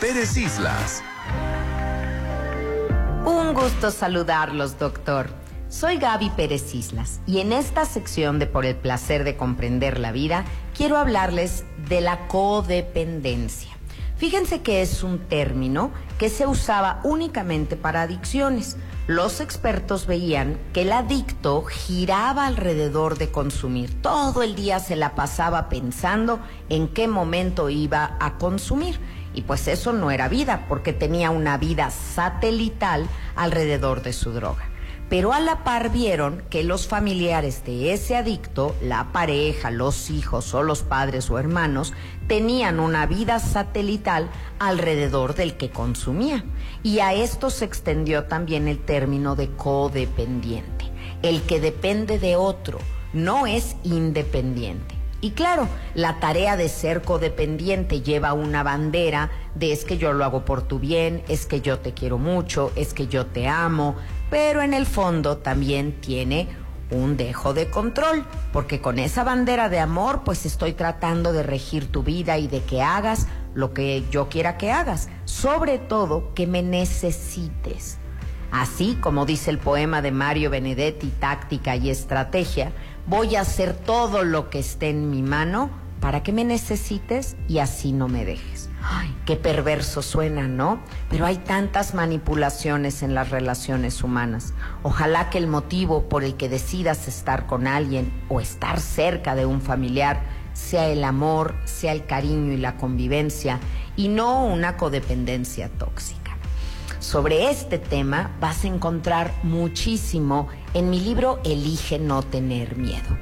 Pérez Islas. Un gusto saludarlos, doctor. Soy Gaby Pérez Islas y en esta sección de Por el placer de comprender la vida quiero hablarles de la codependencia. Fíjense que es un término que se usaba únicamente para adicciones. Los expertos veían que el adicto giraba alrededor de consumir. Todo el día se la pasaba pensando en qué momento iba a consumir. Y pues eso no era vida, porque tenía una vida satelital alrededor de su droga pero a la par vieron que los familiares de ese adicto, la pareja, los hijos o los padres o hermanos, tenían una vida satelital alrededor del que consumía. Y a esto se extendió también el término de codependiente. El que depende de otro no es independiente. Y claro, la tarea de ser codependiente lleva una bandera de es que yo lo hago por tu bien, es que yo te quiero mucho, es que yo te amo, pero en el fondo también tiene un dejo de control, porque con esa bandera de amor pues estoy tratando de regir tu vida y de que hagas lo que yo quiera que hagas, sobre todo que me necesites. Así como dice el poema de Mario Benedetti, Táctica y Estrategia, voy a hacer todo lo que esté en mi mano para que me necesites y así no me dejes. Ay, qué perverso suena, ¿no? Pero hay tantas manipulaciones en las relaciones humanas. Ojalá que el motivo por el que decidas estar con alguien o estar cerca de un familiar sea el amor, sea el cariño y la convivencia y no una codependencia tóxica. Sobre este tema vas a encontrar muchísimo en mi libro Elige no tener miedo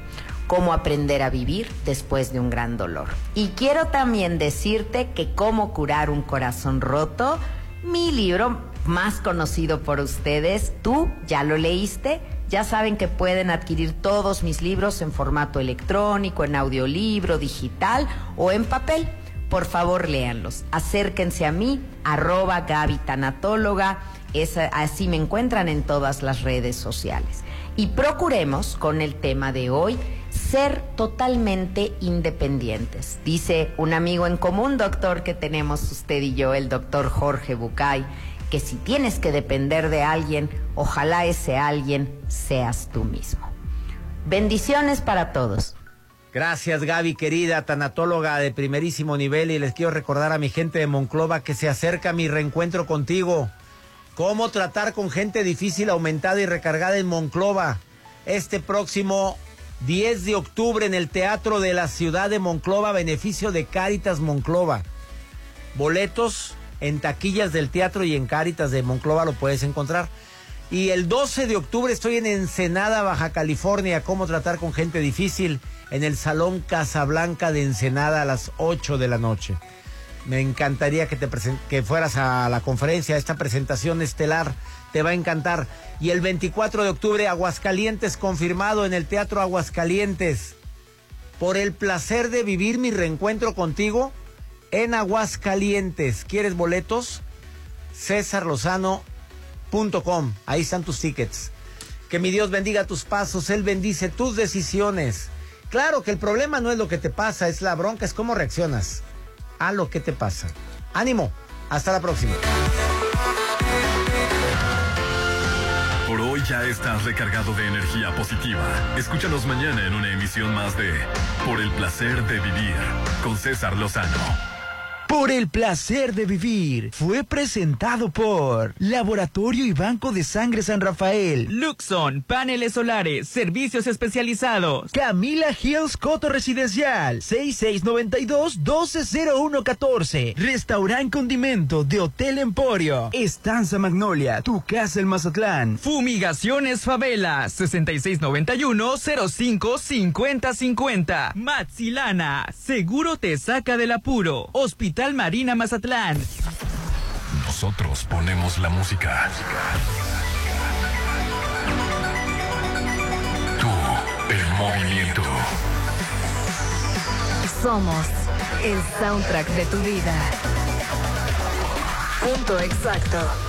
cómo aprender a vivir después de un gran dolor. Y quiero también decirte que cómo curar un corazón roto, mi libro más conocido por ustedes, tú ya lo leíste, ya saben que pueden adquirir todos mis libros en formato electrónico, en audiolibro, digital o en papel. Por favor, léanlos. Acérquense a mí, arroba Gaby Tanatóloga. así me encuentran en todas las redes sociales. Y procuremos con el tema de hoy ser totalmente independientes. Dice un amigo en común, doctor, que tenemos usted y yo, el doctor Jorge Bucay, que si tienes que depender de alguien, ojalá ese alguien seas tú mismo. Bendiciones para todos. Gracias Gaby, querida tanatóloga de primerísimo nivel y les quiero recordar a mi gente de Monclova que se acerca mi reencuentro contigo. Cómo tratar con gente difícil, aumentada y recargada en Monclova. Este próximo 10 de octubre en el Teatro de la Ciudad de Monclova, beneficio de Cáritas Monclova. Boletos en taquillas del teatro y en Cáritas de Monclova lo puedes encontrar. Y el 12 de octubre estoy en Ensenada, Baja California, cómo tratar con gente difícil en el Salón Casablanca de Ensenada a las 8 de la noche. Me encantaría que, te que fueras a la conferencia, a esta presentación estelar. Te va a encantar. Y el 24 de octubre, Aguascalientes confirmado en el Teatro Aguascalientes. Por el placer de vivir mi reencuentro contigo en Aguascalientes. ¿Quieres boletos? CésarLozano.com. Ahí están tus tickets. Que mi Dios bendiga tus pasos. Él bendice tus decisiones. Claro que el problema no es lo que te pasa, es la bronca, es cómo reaccionas a lo que te pasa. Ánimo, hasta la próxima. Por hoy ya estás recargado de energía positiva. Escúchanos mañana en una emisión más de Por el placer de vivir con César Lozano. Por el placer de vivir fue presentado por Laboratorio y Banco de Sangre San Rafael, Luxon, paneles solares, servicios especializados, Camila Hills Coto Residencial, 6692-120114, Restaurant Condimento de Hotel Emporio, Estanza Magnolia, Tu Casa el Mazatlán, Fumigaciones Favela, 6691-055050, Maxilana, seguro te saca del apuro, Hospital Marina Mazatlán. Nosotros ponemos la música. Tú, el movimiento. Somos el soundtrack de tu vida. Punto exacto.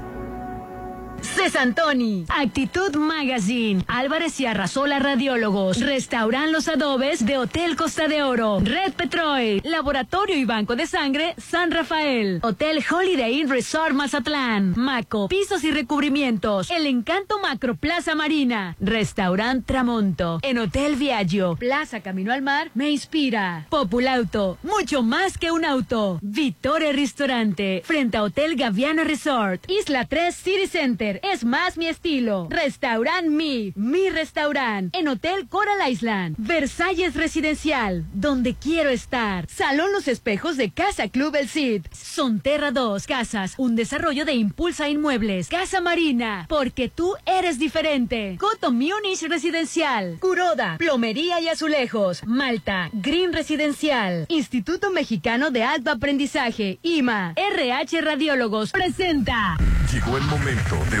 Cesantoni, Actitud Magazine, Álvarez y Arrasola Radiólogos, Restauran Los Adobes de Hotel Costa de Oro, Red Petrol, Laboratorio y Banco de Sangre San Rafael, Hotel Holiday Inn Resort Mazatlán, Maco, Pisos y Recubrimientos, El Encanto Macro Plaza Marina, Restaurant Tramonto, en Hotel Viaggio, Plaza Camino al Mar, me inspira, Populauto, mucho más que un auto, Vittore Restaurante, frente a Hotel Gaviana Resort, Isla 3 City Center, es más mi estilo. Restaurant Mi, mi restaurant. En Hotel Coral Island. Versalles Residencial, donde quiero estar. Salón Los Espejos de Casa Club El Cid. Sonterra 2, Casas, un desarrollo de Impulsa Inmuebles. Casa Marina, porque tú eres diferente. Coto Munich Residencial. Curoda, Plomería y Azulejos. Malta, Green Residencial. Instituto Mexicano de Alto Aprendizaje. IMA. RH Radiólogos. Presenta. Llegó el momento de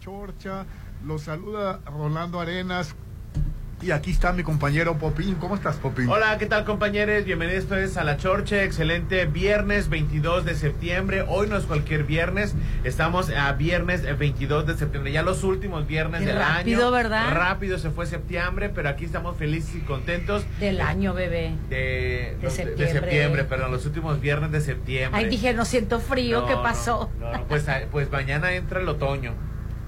Chorcha, los saluda Rolando Arenas. Y aquí está mi compañero Popín. ¿Cómo estás, Popín? Hola, ¿qué tal compañeros? Bienvenidos todos a La Chorche, excelente viernes 22 de septiembre. Hoy no es cualquier viernes, estamos a viernes eh, 22 de septiembre, ya los últimos viernes Qué del rápido, año. ¿verdad? Rápido se fue septiembre, pero aquí estamos felices y contentos Del año, bebé. de, De los- septiembre. septiembre, perdón, los últimos viernes de septiembre. Ay, dije, no siento frío, No, ¿qué pasó? No, no, pues, ah, pues mañana entra el otoño.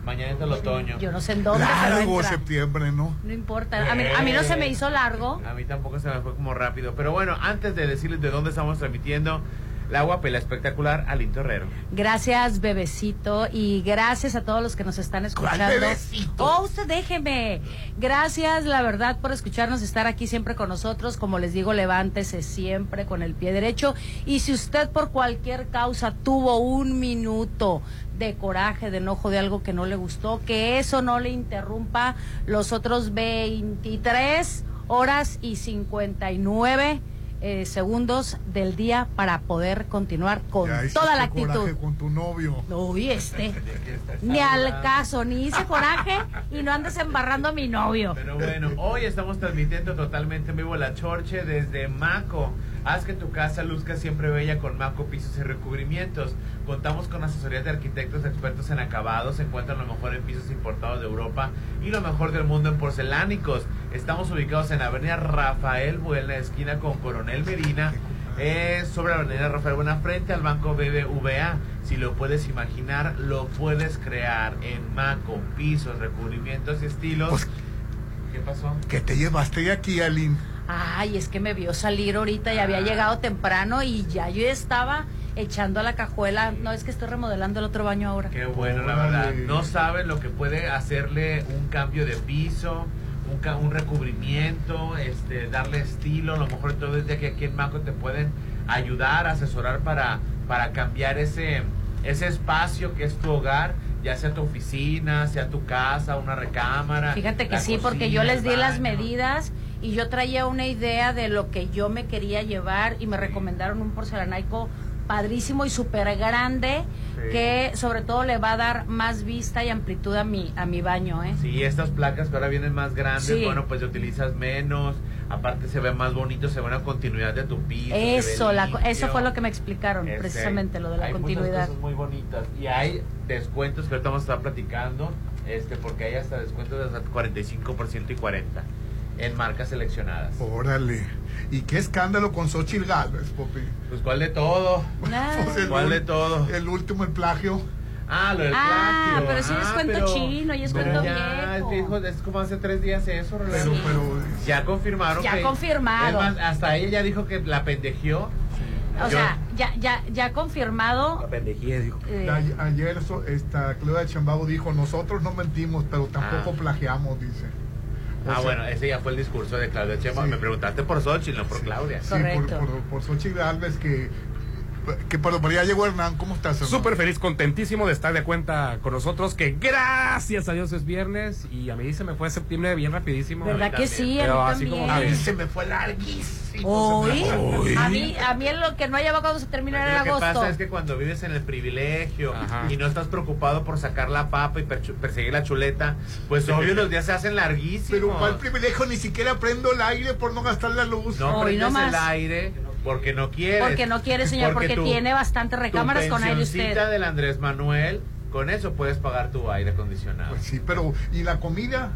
Mañana entra el otoño. Yo no sé en dónde, pero Largo entra. septiembre, ¿no? No importa. A mí, a mí no se me hizo largo. A mí tampoco se me fue como rápido. Pero bueno, antes de decirles de dónde estamos transmitiendo, la guapa y la espectacular Alinto Herrero. Gracias, bebecito. Y gracias a todos los que nos están escuchando. bebecito? Oh, usted déjeme. Gracias, la verdad, por escucharnos, estar aquí siempre con nosotros. Como les digo, levántese siempre con el pie derecho. Y si usted por cualquier causa tuvo un minuto de coraje, de enojo, de algo que no le gustó, que eso no le interrumpa los otros 23 horas y 59 eh, segundos del día para poder continuar con Ya toda la actitud. con tu novio. Uy, este. Ni al caso, ni hice coraje y no andes embarrando a mi novio. Pero bueno, hoy estamos transmitiendo totalmente en vivo la Chorche desde Maco. Haz que tu casa luzca siempre bella con Maco Pisos y Recubrimientos. Contamos con asesorías de arquitectos expertos en acabados. Se encuentran lo mejor en pisos importados de Europa y lo mejor del mundo en porcelánicos. Estamos ubicados en Avenida Rafael Buena, esquina con Coronel Medina. Es sobre la avenida Rafael Buena frente al banco BBVA. Si lo puedes imaginar, lo puedes crear en Maco, pisos, recubrimientos y estilos. Pues- ¿Qué pasó? ¿Qué te llevaste de aquí, Aline? Ay, es que me vio salir ahorita y había llegado temprano y ya yo estaba echando a la cajuela. No, es que estoy remodelando el otro baño ahora. Qué bueno, la verdad. No saben lo que puede hacerle un cambio de piso, un, ca- un recubrimiento, este, darle estilo. A lo mejor entonces de que aquí en Maco te pueden ayudar, asesorar para, para cambiar ese, ese espacio que es tu hogar, ya sea tu oficina, sea tu casa, una recámara. Fíjate que la sí, porque yo les di las medidas y yo traía una idea de lo que yo me quería llevar y me recomendaron un porcelanaico padrísimo y súper grande Sí. que sobre todo le va a dar más vista y amplitud a mi, a mi baño, ¿eh? Sí, estas placas que ahora vienen más grandes, Sí. bueno, pues utilizas menos, aparte se ve más bonito, se ve una continuidad de tu piso. Eso, la, co- eso fue lo que me explicaron, Este, precisamente lo de la hay continuidad. Muchas cosas muy bonitas. Y hay descuentos que ahorita vamos a estar platicando, este, porque hay hasta descuentos de hasta 45% y 40% en marcas seleccionadas. Órale. ¿Y qué escándalo con Xochitl Galvez, Popi? Pues, ¿cuál de todo? Pues el ¿Cuál de todo? El último, el plagio. Ah, lo del Ah, plagio. pero sí es Ah, cuento pero- chino y es cuento ya, viejo. dijo, es como hace tres días eso, Pero, Rolando. pero Ya confirmaron Ya que- confirmado. Es más, hasta ella ya dijo que la pendejió. O Yo- sea, ya, ya, ya confirmado. pendejía, dijo. eh, ayer esta Claudia Chambao dijo, nosotros no mentimos, pero tampoco Ah. plagiamos, dice. Ah, bueno, ese ya fue el discurso de Claudia Chema. Sí. Me preguntaste por Xochitl, no por Claudia. Sí, por, Correcto. por, por Xochitl Galvez que, que pero, pero ya llegó Hernán, ¿cómo estás? Hernán? Súper feliz, contentísimo de estar de cuenta con nosotros, que gracias a Dios es viernes y a mí se me fue septiembre bien rapidísimo. ¿Verdad que sí? A Pero mí así como- también. Ay, se me fue larguísimo. Fue. a mí, a mí lo que no lleva cuando se termina Porque era lo que agosto. pasa es que cuando vives en el privilegio Ajá. y no estás preocupado por sacar la papa y perseguir la chuleta, pues obvio los días se hacen larguísimos. Pero ¿cuál privilegio? Ni siquiera prendo el aire por no gastar la luz. No Hoy prendes no más. el aire porque no quieres. Porque no quiere, señor, porque, tu- tiene bastantes recámaras con aire usted. del Andrés Manuel, con eso puedes pagar tu aire acondicionado. Pues sí, pero ¿y la comida?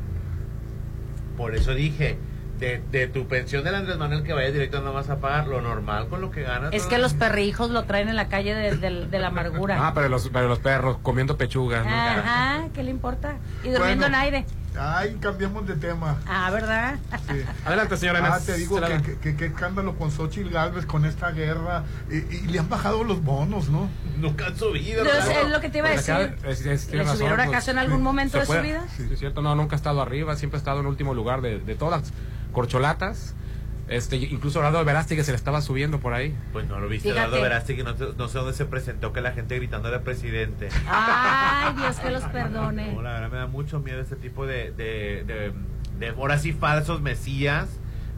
Por eso dije, de, de tu pensión del Andrés Manuel que vaya directo no vas a pagar lo normal con lo que ganas. Es ¿no? que los perrijos lo traen en la calle de, de- de la amargura. Ah, pero los, pero los perros comiendo pechugas, ¿no? Ajá, ¿qué le importa? Y durmiendo Bueno. en aire. Ay, cambiamos de tema. Ah, ¿verdad? Sí. Adelante, señora Ah, Inés. te digo que, que, que- que escándalo con Xochitl Galvez con esta guerra. Y, y le han bajado los bonos, ¿no? Nunca han subido. Es lo que te iba a Pues acá, decir. es- es- ¿Le razón, subieron pues, acaso en algún momento de su vida? Sí, es cierto, no, nunca ha estado arriba, siempre ha estado en último lugar de, de todas las corcholatas. Este, incluso Eduardo Verástig que se le estaba subiendo por ahí. Pues no lo viste. Eduardo Verástegui, que no, te- no sé dónde se presentó que la gente gritándole al presidente. Ay, Dios que los perdone. No, la verdad me da mucho miedo este tipo de, de, de, de ahora sí falsos mesías.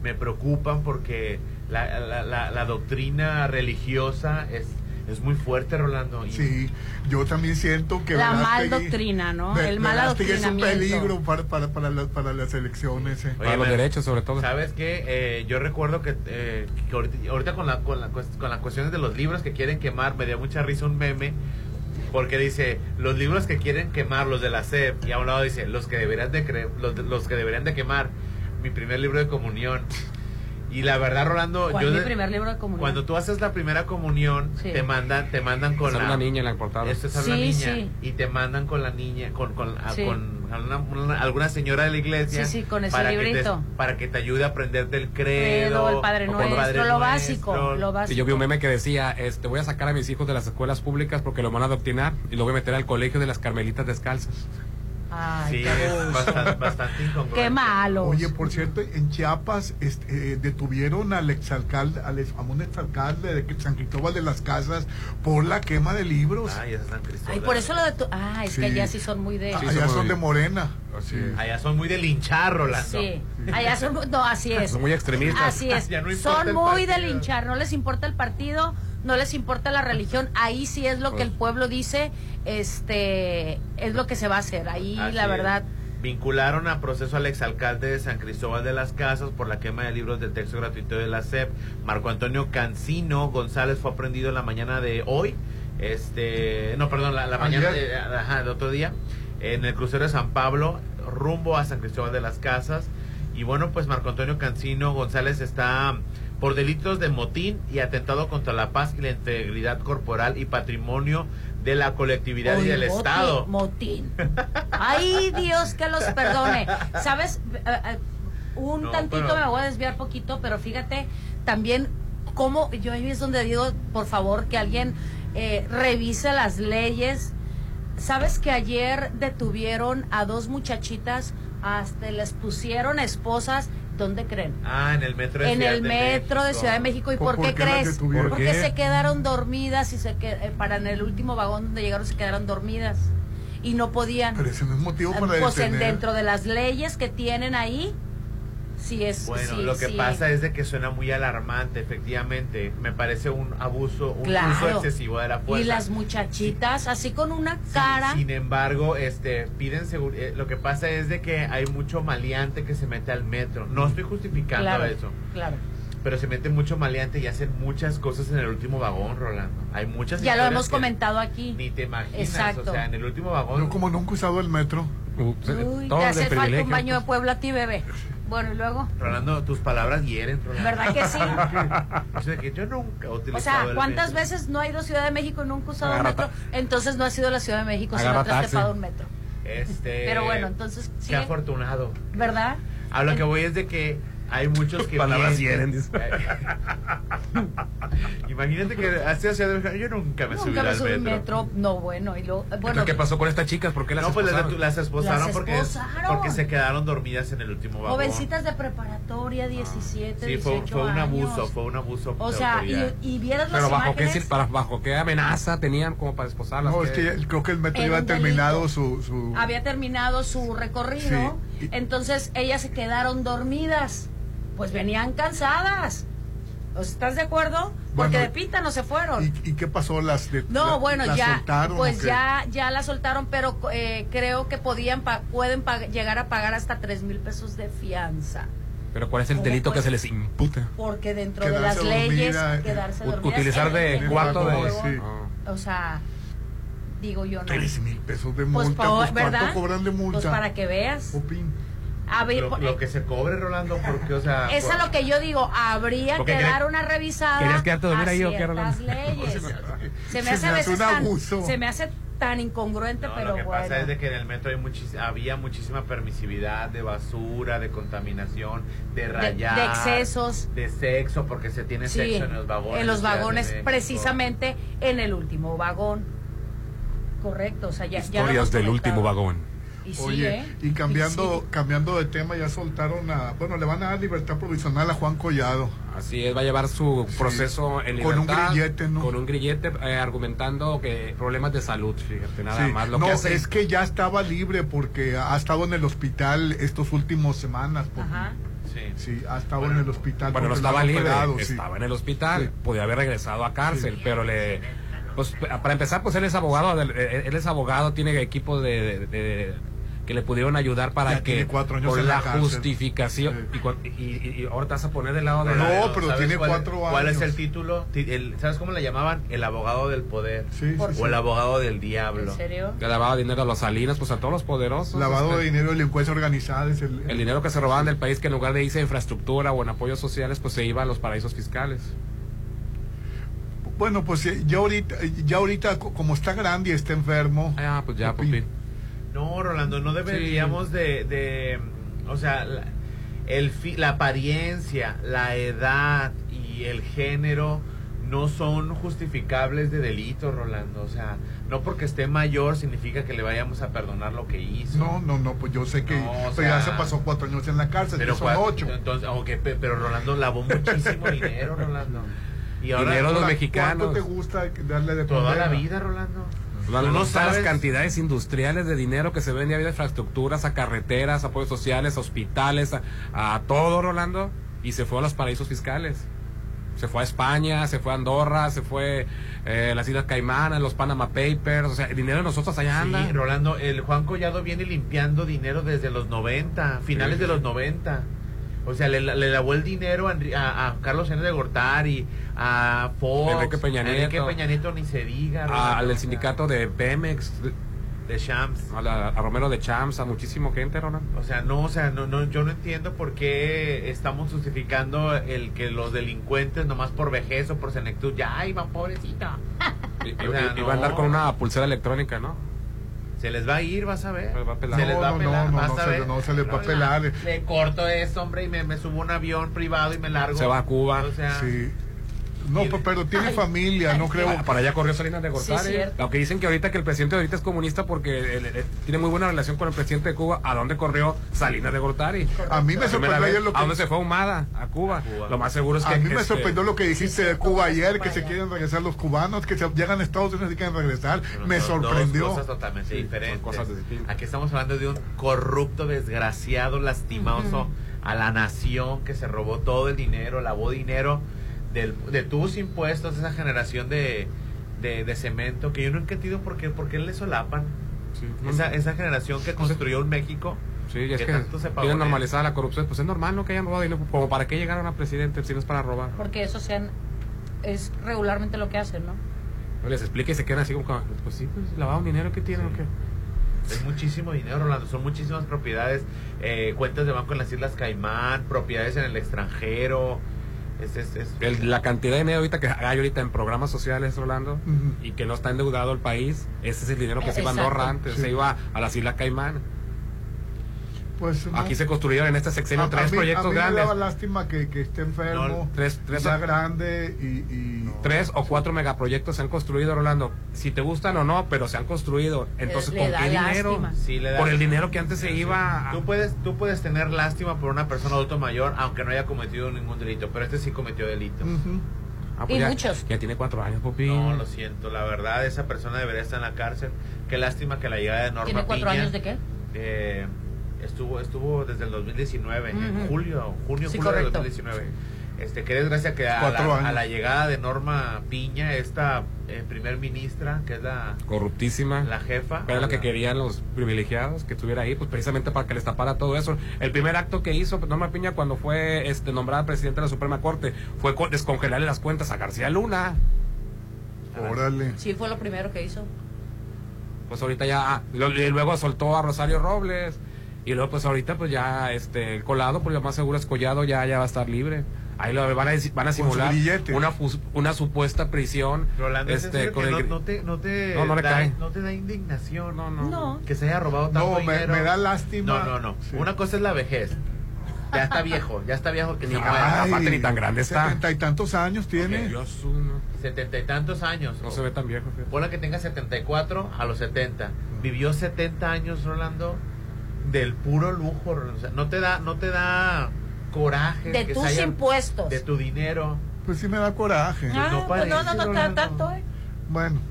Me preocupan porque la, la, la, la doctrina religiosa es, es muy fuerte, Rolando. Y- Sí, yo también siento que La mal doctrina, ¿no? Ver- El mal Verástegui es un adoctrinamiento. peligro para, para, para, las- para las elecciones. eh. Oye, para los me- derechos, sobre todo. ¿Sabes qué? Eh, yo recuerdo que, eh, que ahorita, ahorita con, la, con, la, con las cuestiones de los libros que quieren quemar, me dio mucha risa un meme. Porque dice, los libros que quieren quemar, los de la SEP, y a un lado dice, los que deberían de, cre- los, de- los que deberían de quemar, mi primer libro de comunión. Y la verdad, Rolando, ¿Cuál yo mi primer libro de comunión? cuando tú haces la primera comunión, Sí. te mandan, te mandan con la una niña en la portada. Esto es Sí, una niña sí. y te mandan con la niña, con, con, a- Sí. con una- una- alguna señora de la iglesia. Sí, sí, con ese para que te- librito. para que te ayude a aprenderte el Credo, credo. el Padre Nuestro, lo básico, lo básico. yo vi un meme que decía, este, voy a sacar a mis hijos de las escuelas públicas porque los van a adoctrinar y lo voy a meter al colegio de las carmelitas descalzas. Ay, Sí, qué es bastante, bastante incongruente. Qué malo. Oye, por cierto, en Chiapas este, eh, detuvieron al exalcalde, al ex- a un exalcalde de San Cristóbal de las Casas por la quema de libros. Ay, es San Cristóbal. Ay, por eso lo de tu... Ah, es que allá sí son muy de... Ah, Sí, Allá son de- de Morena. Así Sí. es. Allá son muy de linchar, Rolando. Sí, allá son... No, así es. Son muy extremistas. Así es. Ya no importa Son muy de linchar, no les importa el partido, no les importa la religión. Ahí sí es lo que el pueblo dice, este, es lo que se va a hacer. Ahí Así la es. verdad... Vincularon a proceso al exalcalde de San Cristóbal de las Casas por la quema de libros de texto gratuito de la SEP. Marco Antonio Cancino González fue aprendido en la mañana de hoy. Este, no, perdón, la, la mañana de, ajá, otro día. En el crucero de San Pablo, rumbo a San Cristóbal de las Casas. Y bueno, pues Marco Antonio Cancino González está por delitos de motín y atentado contra la paz y la integridad corporal y patrimonio de la colectividad y del motín, Estado. Motín. Ay, Dios que los perdone. ¿Sabes? Eh, Un No, tantito pero- me voy a desviar poquito, pero fíjate también cómo yo ahí es donde digo, por favor, que alguien eh, revise las leyes. ¿Sabes que ayer detuvieron a dos muchachitas, hasta les pusieron esposas? ¿Dónde creen? Ah, en el metro de en Ciudad el de metro de México. Ciudad de México. ¿Y ¿Por- por, qué crees? Porque ¿Por qué? se quedaron dormidas y se que, eh, para en el último vagón donde llegaron se quedaron dormidas y no podían. Pero ese no es motivo Eh, para pues en- detener. dentro de las leyes que tienen ahí, sí es. Bueno, sí, lo que sí. pasa es de que suena muy alarmante, efectivamente. Me parece un abuso, un Claro. uso excesivo de la fuerza. Y las muchachitas, así con una cara. Sin, embargo, este, piden seguridad. Lo que pasa es de que hay mucho maleante que se mete al metro. No estoy justificando claro, eso, claro. pero se mete mucho maleante y hacen muchas cosas en el último vagón, Rolando. Hay muchas. Ya lo hemos comentado aquí. Ni te imaginas. Exacto. O sea, en el último vagón. Yo como nunca he usado el metro. Uy, todo te hace falta un baño de pueblo a ti, bebé. Bueno, y luego. Rolando, tus palabras hieren, Rolando. ¿Verdad que sí? De que yo nunca he O sea, el ¿cuántas metro. veces no ha ido a Ciudad de México y nunca ha usado un Agarra metro? Entonces no ha sido la Ciudad de México si no Agarra ha taxi. trepado un metro. Este. Pero bueno, entonces Qué sigue. afortunado. ¿Verdad? A lo que voy es de que hay muchos que. Palabras mienten. hieren, dice. Imagínate que hace hacia yo nunca me subí Nunca me al subí metro. No, bueno. Y luego, bueno, ¿Qué pasó con estas chicas? ¿Por qué las no, pues las, esposaron? las esposaron, Las porque, esposaron. porque se quedaron dormidas en el último vagón. jovencitas de preparatoria, 17, Sí, fue, 18 fue un años. abuso, fue un abuso. O sea, y, y vieras las Pero bajo qué, para- bajo qué amenaza tenían como para esposarlas. No, es ¿Qué? que creo que el metro un terminado su, su... había terminado su recorrido, Sí. entonces ellas se quedaron dormidas, pues venían cansadas. ¿Estás de acuerdo? Porque Bueno, de pita no se fueron. ¿Y, y qué pasó? ¿Las de, No, la- bueno, las ya, soltaron pues ya, ya la soltaron, pero eh, creo que podían, pa- pueden pa- llegar a pagar hasta tres mil pesos de fianza, Pero ¿cuál es el ¿Cómo delito que pues? se les imputa? porque dentro de las leyes dormida, eh, quedarse utilizar de cuarto de... Sí. Ah. o sea, digo yo no. Tres mil pesos de Pues, multa. Pues, ¿verdad? ¿Cuánto cobran de multa? Pues para que veas. Popín. A ver, lo, por- lo que se cobre, Rolando, porque, o sea. Es a por- lo que yo digo, habría Porque que quería- dar una revisada ¿Querías quedarte a dormir a ahí o qué, Rolando? leyes. Se me Se hace a me hace veces un tan, abuso. se me hace tan incongruente, No, pero lo que bueno. pasa es de que en el metro hay muchis- había muchísima permisividad de basura, de contaminación, de rayar, de excesos. de sexo, porque se tiene Sí, sexo en los vagones. en los de de vagones, precisamente en el último vagón. Correcto, o sea, ya, ya Historias del comentado. último vagón. Y sí, Oye, ¿eh? y cambiando, sí. cambiando de tema, ya soltaron a. Bueno, le van a dar libertad provisional a Juan Collado. Así es, va a llevar su Sí. proceso en Con un libertad. grillete, ¿no? Con un grillete, eh, argumentando que problemas de salud, fíjate, nada Sí. más. Lo no, que hace es que ya estaba libre porque ha estado en el hospital estos últimos semanas. Ajá. Sí. Sí, ha estado en el hospital. Bueno, no estaba libre, operado, sí. estaba en el hospital, Sí. podía haber regresado a cárcel, pero le... Pues, para empezar, pues él es abogado, del- él es abogado, tiene equipo de, de- de- que le pudieron ayudar para Ya que tiene cuatro años en la la, justificación Sí. y, y, y- ahora te vas a poner del lado de No, la- pero ¿sabes tiene cuál- cuatro ¿Cuál es años. el título? El- ¿Sabes cómo le llamaban? El abogado del poder. Sí, sí, sí. O el abogado del ¿En diablo. serio? que lavaba dinero a los salinas, pues a todos los poderosos. Lavado este, de dinero, delincuencia organizada. Es el, El dinero que se robaban del país, que en lugar de irse a infraestructura o en apoyos sociales, pues se iba a los paraísos fiscales. Bueno, pues eh, ya ahorita, ya ahorita co- como está grande y está enfermo. Ah, pues ya, Popín. No, Rolando, no deberíamos de, de, o sea, la, el fi- la apariencia, la edad y el género no son justificables de delito, Rolando. O sea, no porque esté mayor significa que le vayamos a perdonar lo que hizo. No, no, no, pues yo sé que No, o pero ya se pasó cuatro años en la cárcel, pero son ocho. Entonces, pero Rolando lavó muchísimo dinero, Rolando. Y ahora Dinero de los mexicanos. ¿Cuánto te gusta darle de toda la vida, Rolando. No, Tú no no sabes las cantidades industriales de dinero que se vende a infraestructuras, a carreteras, a apoyos sociales, a hospitales, a, a todo, Rolando, y se fue a los paraísos fiscales. Se fue a España, se fue a Andorra, se fue eh, las Islas Caimán, los Panama Papers, o sea, el dinero de nosotros allá anda. Sí, Rolando, el Juan Collado viene limpiando dinero desde los 90, finales Sí. de los 90. O sea, le, le lavó el dinero a, Carlos N. de Gortari, a Fox, Enrique Peña a Enrique Nieto. Peña Nieto ni se diga. A- al del sindicato de Pemex, de Shams. a, la- a Romero de Champs, a muchísima gente, Rolando. O sea, no, o sea, no, no, yo no entiendo por qué estamos justificando el que los delincuentes nomás por vejez o por senectud, ya, ay, va pobrecito. Y, y- O sea, y- y va a andar con una pulsera electrónica, ¿no? Se les va a ir, vas a ver. Se va a pelar. Se les va a No, no, pelar, no, vas no, a se- no se les va a No, pelar. Le, le corto esto, hombre, y me, me subo a un avión privado y me largo. Se va a Cuba. O sea, Sí. No, pero tiene Ay. familia, no creo. Para allá corrió Salinas de Gortari. Sí, cierto. Aunque dicen que ahorita que el presidente ahorita es comunista porque él- él tiene muy buena relación con el presidente de Cuba. ¿A dónde corrió Salinas de Gortari? A mí me sorprendió ayer lo ¿A que dónde se fue Humada? A Cuba. A Cuba. Lo más seguro es que... A mí me este, sorprendió lo que dijiste de Cuba a ayer, que se quieren regresar los cubanos, que se llegan a Estados Unidos y quieren regresar. Me sorprendió. Dos cosas totalmente Sí, diferentes. cosas distintas. Aquí estamos hablando de un corrupto, desgraciado, lastimoso a la nación que se robó todo el dinero, lavó dinero del, de tus impuestos, esa generación de, de, de cemento que yo entiendo por qué, por qué le solapan. sí, no, Esa, esa generación que construyó un México. sí, y es que que tanto se tienen normalizada la corrupción. Pues es normal, ¿no? Que hayan robado dinero. Como para qué llegaron a presidente si no es para robar. Porque eso sean, es regularmente lo que hacen, ¿no? No les explique y se quedan así como... Pues sí, pues lavaron dinero. ¿Qué tienen o qué? Es muchísimo dinero, Rolando. Son muchísimas propiedades, eh, cuentas de banco en las Islas Caimán, propiedades en el extranjero. Es, es, es- El- la cantidad de dinero ahorita que hay ahorita en programas sociales, Rolando, y que no está endeudado el país, ese es el dinero que se iba a. Andorra antes, Sí. se iba a las Islas Caimán. Pues no. Aquí se construyeron en este sexenio A- a tres mí- proyectos a mí grandes. Me daba lástima que, que esté enfermo, No, tres- tres- ya grande y, y- Tres o cuatro megaproyectos se han construido, Rolando. Si te gustan o no, pero se han construido. Entonces, Le ¿con da qué dinero? lástima. Sí, le da- Por el dinero que antes se iba. a- Tú puedes, tú puedes tener lástima por una persona adulto mayor, aunque no haya cometido ningún delito, pero este sí cometió delito. Ujú. Ah, Y ya, muchos. Ya tiene cuatro años, Popín. No, lo siento, la verdad, esa persona debería estar en la cárcel. Qué lástima que la llegada de Norma ¿Tiene cuatro Piña, años de qué? eh, estuvo, estuvo desde el 2019, en Ujú. julio, junio, Sí, julio del correcto. 2019. Este, qué desgracia que a la, a la llegada de Norma Piña, esta eh, primer ministra, que es la, Corruptísima. la jefa. Era lo que la- querían los privilegiados, que estuviera ahí, pues precisamente para que les tapara todo eso. El primer acto que hizo Norma Piña cuando fue este, nombrada presidenta de la Suprema Corte fue co- descongelarle las cuentas a García Luna. Órale. Sí, fue lo primero que hizo. Pues ahorita ya, ah, lo- y luego soltó a Rosario Robles. Y luego pues ahorita pues ya este el colado, pues lo más seguro es Collado ya, ya va a estar libre. Ahí lo van a, van a simular una, fus- una supuesta prisión. Rolando, ¿es en este, con el no, no te, no, te No, no le da, cae. no te da indignación No, no. No. que se haya robado tanto No, me, dinero. me da lástima. No, no, no. Sí. Una cosa es la vejez. Ya está viejo, ya está viejo que Ni- aparte ni tan grande está. Setenta y tantos años tiene. Dios, uno. Setenta y tantos años. No se ve tan viejo. Ponle que tenga 74 a los 70. Vivió 70 años, Rolando, del puro lujo. Rolando. O sea, no te da, no te da coraje. De que tus impuestos. De tu dinero. Pues sí me da coraje. Ah, no pues no, no, no, tanto, ¿eh? Bueno,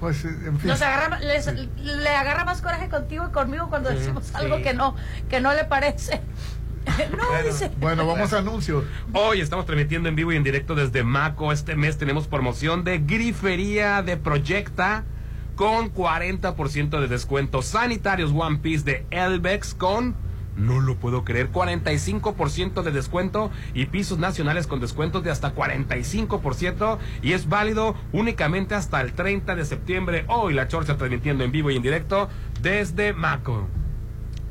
pues eh, en fin. Nos agarra, les- le agarra más coraje contigo y conmigo cuando decimos sí. algo que no, que no le parece. no, Bueno. dice. Bueno, vamos a anuncios. Hoy estamos transmitiendo en vivo y en directo desde Maco. Este mes tenemos promoción de grifería de Proyecta con 40% de descuento. Sanitarios One Piece de Elbex con, no lo puedo creer, 45% de descuento y pisos nacionales con descuentos de hasta 45% y es válido únicamente hasta el 30 de septiembre. Hoy la Chorcha transmitiendo en vivo y en directo desde Maco.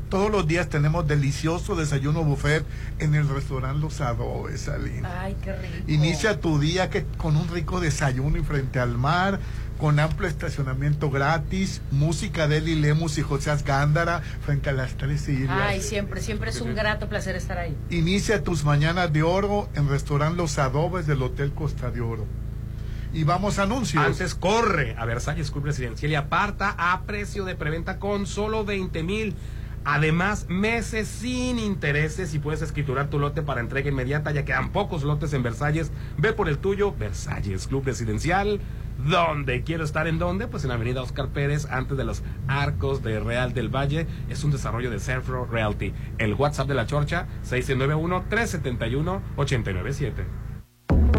Todos los días tenemos delicioso desayuno buffet en el restaurante Los Adobes, Aline. Ay, qué rico. Inicia tu día que, con un rico desayuno y frente al mar, con amplio estacionamiento gratis, música de Eli Lemus y José Gándara frente a las tres islas. Ay, siempre, siempre es un grato placer estar ahí. Inicia tus mañanas de oro en restaurante Los Adobes del Hotel Costa de Oro. Y vamos a anuncios. Antes corre a Versalles Club Residencial y aparta a precio de preventa con solo 20 mil. Además, meses sin intereses y puedes escriturar tu lote para entrega inmediata. Ya quedan pocos lotes en Versalles. Ve por el tuyo, Versalles Club Residencial. ¿Dónde quiero estar? ¿En dónde? Pues en Avenida Oscar Pérez, antes de los arcos de Real del Valle. Es un desarrollo de Centro Realty. El WhatsApp de la Chorcha, 691-371-897.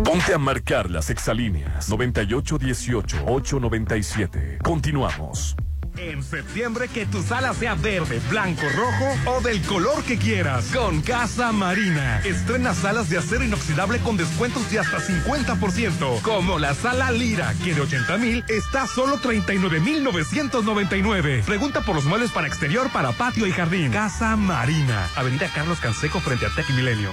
Ponte a marcar las exalíneas 9818-897. Continuamos. En septiembre que tu sala sea verde, blanco, rojo o del color que quieras. Con Casa Marina. Estrena salas de acero inoxidable con descuentos de hasta 50%. Como la sala Lira, que de 80 mil está solo 39,999. Pregunta por los muebles para exterior, para patio y jardín. Casa Marina. Avenida Carlos Canseco frente a Tech Milenio.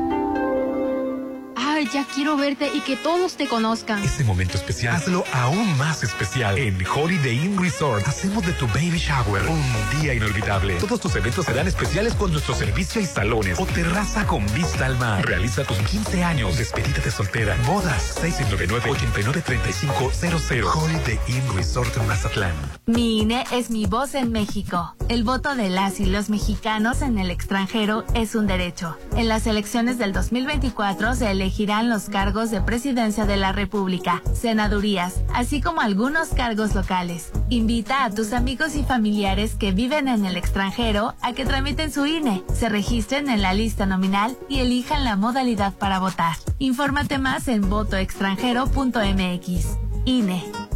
Ya quiero verte y que todos te conozcan. Este momento especial, hazlo aún más especial. En Holiday Inn Resort, hacemos de tu baby shower un día inolvidable. Todos tus eventos serán especiales con nuestro servicio y salones o terraza con vista al mar. Realiza tus 15 años, despedida de soltera, bodas, 699-893500. Holiday Inn Resort en Mazatlán. Mi INE es mi voz en México. El voto de las y los mexicanos en el extranjero es un derecho. En las elecciones del 2024 se elegirán los cargos de Presidencia de la República, senadurías, así como algunos cargos locales. Invita a tus amigos y familiares que viven en el extranjero a que tramiten su INE, se registren en la lista nominal y elijan la modalidad para votar. Infórmate más en votoextranjero.mx. INE.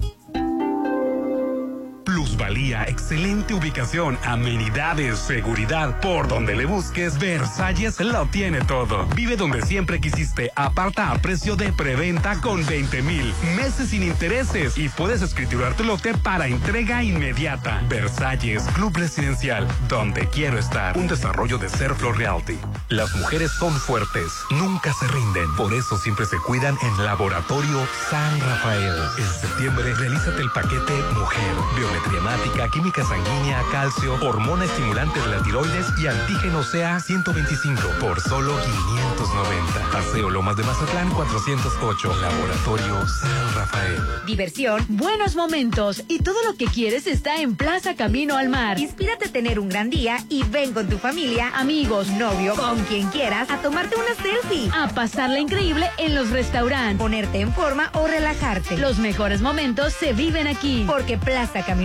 Plusvalía, excelente ubicación, amenidades, seguridad. Por donde le busques, Versalles lo tiene todo. Vive donde siempre quisiste. Aparta a precio de preventa con 20 mil meses sin intereses y puedes escriturar tu lote para entrega inmediata. Versalles, Club Residencial, donde quiero estar. Un desarrollo de Serflo Realty. Las mujeres son fuertes, nunca se rinden. Por eso siempre se cuidan en Laboratorio San Rafael. En septiembre, realízate el paquete Mujer, hemática, química sanguínea, calcio, hormona estimulante de la tiroides y antígeno CA 125 por solo 590. Paseo Lomas de Mazatlán 408. Laboratorio San Rafael. Diversión, buenos momentos y todo lo que quieres está en Plaza Camino al Mar. Inspírate a tener un gran día y ven con tu familia, amigos, novio, con quien quieras, a tomarte una selfie. A pasarla increíble en los restaurantes. Ponerte en forma o relajarte. Los mejores momentos se viven aquí. Porque Plaza Camino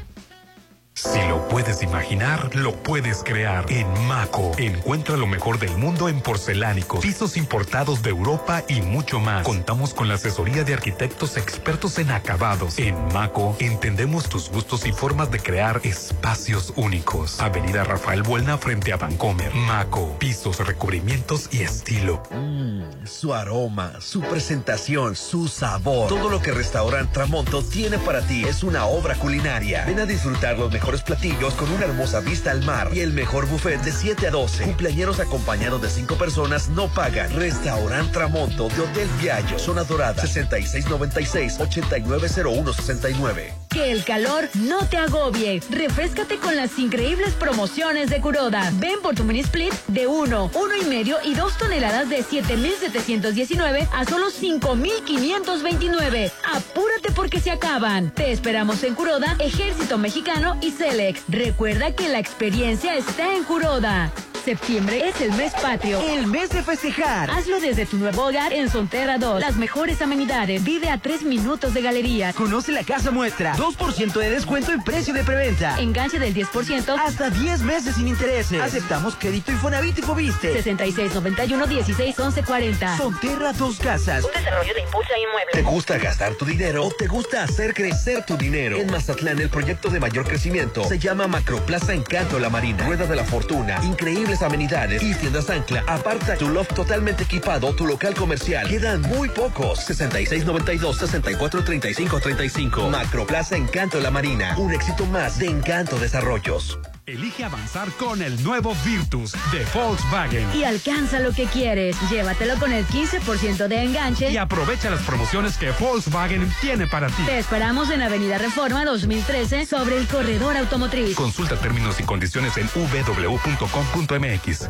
Si lo puedes imaginar, lo puedes crear. En Maco, encuentra lo mejor del mundo en porcelánicos, pisos importados de Europa y mucho más. Contamos con la asesoría de arquitectos expertos en acabados. En Maco, entendemos tus gustos y formas de crear espacios únicos. Avenida Rafael Buelna frente a Vancomer. Maco, pisos, recubrimientos y estilo. Mmm, su aroma, su presentación, su sabor. Todo lo que Restaurant Tramonto tiene para ti es una obra culinaria. Ven a disfrutar los mejores platillos con una hermosa vista al mar y el mejor buffet de 7 a 12. Cumpleaños acompañados de 5 personas no pagan. Restaurant Tramonto de Hotel Viallo, Zona Dorada, 6696-890169. Que el calor no te agobie. Refrescate con las increíbles promociones de Curoda. Ven por tu mini split de 1, 1 y medio y 2 toneladas de 7,719 a solo 5,529. Apúrate porque se acaban. Te esperamos en Curoda, Ejército Mexicano y Select. Recuerda que la experiencia está en Curoda. Septiembre es el mes patrio. El mes de festejar. Hazlo desde tu nuevo hogar en Sonterra 2. Las mejores amenidades. Vive a 3 minutos de galería. Conoce la casa muestra. 2% de descuento en precio de preventa. Enganche del 10%. Hasta 10 meses sin intereses. Aceptamos crédito Infonavit y Fobiste. 6691 16 11 40. Sonterra Dos Casas. Un desarrollo de Impulsa Inmueble. ¿Te gusta gastar tu dinero o te gusta hacer crecer tu dinero? En Mazatlán el proyecto de mayor crecimiento se llama Macroplaza Encanto La Marina. Rueda de la Fortuna. Increíble amenidades y tiendas ancla. Aparta tu loft totalmente equipado, tu local comercial. Quedan muy pocos. 6692 643535 Macroplaza Encanto La Marina. Un éxito más de Encanto Desarrollos. Elige avanzar con el nuevo Virtus de Volkswagen. Y alcanza lo que quieres. Llévatelo con el 15% de enganche. Y aprovecha las promociones que Volkswagen tiene para ti. Te esperamos en Avenida Reforma 2013 sobre el corredor automotriz. Consulta términos y condiciones en www.com.mx.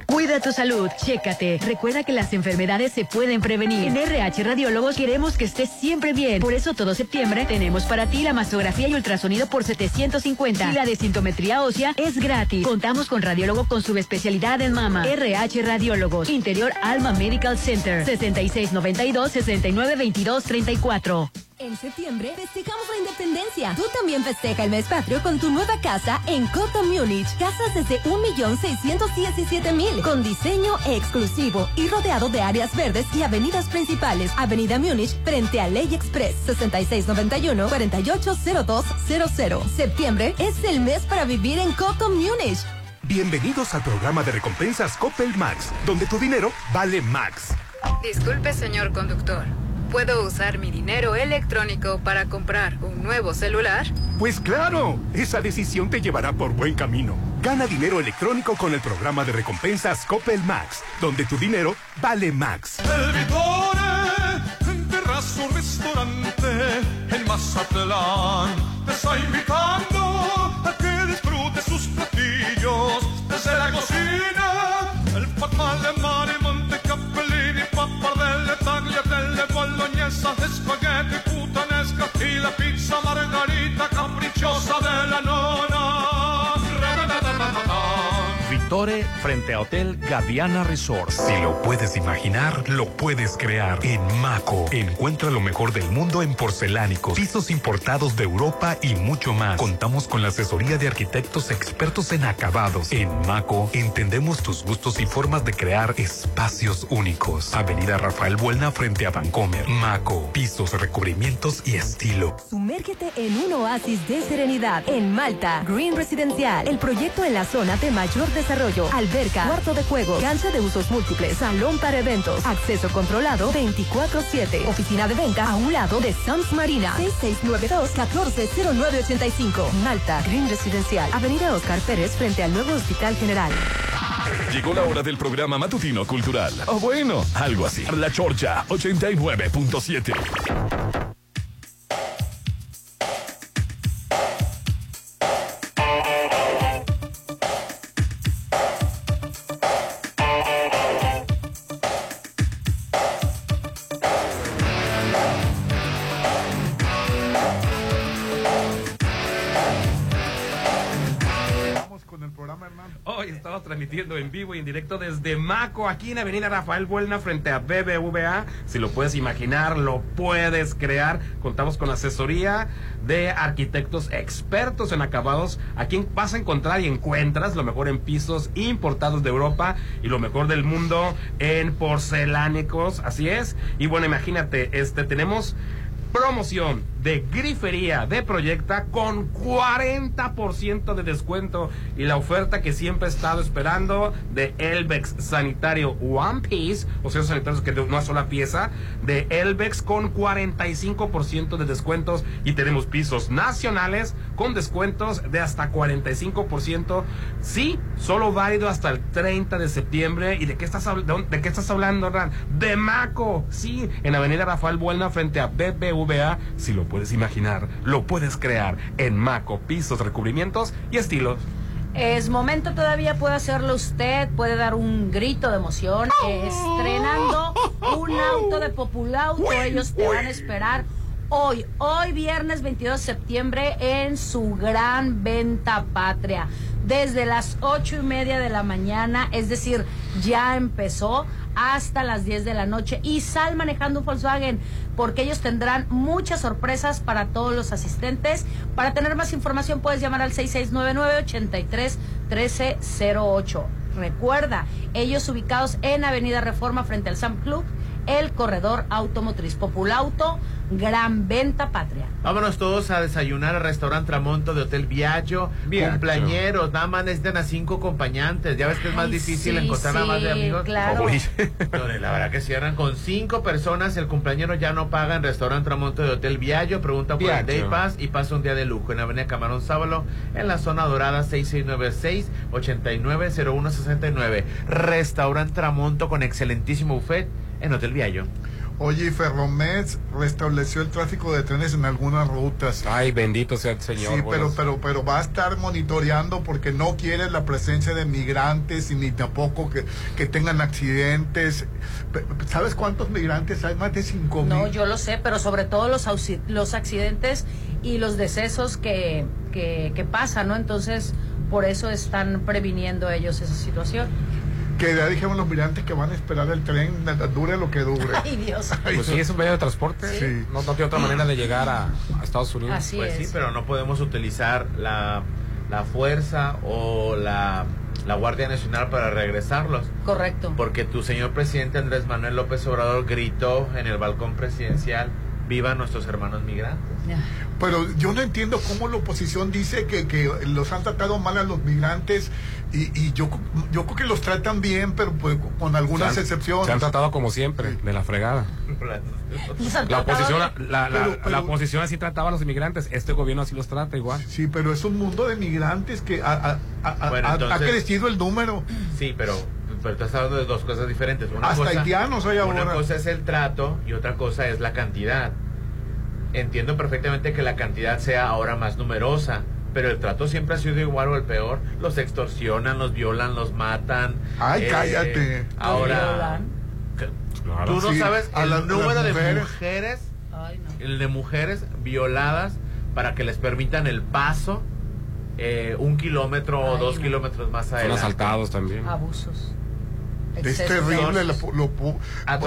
Cuida tu salud, chécate. Recuerda que las enfermedades se pueden prevenir. En RH Radiólogos queremos que estés siempre bien. Por eso todo septiembre tenemos para ti la mastografía y ultrasonido por 750. Y la desintometría ósea es gratis. Contamos con radiólogo con subespecialidad en mama. RH Radiólogos. Interior Alma Medical Center. 6692 6922 34. En septiembre festejamos la independencia. Tú también festeja el mes patrio con tu nueva casa en Coto Múnich. Casas desde 1.617.000 con diseño exclusivo y rodeado de áreas verdes y avenidas principales. Avenida Múnich frente a Ley Express 6691-480200. Septiembre es el mes para vivir en Coto Múnich. Bienvenidos al programa de recompensas Coppel Max, donde tu dinero vale Max. Disculpe, señor conductor. ¿Puedo usar mi dinero electrónico para comprar un nuevo celular? Pues claro, esa decisión te llevará por buen camino. Gana dinero electrónico con el programa de recompensas Coppel Max, donde tu dinero vale Max. El Vitore, en terrazo restaurante en Mazatlán, te está invitando frente a Hotel Gaviana Resort. Si lo puedes imaginar, lo puedes crear. En Maco, encuentra lo mejor del mundo en porcelánicos, pisos importados de Europa y mucho más. Contamos con la asesoría de arquitectos expertos en acabados. En Maco, entendemos tus gustos y formas de crear espacios únicos. Avenida Rafael Buelna frente a Vancomer. Maco, pisos, recubrimientos y estilo. Sumérgete en un oasis de serenidad en Malta. Green Residencial, el proyecto en la zona de mayor desarrollo. Cuarto de juego, cancha de usos múltiples, salón para eventos, acceso controlado 24-7. Oficina de venta a un lado de Sams Marina. 6692-140985. Malta, Green Residencial, Avenida Oscar Pérez frente al nuevo Hospital General. Llegó la hora del programa matutino cultural. O bueno, algo así. La Chorcha 89.7. en vivo y en directo desde Maco, aquí en Avenida Rafael Buelna, frente a BBVA. Si lo puedes imaginar, lo puedes crear. Contamos con asesoría de arquitectos expertos en acabados. Aquí vas a encontrar y encuentras lo mejor en pisos importados de Europa y lo mejor del mundo en porcelánicos. Así es. Y bueno, imagínate, este tenemos promoción de grifería de Proyecta con 40% de descuento y la oferta que siempre he estado esperando de Elbex Sanitario One Piece, o sea, sanitarios que de una sola pieza, de Elbex con 45% de descuentos y tenemos pisos nacionales con descuentos de hasta 45%. Sí, solo válido hasta el 30 de septiembre. ¿Y de qué estás, de, qué estás hablando, Hernán? De Maco, sí, en Avenida Rafael Buelna frente a BBVA. Si lo puedes imaginar, lo puedes crear en Maco, pisos, recubrimientos y estilos. Es momento todavía, puede hacerlo usted, puede dar un grito de emoción, estrenando un auto de Populauto. Ellos te van a esperar hoy, hoy viernes 22 de septiembre en su gran venta patria. Desde las ocho y media de la mañana, es decir, ya empezó hasta las 10 de la noche y sal manejando un Volkswagen porque ellos tendrán muchas sorpresas para todos los asistentes. Para tener más información puedes llamar al 6699-83-1308. Recuerda, ellos ubicados en Avenida Reforma frente al Sam Club, el corredor automotriz Populauto, gran venta patria. Vámonos todos a desayunar al restaurante Tramonto de Hotel Viaggio. Viaggio. Cumpleañeros, nada más necesitan a cinco acompañantes. Ya ves que es más Ay, difícil sí, encontrar a más de sí, amigos. claro. La verdad que cierran con cinco personas. El cumpleañero ya no paga en restaurante Tramonto de Hotel Viaggio. Pregunta por el. Day Pass y pasa un día de lujo en Avenida Camarón Sábalo en la zona dorada 6696-890169. Restaurante Tramonto con excelentísimo buffet en Hotel Viaggio. Oye, Ferromex restableció el tráfico de trenes en algunas rutas. Ay, bendito sea el Señor. Sí, pero, pero, pero va a estar monitoreando porque no quiere la presencia de migrantes y ni tampoco que, que tengan accidentes. ¿Sabes cuántos migrantes hay? Más de cinco mil. No, yo lo sé, pero sobre todo los, los accidentes y los decesos que, que, que pasan, ¿no? Entonces, por eso están previniendo ellos esa situación. Que ya dijeron los migrantes que van a esperar el tren, dure lo que dure. Ay, Dios. Pues sí, es un medio de transporte. Sí. No, no tiene otra manera de llegar a, a Estados Unidos. Así pues es. sí, pero no podemos utilizar la, la fuerza o la, la Guardia Nacional para regresarlos. Correcto. Porque tu señor presidente Andrés Manuel López Obrador gritó en el balcón presidencial, viva nuestros hermanos migrantes. Pero yo no entiendo cómo la oposición dice que, que los han tratado mal a los migrantes y, y yo, yo creo que los tratan bien, pero pues con algunas Se han- excepciones. Se han tratado como siempre, de la fregada. La oposición, la, la- la- Pero- pero- la oposición así trataba a los inmigrantes. Este gobierno así los trata igual. Sí, pero es un mundo de migrantes que ha, ha- ha- Bueno, ha- ha entonces- crecido el número. Sí, pero, pero estás hablando de dos cosas diferentes. Una Hasta cosa, haitianos hay Una ahora. cosa es el trato y otra cosa es la cantidad. Entiendo perfectamente que la cantidad sea ahora más numerosa, pero el trato siempre ha sido igual o el peor. Los extorsionan, los violan, los matan. Ay, Eh, cállate. Ahora, tú no Sí, sabes a el las- número las de mujeres. mujeres, Ay, no. el de mujeres violadas para que les permitan el paso eh, un kilómetro o dos no. kilómetros más Son adelante. asaltados también. Abusos. Es terrible. lo- lo- lo-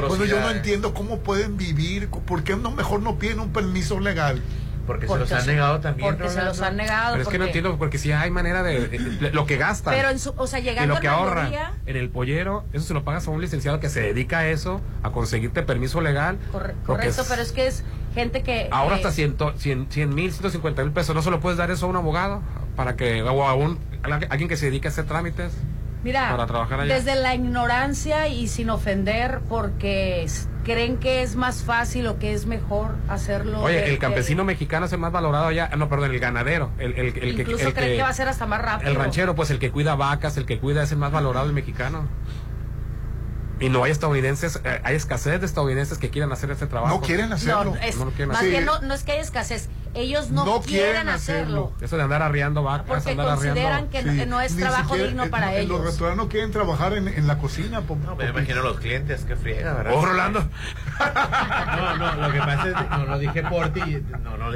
bueno, yo no entiendo cómo pueden vivir. ¿Por qué no mejor no piden un permiso legal? Porque, Porque se los han negado también. Porque se los han negado. Pero es que no entiendo, porque si hay manera de, de- de- lo que gastan. Pero en su, o sea, y llegando lo que mediodía, en el pollero, eso se lo pagas a un licenciado que se dedica a eso, a conseguirte permiso legal. corre- correcto, es- pero es que es gente que... Ahora eh, hasta 100 mil, 150 mil pesos, ¿no se lo puedes dar eso a un abogado? Para que, o a un, a alguien que se dedique a hacer trámites. Mira, para trabajar allá. desde la ignorancia y sin ofender, porque creen que es más fácil o que es mejor hacerlo. Oye, de- el campesino mexicano es el más valorado allá. ah, No, perdón, el ganadero. El, el, el de- que, incluso el creen que- que va a ser hasta más rápido. El ranchero, pues el que cuida vacas, el que cuida es el más valorado, el mexicano. Y no hay estadounidenses, eh, hay escasez de estadounidenses que quieran hacer este trabajo. No quieren hacerlo. No, es, No lo quieren más hacer. bien no, no es que haya escasez, ellos no, No quieren, quieren hacerlo. Eso de andar arriando vacas, Porque andar consideran arriando. que Sí, no es ni trabajo siquiera- digno en- para en Los ellos. restaurantes no quieren trabajar en, en la cocina. po- No, me imagino los clientes, qué friega, ¿verdad? Oh, Rolando. No, no, lo que pasa es que no lo dije por ti. No, no,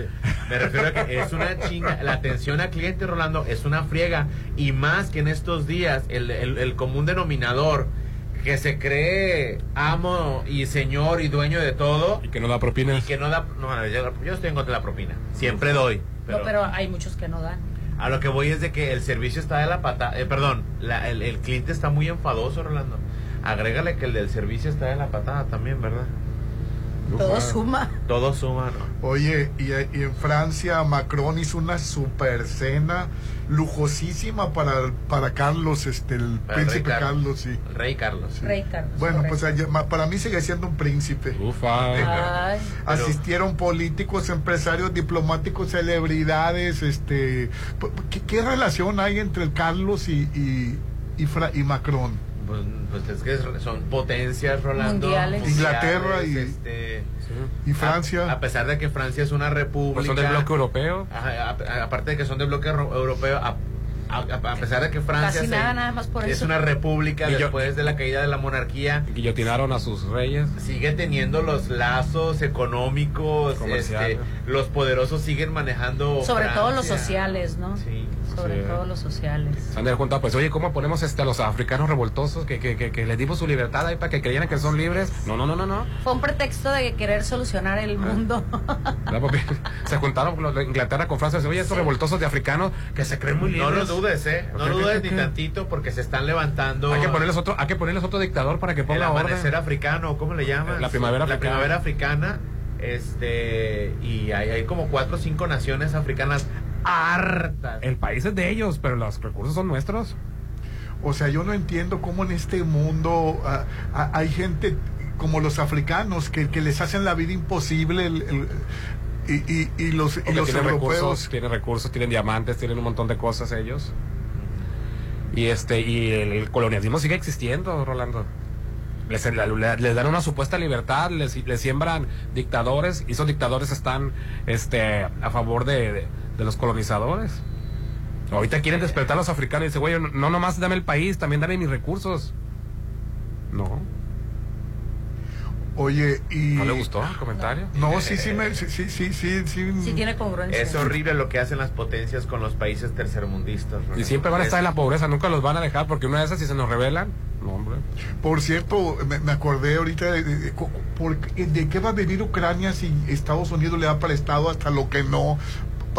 me refiero a que es una chinga. La atención al cliente, Rolando, es una friega. Y más que en estos días, el, el- el común denominador que se cree amo y señor y dueño de todo. Y que no da propinas. Y que no da. No, no, yo, yo estoy en contra de la propina. Siempre doy. Pero, no, pero hay muchos que no dan. a lo que voy es de que el servicio está de la pata. eh, perdón, la- el, el cliente está muy enfadoso, Rolando. Agrégale que el del servicio está de la patada también, ¿verdad? Todo suma. Todo suma, ¿no? Oye, y, y en Francia Macron hizo una super cena lujosísima para, para Carlos, este, el Para el príncipe rey Carlos, sí. el Rey Carlos. Rey Carlos. Bueno, pues para mí sigue siendo un príncipe. Ufa. Ay, Pero- Asistieron políticos, empresarios, diplomáticos, celebridades, este, ¿qué, qué relación hay entre el Carlos y, y, y, Fra- y Macron? Pues, pues es que es- son potencias, Rolando. Mundiales. Inglaterra y- este, Y Francia. a, a pesar de que Francia es una república. Pues son del bloque europeo. A- a- aparte de que son del bloque ro- europeo, a, a- a pesar de que Francia se- nada, nada más por es eso. una república Y yo- después de la caída de la monarquía, Guillotinaron a sus reyes. sigue teniendo los lazos económicos, este, los poderosos siguen manejando. Sobre todo los Francia. sociales, ¿no? Sí. Sobre Sí. todo los sociales. Se han dado cuenta, pues, oye, ¿cómo ponemos este, a los africanos revoltosos que, que, que, que les dimos su libertad ahí para que creyeran que son libres? No, no, no, no, no. Fue un pretexto de querer solucionar el mundo. La papi- Se juntaron los de Inglaterra con Francia. Oye, estos revoltosos de africanos que se creen muy No libres. lo dudes, ¿eh? No lo dudes ni tantito porque se están levantando. Hay que ponerles otro, hay que ponerles otro dictador para que el ponga amanecer orden. africano, ¿cómo le llaman? La primavera La africana. primavera africana. Este, y hay, hay como cuatro o cinco naciones africanas hartas. El país es de ellos, pero los recursos son nuestros. O sea, yo no entiendo cómo en este mundo ah, ah, hay gente como los africanos que, que les hacen la vida imposible el- el- y, y- y los, y los tienen europeos. recursos, tienen recursos, tienen diamantes, tienen un montón de cosas ellos. Y este y el, el colonialismo sigue existiendo, Rolando. Les, la- la- les dan una supuesta libertad, les, les siembran dictadores y esos dictadores están este a favor de, de- los colonizadores. Ahorita quieren despertar a los africanos y dicen, güey, no, no nomás dame el país, también dame mis recursos. No, Oye, y no le gustó el comentario. No, sí, sí, me, sí, sí, sí, sí, sí. Sí tiene congruencia. Es horrible lo que hacen las potencias con los países tercermundistas. Y siempre van a estar en la pobreza, nunca los van a dejar porque una de esas si se nos revelan, No, hombre. Por cierto, me, me acordé ahorita de, de- de- de qué va a vivir Ucrania si Estados Unidos le ha prestado hasta lo que no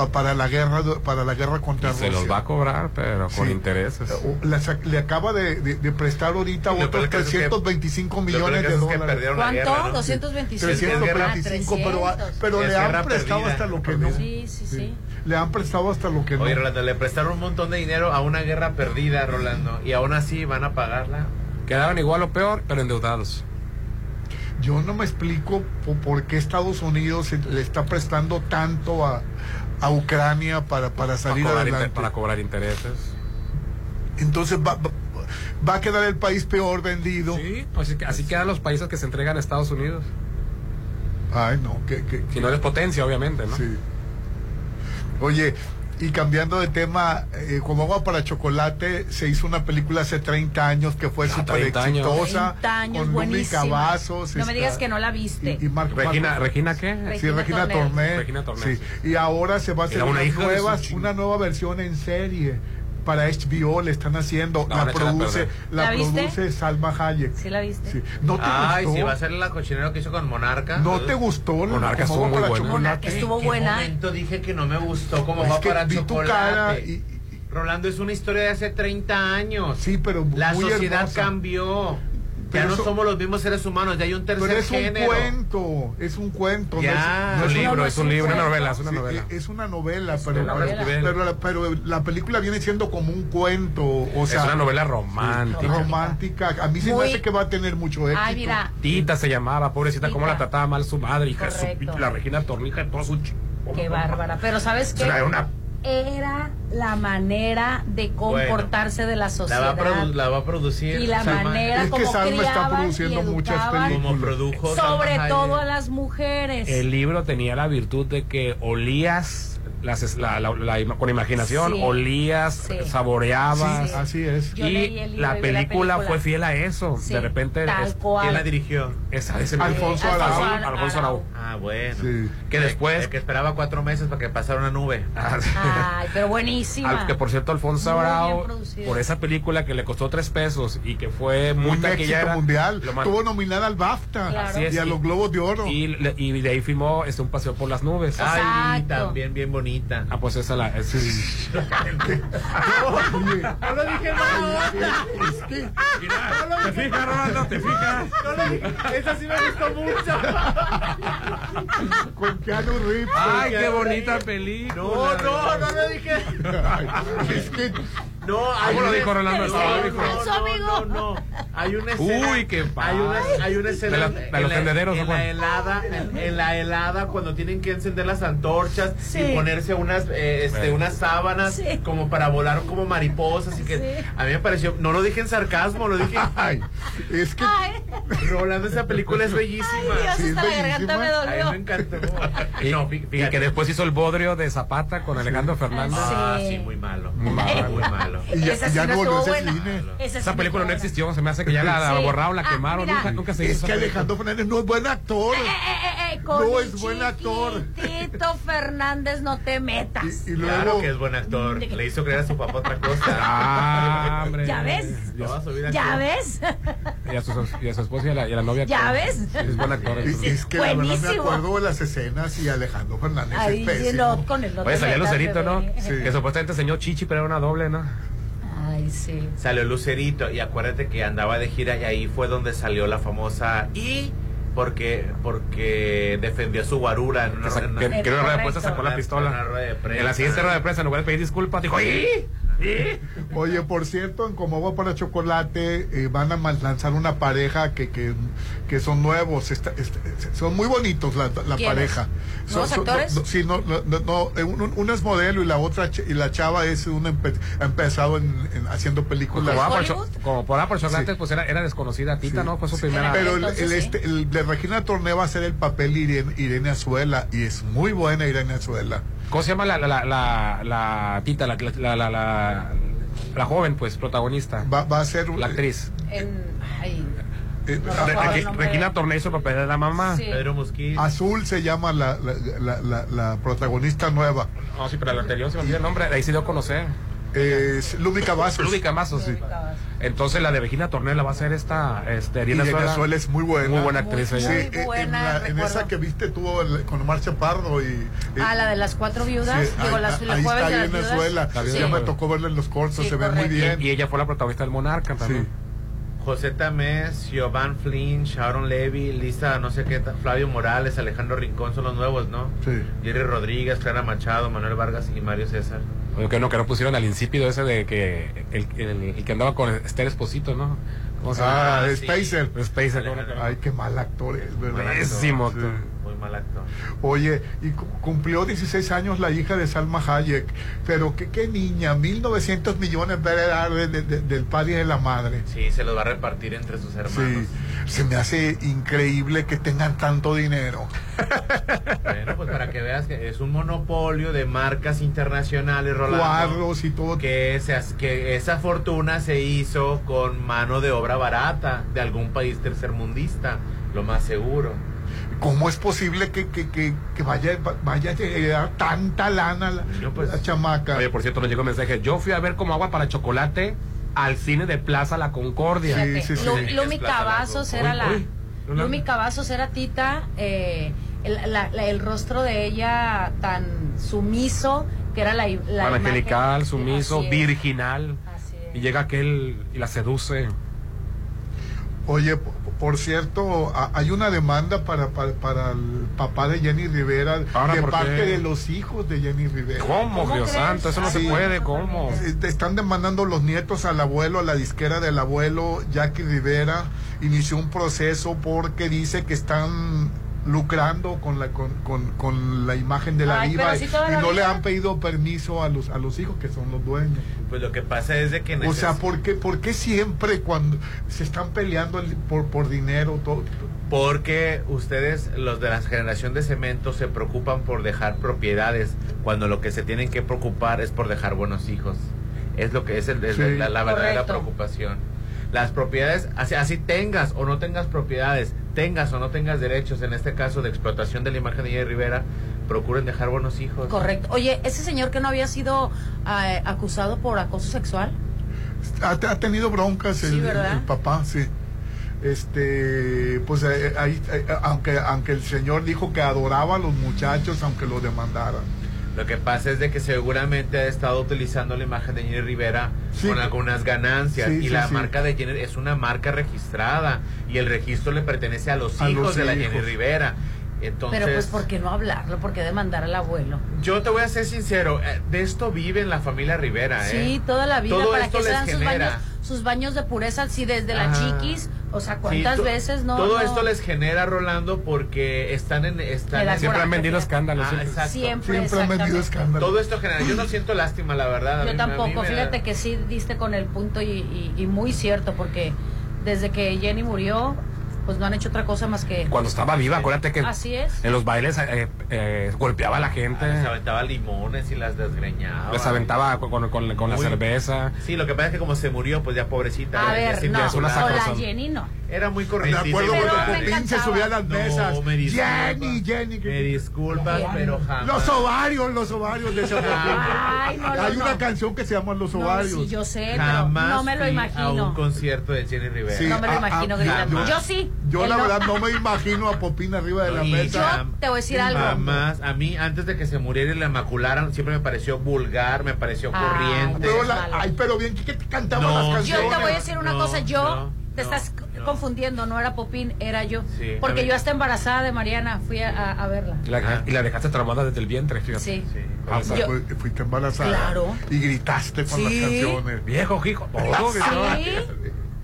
pa- para la guerra para la guerra contra Y se Rusia. los va a cobrar, pero con Sí. intereses. O- la sac- le acaba de, de- de prestar ahorita otros peor que es que- 325 lo peor millones que de es que dólares. la ¿Cuánto? guerra, ¿no? 225. 325, pero, Ah, pero Es le han prestado perdida. hasta lo que no. Sí, sí, sí. Le han prestado hasta lo que no. Oye, Rolando, le prestaron un montón de dinero a una guerra perdida, Rolando, y aún así van a pagarla. Quedaron igual o peor, pero endeudados. Yo no me explico po- por, qué Estados Unidos se- le está prestando tanto a, a Ucrania para, para salir para, adelante. inter- para cobrar intereses. Entonces va, va, va a quedar el país peor vendido. Sí, pues así quedan los países que se entregan a Estados Unidos. Ay, no, que, que- Si no eres potencia, obviamente, ¿no? Sí. Oye, y cambiando de tema, eh, como agua para chocolate, se hizo una película hace 30 años que fue Ya, súper 30 años. exitosa. 30 años, con buenísima. Cavazos. No me está- digas que no la viste. Y, y Marco- Regina, Marco- ¿Regina qué? Sí, Regina Regina Torné. Regina Torné, Sí. Y ahora se va a hacer una una nueva versión en serie. Para HBO le están haciendo. La produce, la produce Salma Hayek. ¿Sí la viste? Sí. ¿No te Ay, gustó? si va a ser la cochinero que hizo con Monarca. ¿No te gustó? Monarca estuvo muy buena. Monarca estuvo ¿En qué buena. momento dije que no me gustó como Es va que para vi tu chocolate? cara y- Rolando, es una historia de hace 30 años. Sí, pero La muy sociedad hermosa. cambió. Pero ya no eso- somos los mismos seres humanos, ya hay un tercer Pero es un cuento, es un cuento. Ya. no Es un no libro, es es un un libro, una novela, es una Sí, novela. e- Es una novela, pero, una novela. pero, pero la, pero la película viene siendo como un cuento, o sea, es una novela romántica. romántica. A mí se Muy- me hace que va a tener mucho éxito. Ay, mira. Tita se llamaba, pobrecita, cómo Tita. la trataba mal su madre, hija su la Regina Tornija todo su Qué bárbara. Pero ¿sabes qué? Era una- Era la manera de comportarse de la La va, sociedad. a produ- la va a producir. y la Salma. manera Es que como Salma está produciendo y muchas películas. Como produjo. sobre Salma todo Hayek. a las mujeres. El libro tenía la virtud de que olías las, la- la- la- con imaginación, Sí. olías, Sí. saboreabas. Sí. Así es. Yo leí Y el libro la película, la película. fue fiel a eso. Sí, de repente. tal es- cual. ¿Quién la dirigió? esa- ese- Alfonso Arau. Alfonso Alfonso Arau. Ah, bueno. Sí. Que después- El que esperaba cuatro meses para que pasara una nube. Ah, Ay, pero buenísima. Al- que por cierto, Alfonso Muy Arau, por esa película que le costó tres pesos y que fue muy Un éxito taquillera, mundial. lo man- Estuvo nominada al BAFTA Claro. Así es, y a los Globos de Oro. y, le- y de ahí filmó este, un paseo por las nubes. Ay, también bien bonita. Ah, pues esa la. es- Oye, No lo dije mal. es que ¿Te fijas, Rolando? ¿Te fijas? No lo dije. Esa sí me gustó mucho. con Keanu Reeves. Ay, qué bonita película. No, no, no lo dije. Es que No, hay ¿Cómo lo una- dijo Rolando? No, ¿Cómo lo no, dijo? no, Su amigo. no, no, no. Hay una escena. Uy, qué hay una, padre. hay una escena. De la- en- de en los la- tendederos, En ¿no, la helada, en, en la helada, cuando tienen que encender las antorchas Sí. y ponerse unas, eh, este, unas sábanas Sí. como para volar como mariposas y que Sí. a mí me pareció, no lo dije en sarcasmo, lo dije. ay, es que Ay, Rolando, esa película es bellísima. ay, Dios, Sí, es hasta la garganta me bellísima. A mí dolió. me encantó. Y, que después hizo el bodrio de Zapata con Alejandro Fernández. Ah, Sí. sí, muy malo. Muy malo. Y ya, Esa sí ya no volvió a cine. Esa, Esa sí película no existió, se me hace que ya la, la Sí. borraron, la Ah, quemaron, mira. nunca, nunca se hizo Es que. Alejandro Fernández no es buen actor. buena. Eh, eh, eh, eh, con No es buen actor. Tito Fernández, no te metas. Y, y luego Claro que es buen actor. Le hizo creer a su papá otra cosa. Ah, hombre. ¿Ya ves? ¿Ya ves? Y a su, y a su esposa y a la, y a la novia. ¿Ya que- ves? Es buen actor. entonces. es que la verdad me Buenísimo. acuerdo de las escenas y Alejandro Fernández Ay, es sí, pésimo. no, con el no Oye, salía Lucerito, ¿no? Sí. Que supuestamente enseñó Chichi, pero era una doble, ¿no? Ay, sí. Salió Lucerito y acuérdate que andaba de gira y ahí fue donde salió la famosa y porque porque defendió a su guarura en una, Que, en una- que, que en una rueda de correcto. prensa sacó la pistola. rueda de prensa. En la siguiente rueda de prensa, en lugar de pedir disculpas, dijo ¡Y! Oye, por cierto, en Como Agua para Chocolate eh, van a lanzar una pareja que, que, que son nuevos, esta- esta- son muy bonitos la, la pareja. Son- ¿Nuevos son- actores? no, no, sí, no, no, no, no, eh, un- una es modelo y la otra y la chava es una empe- ha empezado en, en haciendo películas. Como, por, por por chocolate, Sí. pues era, era desconocida. Tita, Sí. ¿no? Fue su primera. Pero el, el este, el de Regina Torné va a ser el papel Irene, Irene Azuela y es muy buena Irene Azuela. ¿Cómo se llama la, la, la, la, la Tita, la, la, la, la, la joven, pues, protagonista? Va, va a ser La actriz. En, ay, eh, No el nombre. Regina Torné hizo el papel de la mamá. Sí. Pedro Mosquito. Azul se llama la, la, la, la- la protagonista nueva. No, sí, pero la anterior se me olvidó el nombre. Ahí se dio a conocer. Es Lubi Cavazos. Lubi Cavazos, sí. Entonces la de Regina Tornella va a ser esta este, Y Irina. Suela es muy buena. Muy buena actriz Sí, ella. eh, en, la- en esa que viste tú el- con Omar Chaparro y... eh, Ah, la de las cuatro viudas. sí, Digo, ahí, las, ahí está Irina. Suela. Sí. Ya me tocó verla en los cortos, Sí, se ve muy correcto. bien. Y ella fue la protagonista del Monarca también. José Tamés, Siobhan Flynn, Sharon Levy, Lisa, no sé qué, Flavio Morales, Alejandro Rincón son los nuevos, ¿no? Sí. Jerry Rodríguez, Clara Machado, Manuel Vargas y Mario César. Que no, que no pusieron al insípido ese de que el, el- el que andaba con Esther Esposito, ¿no? ¿Cómo se llama? Ah, Spacer. Spacer, ¿cómo no? Ay, qué mal actor es, ¿verdad? Pésimo Sí. actor. Mal actor. Oye, y cu- cumplió 16 años la hija de Salma Hayek, pero qué, qué niña, 1.900 millones de de- del padre y de la madre. Sí, se los va a repartir entre sus hermanos. Sí, se me hace increíble que tengan tanto dinero. Bueno, pues para que veas que es un monopolio de marcas internacionales, Rolando. Cuadros y todo. Que, se hace- que esa fortuna se hizo con mano de obra barata de algún país tercermundista, lo más seguro. ¿Cómo es posible que, que, que, que vaya, vaya a llegar tanta lana la, la chamaca? Oye, por cierto, nos llegó un mensaje. Yo fui a ver como agua para chocolate al cine de Plaza La Concordia. Fíjate, Lu- Lumi Cavazos era la. Uy, uy. Lumi Cavazos era Tita. eh, el, la- la- el rostro de ella tan sumiso que era la, la Angelical, sumiso, Así es. virginal. Y llega aquel y la seduce. Oye, por cierto, a- hay una demanda para, para, para el papá de Jenny Rivera Ahora, de ¿por parte qué? de los hijos de Jenny Rivera. ¿Cómo, ¿Cómo Dios crees? santo? Eso no se puede, ¿cómo? Eh, Están demandando los nietos al abuelo, a la disquera del abuelo, Jackie Rivera. Inició un proceso porque dice que están lucrando con la con, con, con la imagen de la Ay, diva y, si toda y la no le han pedido permiso a los a los hijos que son los dueños. Pues lo que pasa es de que O sea, neces- ¿por qué, por qué siempre cuando se están peleando el- por, por dinero? Todo, Porque ustedes, los de la generación de cemento, se preocupan por dejar propiedades, cuando lo que se tienen que preocupar es por dejar buenos hijos. Es lo que es, el- es Sí. la, la verdadera Correcto. preocupación. Las propiedades, así, así tengas o no tengas propiedades, tengas o no tengas derechos, en este caso de explotación de la imagen de Jenny Rivera, procuren dejar buenos hijos. Correcto. Oye, ese señor que no había sido eh, acusado por acoso sexual. ha, ha tenido broncas el, Sí, ¿verdad? el papá, sí. Este, pues eh, ahí, eh, aunque, aunque el señor dijo que adoraba a los muchachos, aunque lo demandaran. Lo que pasa es de que seguramente ha estado utilizando la imagen de Jenny Rivera Sí. con algunas ganancias Sí, y sí, la sí. marca de Jenny es una marca registrada y el registro le pertenece a los A hijos los de la hijos. Jenny Rivera. Entonces, Pero pues, ¿por qué no hablarlo? ¿Por qué demandar al abuelo? yo te voy a ser sincero, eh, de esto vive en la familia Rivera, ¿eh? Sí, toda la vida Todo para esto que se les dan sus baños, sus baños de pureza, sí, desde la Ajá. chiquis. O sea, ¿cuántas veces no? Todo no? esto les genera, Rolando, porque están en... Están en- Siempre han vendido escándalos, Ah, siempre. exacto. Siempre, Siempre han vendido escándalos. Todo esto genera... Yo no siento lástima, la verdad. Yo mí- tampoco, fíjate que sí diste con el punto y, y- y muy cierto, porque desde que Jenny murió, pues no han hecho otra cosa más que... Cuando estaba viva, acuérdate que Así es. en los bailes eh, eh, golpeaba a la gente. Les aventaba limones y las desgreñaba. Les aventaba con, con- con- con la cerveza. Sí, lo que pasa es que como se murió, pues ya pobrecita. A ver, no, es una con la. Jenny no. Era muy De corriente. acuerdo Pero con me Popín se subía a las mesas. No, me disculpa. Jenny, Jenny. Me disculpas, pero jamás. Los ovarios, los ovarios de Ay, no, Hay no. una canción que se llama Los No, ovarios. sí, yo sé, pero Jamás no me lo imagino. a un concierto de Jenny Rivera. Sí, No me lo imagino gritando. Yo sí. Yo la no. verdad no me imagino a Popín arriba de la Y mesa. jam- Te voy a decir algo. Jamás. A mí, antes de que se muriera y la macularan, siempre me pareció vulgar, me pareció Ay, corriente. Pero la- ay, pero bien, ¿qué te cantaban No, las Yo canciones? te voy a decir una No, cosa, yo no, te no, no. confundiendo, no era Popín, era yo. Sí, Porque yo hasta embarazada de Mariana fui a, a- a verla. Y la, y la dejaste traumada desde el vientre, fíjate. Sí. Ah, Yo- pues, fuiste embarazada. Claro. Y gritaste con las Sí. canciones. Viejo, hijo. Sí.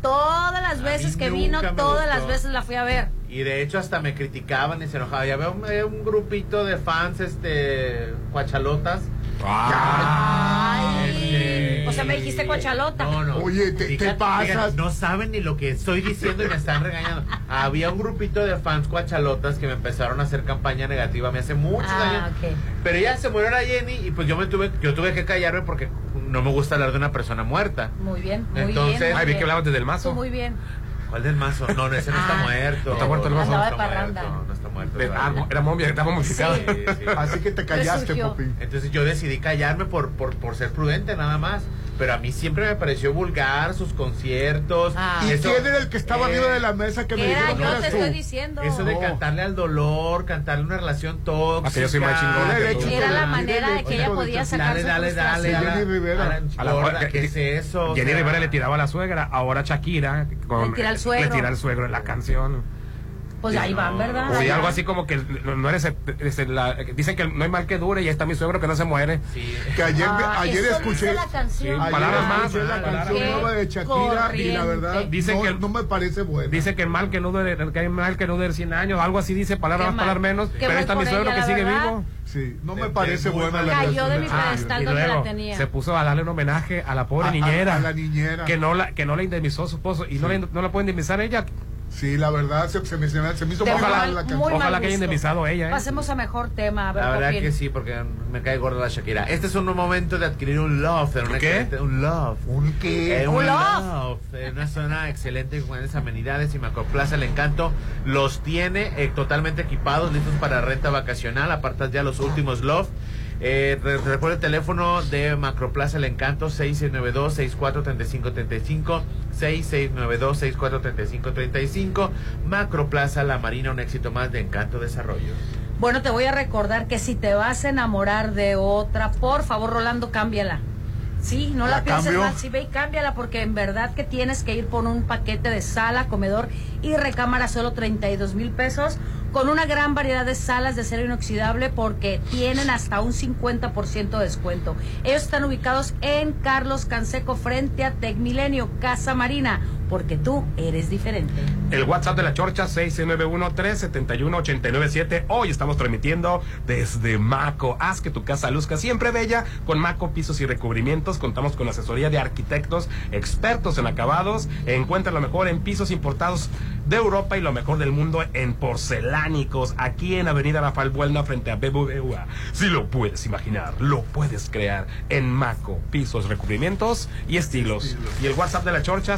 Todas las veces que vino, todas gustó. las veces la fui a ver. Y de hecho hasta me criticaban y se enojaban. Ya veo un, eh, un grupito de fans, este, cuachalotas. Ay. O sea, me dijiste cuachalota. No, no. Oye, te- te pasas. fíjate, no saben ni lo que estoy diciendo y me están regañando. Había un grupito de fans cuachalotas que me empezaron a hacer campaña negativa me hace muchos Ah, años. ok. Pero ya se murió la Jenny y pues yo me tuve, yo tuve que callarme porque no me gusta hablar de una persona muerta. Muy bien, muy Entonces- bien. muy Ay, vi que hablabas desde el mazo. Tú muy bien. ¿Cuál del mazo? No, no, ese no está Ah. muerto. ¿No está muerto el mazo? No está muerto, no está muerto. Era momia, estaba momificado. Sí, sí. Así que te callaste, Resurgió. Popi. Entonces yo decidí callarme por, por, por ser prudente nada más. Pero a mí siempre me pareció vulgar sus conciertos. ¿Y Eso- quién era el que estaba eh, arriba de la mesa que me Era, dijeron que yo eras te tú? estoy diciendo. Eso de No. cantarle al dolor, cantarle una relación tóxica. Ah, que yo soy más chingón que tú. Era la manera de que ella podía sacar Dale, su dale, dale. frustración. a la- Jenny Rivera. a la gorda, ¿Qué es eso? O Jenny sea, Rivera le tiraba a la suegra, ahora Shakira con- Le tira al suegro. le tira al suegro en la canción. Pues ahí van, ¿verdad? Sí, algo así como que no, no eres, es la- dicen que no hay mal que dure y ahí está mi suegro que no se muere. Que ayer, Ah, ayer escuché, la canción. ayer palabras más, escuché la canción nueva de Shakira y la verdad. Dicen no, que- no me parece buena. Dice que el mal que no dure, que hay mal que no dure 100 años, algo así dice, palabras más, palabras menos, pero ahí está mi suegro ella, que sigue verdad. vivo. Sí, no me De- parece buena la Cayó de mi pedestal Y donde la tenía. se puso a darle un homenaje a la pobre A- niñera, a la niñera. que no la que no la indemnizó su esposo y no, la, no la puede indemnizar ella. Sí, la verdad se, se me, se me- hizo muy Ojalá- mal la canción. muy mal Ojalá que haya indemnizado ella. ¿eh? Pasemos a mejor tema. A ver, La verdad que sí, porque me cae gorda la Shakira. Este es un momento de adquirir un love. una ¿Qué? Un love. ¿Un qué? Eh, un Un love. love. En una zona excelente con grandes amenidades y Macroplaza El Encanto los tiene eh, totalmente equipados, listos para renta vacacional. Apartas ya los últimos love. Eh, re- recuerda el teléfono de Macroplaza El Encanto 6692-643535 6692-643535 Macroplaza La Marina, un éxito más de Encanto Desarrollo. Bueno, te voy a recordar que si te vas a enamorar de otra, por favor, Rolando, cámbiala. Sí, no la, ¿La pienses más. Sí, ve y cámbiala porque en verdad que tienes que ir por un paquete de sala, comedor y recámara solo 32 mil pesos con una gran variedad de salas de acero inoxidable porque tienen hasta un 50% de descuento. Ellos están ubicados en Carlos Canseco frente a Tecmilenio, Casa Marina, porque tú eres diferente. El WhatsApp de la Chorcha 691-371-897. Hoy estamos transmitiendo desde Maco. Haz que tu casa luzca siempre bella con Maco Pisos y Recubrimientos. Contamos con asesoría de arquitectos expertos en acabados. Encuentra lo mejor en pisos importados de Europa y lo mejor del mundo en porcelánicos. Aquí en Avenida Rafael Buelna frente a BBVA. Si lo puedes imaginar, lo puedes crear en Maco Pisos, Recubrimientos y estilos. Y el WhatsApp de la Chorcha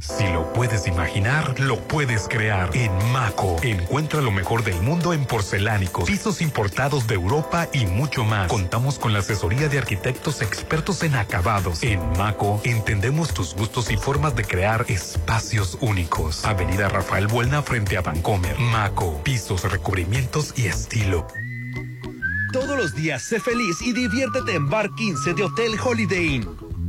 Si lo puedes imaginar, lo puedes crear. En Maco, encuentra lo mejor del mundo en porcelánicos, pisos importados de Europa y mucho más. Contamos con la asesoría de arquitectos expertos en acabados. En Maco, entendemos tus gustos y formas de crear espacios únicos. Avenida Rafael Buelna frente a Vancomer. Maco, pisos, recubrimientos y estilo. Todos los días sé feliz y diviértete en Bar 15 de Hotel Holiday Inn.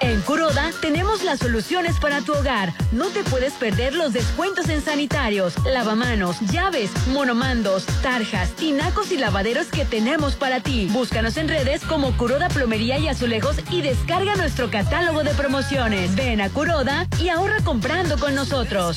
En Curoda tenemos las soluciones para tu hogar. No te puedes perder los descuentos en sanitarios, lavamanos, llaves, monomandos, tarjas, tinacos y lavaderos que tenemos para ti. Búscanos en redes como Curoda Plomería y Azulejos y descarga nuestro catálogo de promociones. Ven a Curoda y ahorra comprando con nosotros.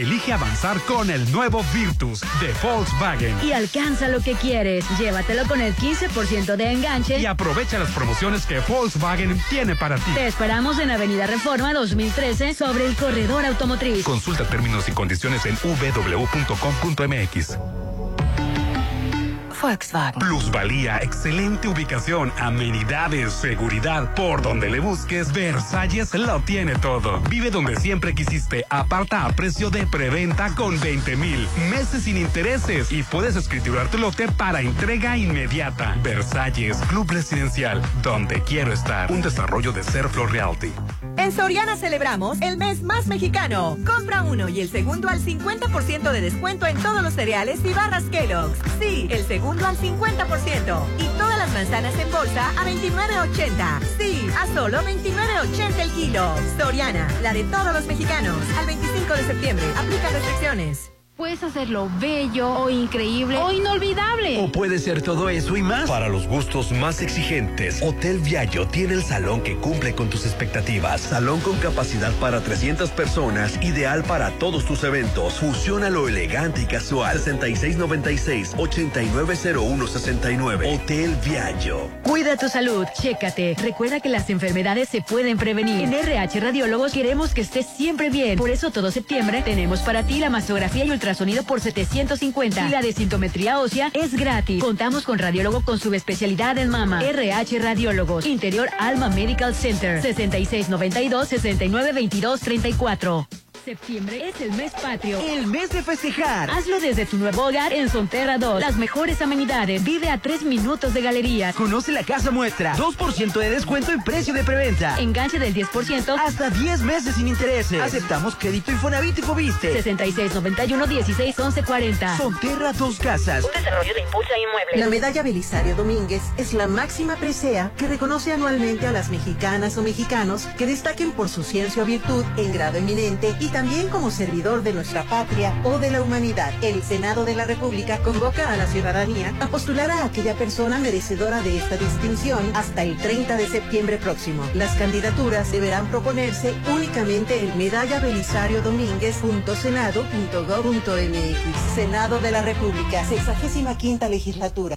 Elige avanzar con el nuevo Virtus de Volkswagen. Y alcanza lo que quieres. Llévatelo con el 15% de enganche. Y aprovecha las promociones que Volkswagen tiene para ti. Te esperamos en Avenida Reforma 2013 sobre el corredor automotriz. Consulta términos y condiciones en www.com.mx. Volkswagen. Plusvalía, excelente ubicación, amenidades, seguridad. Por donde le busques, Versalles lo tiene todo. Vive donde siempre quisiste. Aparta a precio de preventa con 20 mil meses sin intereses y puedes escriturar tu lote para entrega inmediata. Versalles, Club Residencial, donde quiero estar. Un desarrollo de Serflo Realty. En Soriana celebramos el mes más mexicano. Compra uno y el segundo al 50% de descuento en todos los cereales y barras Kellogg's. Sí, el segundo al 50%. Y todas las manzanas en bolsa a 29.80. Sí, a solo 29.80 el kilo. Soriana, la de todos los mexicanos. Al 25 de septiembre. Aplica restricciones. Puedes hacerlo bello o increíble o inolvidable. O puede ser todo eso y más. Para los gustos más exigentes, Hotel Viallo tiene el salón que cumple con tus expectativas. Salón con capacidad para 300 personas, ideal para todos tus eventos. Fusiona lo elegante y casual. 6696-890169. Hotel Viallo. Cuida tu salud, chécate. Recuerda que las enfermedades se pueden prevenir. En RH Radiólogos queremos que estés siempre bien. Por eso todo septiembre tenemos para ti la mastografía y ultrasonido por 750. Y la de sintometría ósea es gratis. Contamos con radiólogo con subespecialidad en mama. RH Radiólogos. Interior Alma Medical Center. 6692-692234. Septiembre es el mes patrio. El mes de festejar. Hazlo desde tu nuevo hogar en Sonterra 2. Las mejores amenidades. Vive a tres minutos de galerías. Conoce la casa muestra. 2% de descuento en precio de preventa. Enganche del 10%. Hasta 10 meses sin intereses. Aceptamos crédito Infonavit y Fobiste. 6691 16 11 40. Sonterra Dos Casas. Un desarrollo de Impulsa Inmueble. La medalla Belisario Domínguez es la máxima presea que reconoce anualmente a las mexicanas o mexicanos que destaquen por su ciencia o virtud en grado eminente y también como servidor de nuestra patria o de la humanidad. El Senado de la República convoca a la ciudadanía a postular a aquella persona merecedora de esta distinción hasta el 30 de septiembre próximo. Las candidaturas deberán proponerse únicamente en medallavelisario.senado.gov.mx. Senado de la República, 65 legislatura.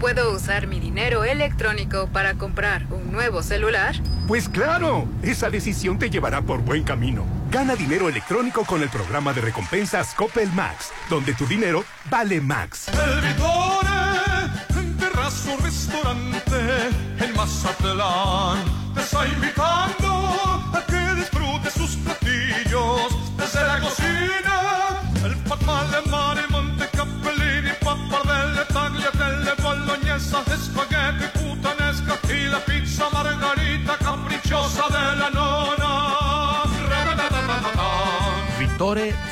¿Puedo usar mi dinero electrónico para comprar un nuevo celular? Pues claro, esa decisión te llevará por buen camino. Gana dinero electrónico con el programa de recompensas Coppel Max, donde tu dinero vale Max. El Vitore, en terrazo restaurante en Mazatlán,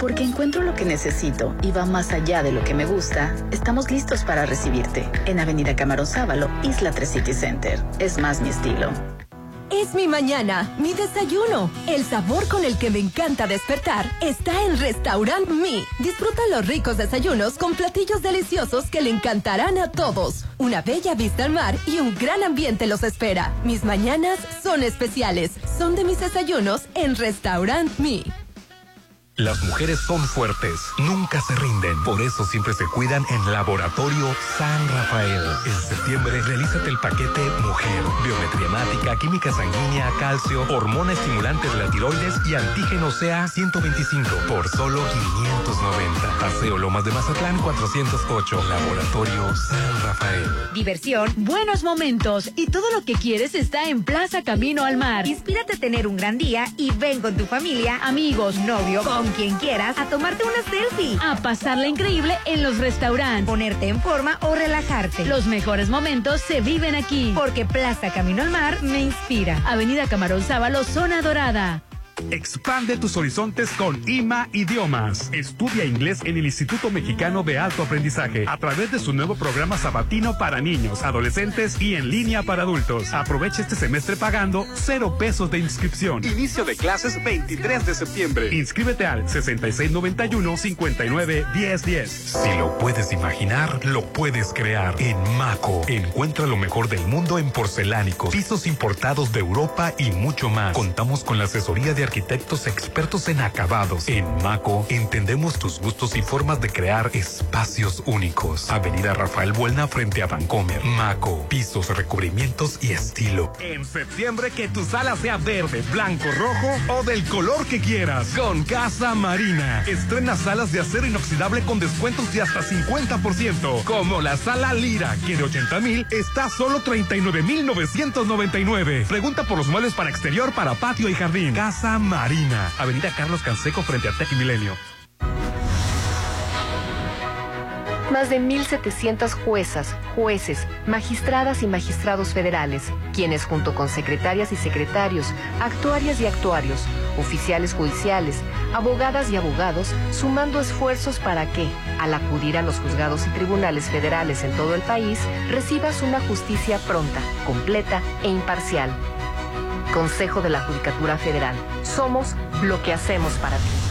Porque encuentro lo que necesito y va más allá de lo que me gusta, estamos listos para recibirte en Avenida Camarón Sábalo, Isla 3 City Center. Es más mi estilo. Es mi mañana, mi desayuno. El sabor con el que me encanta despertar está en Restaurant Mi. Disfruta los ricos desayunos con platillos deliciosos que le encantarán a todos. Una bella vista al mar y un gran ambiente los espera. Mis mañanas son especiales. Son de mis desayunos en Restaurant Mi. Las mujeres son fuertes, nunca se rinden. Por eso siempre se cuidan en Laboratorio San Rafael. En septiembre, realízate el paquete Mujer. Biometría hemática, química sanguínea, calcio, hormona estimulante de la tiroides y antígeno CA 125 por solo 590. Paseo Lomas de Mazatlán 408. Laboratorio San Rafael. Diversión, buenos momentos y todo lo que quieres está en Plaza Camino al Mar. Inspírate a tener un gran día y ven con tu familia, Amigos, novio, con quien quieras, a tomarte una selfie. a pasarla increíble en los restaurantes. Ponerte en forma o relajarte. Los mejores momentos se viven aquí. Porque Plaza Camino al Mar me inspira. Avenida Camarón Sábalo, Zona Dorada. Expande tus horizontes con IMA Idiomas. Estudia inglés en el Instituto Mexicano de Alto Aprendizaje a través de su nuevo programa sabatino para niños, adolescentes y en línea para adultos. Aprovecha este semestre pagando cero pesos de inscripción. Inicio de clases 23 de septiembre. Inscríbete al 6691-591010. Si lo puedes imaginar, lo puedes crear. En Maco, encuentra lo mejor del mundo en porcelánicos, pisos importados de Europa y mucho más. Contamos con la asesoría de arquitectos expertos en acabados. En Maco entendemos tus gustos y formas de crear espacios únicos. Avenida Rafael Buelna frente a Vancomer. Maco, pisos, recubrimientos y estilo. En septiembre que tu sala sea verde, blanco, rojo o del color que quieras. Con Casa Marina. Estrena salas de acero inoxidable con descuentos de hasta 50%. Como la sala Lira, que de 80 mil está solo 39 mil 999. Pregunta por los muebles para exterior, para patio y jardín. Casa Marina. Avenida Carlos Canseco frente a Tech Milenio. Más de 1.700 juezas, jueces, magistradas y magistrados federales, quienes junto con secretarias y secretarios, actuarias y actuarios, oficiales judiciales, abogadas y abogados, sumando esfuerzos para que, al acudir a los juzgados y tribunales federales en todo el país, recibas una justicia pronta, completa e imparcial. Consejo de la Judicatura Federal. Somos lo que hacemos para ti.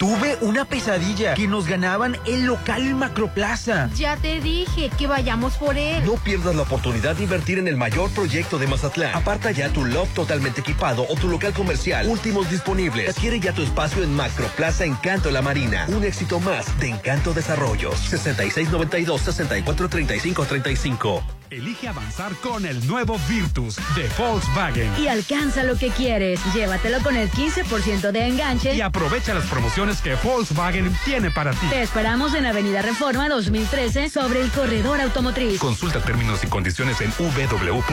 Tuve una pesadilla que nos ganaban el local Macroplaza. Ya te dije que vayamos por él. No pierdas la oportunidad de invertir en el mayor proyecto de Mazatlán. Aparta ya tu loft totalmente equipado o tu local comercial. Últimos disponibles. Adquiere ya tu espacio en Macroplaza Encanto La Marina. Un éxito más de Encanto Desarrollos. 6692-643535. Elige avanzar con el nuevo Virtus de Volkswagen. Y alcanza lo que quieres. Llévatelo con el 15% de enganche. Y aprovecha las promociones que Volkswagen tiene para ti. Te esperamos en Avenida Reforma 2013 sobre el corredor automotriz. Consulta términos y condiciones en www.com.mx.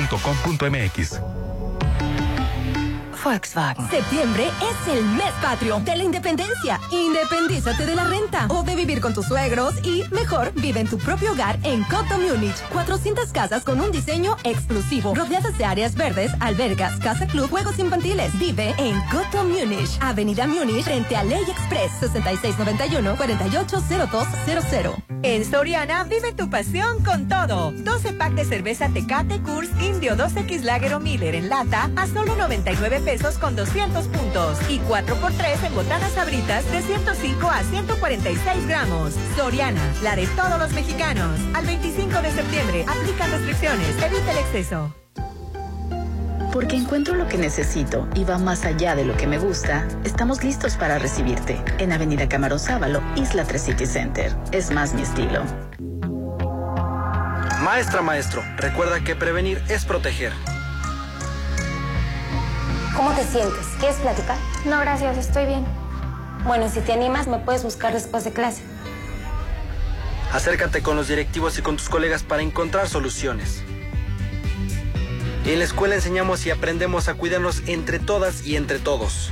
Volkswagen. Septiembre es el mes patrio de la independencia. Independízate de la renta o de vivir con tus suegros y, mejor, vive en tu propio hogar en Coto Múnich. 400 casas con un diseño exclusivo, rodeadas de áreas verdes, albergas, casa club, juegos infantiles. Vive en Coto Múnich. Avenida Múnich frente a Ley Express 6691-480200. En Soriana vive tu pasión con todo. 12 pack de cerveza Tecate Kurs Indio 2X Lager o Miller en lata a solo 99 pesos con 200 puntos y 4x3 en botanas sabritas de 105 a 146 gramos. Soriana, la de todos los mexicanos. Al 25 de septiembre, aplican restricciones. Evita el exceso. Porque encuentro lo que necesito y va más allá de lo que me gusta, estamos listos para recibirte en Avenida Camarón Sábalo, Isla 3 City Center. Es más mi estilo. Maestra, maestro, recuerda que prevenir es proteger. ¿Cómo te sientes? ¿Quieres platicar? No, gracias, estoy bien. Bueno, si te animas, me puedes buscar después de clase. Acércate con los directivos y con tus colegas para encontrar soluciones. En la escuela enseñamos y aprendemos a cuidarnos entre todas y entre todos.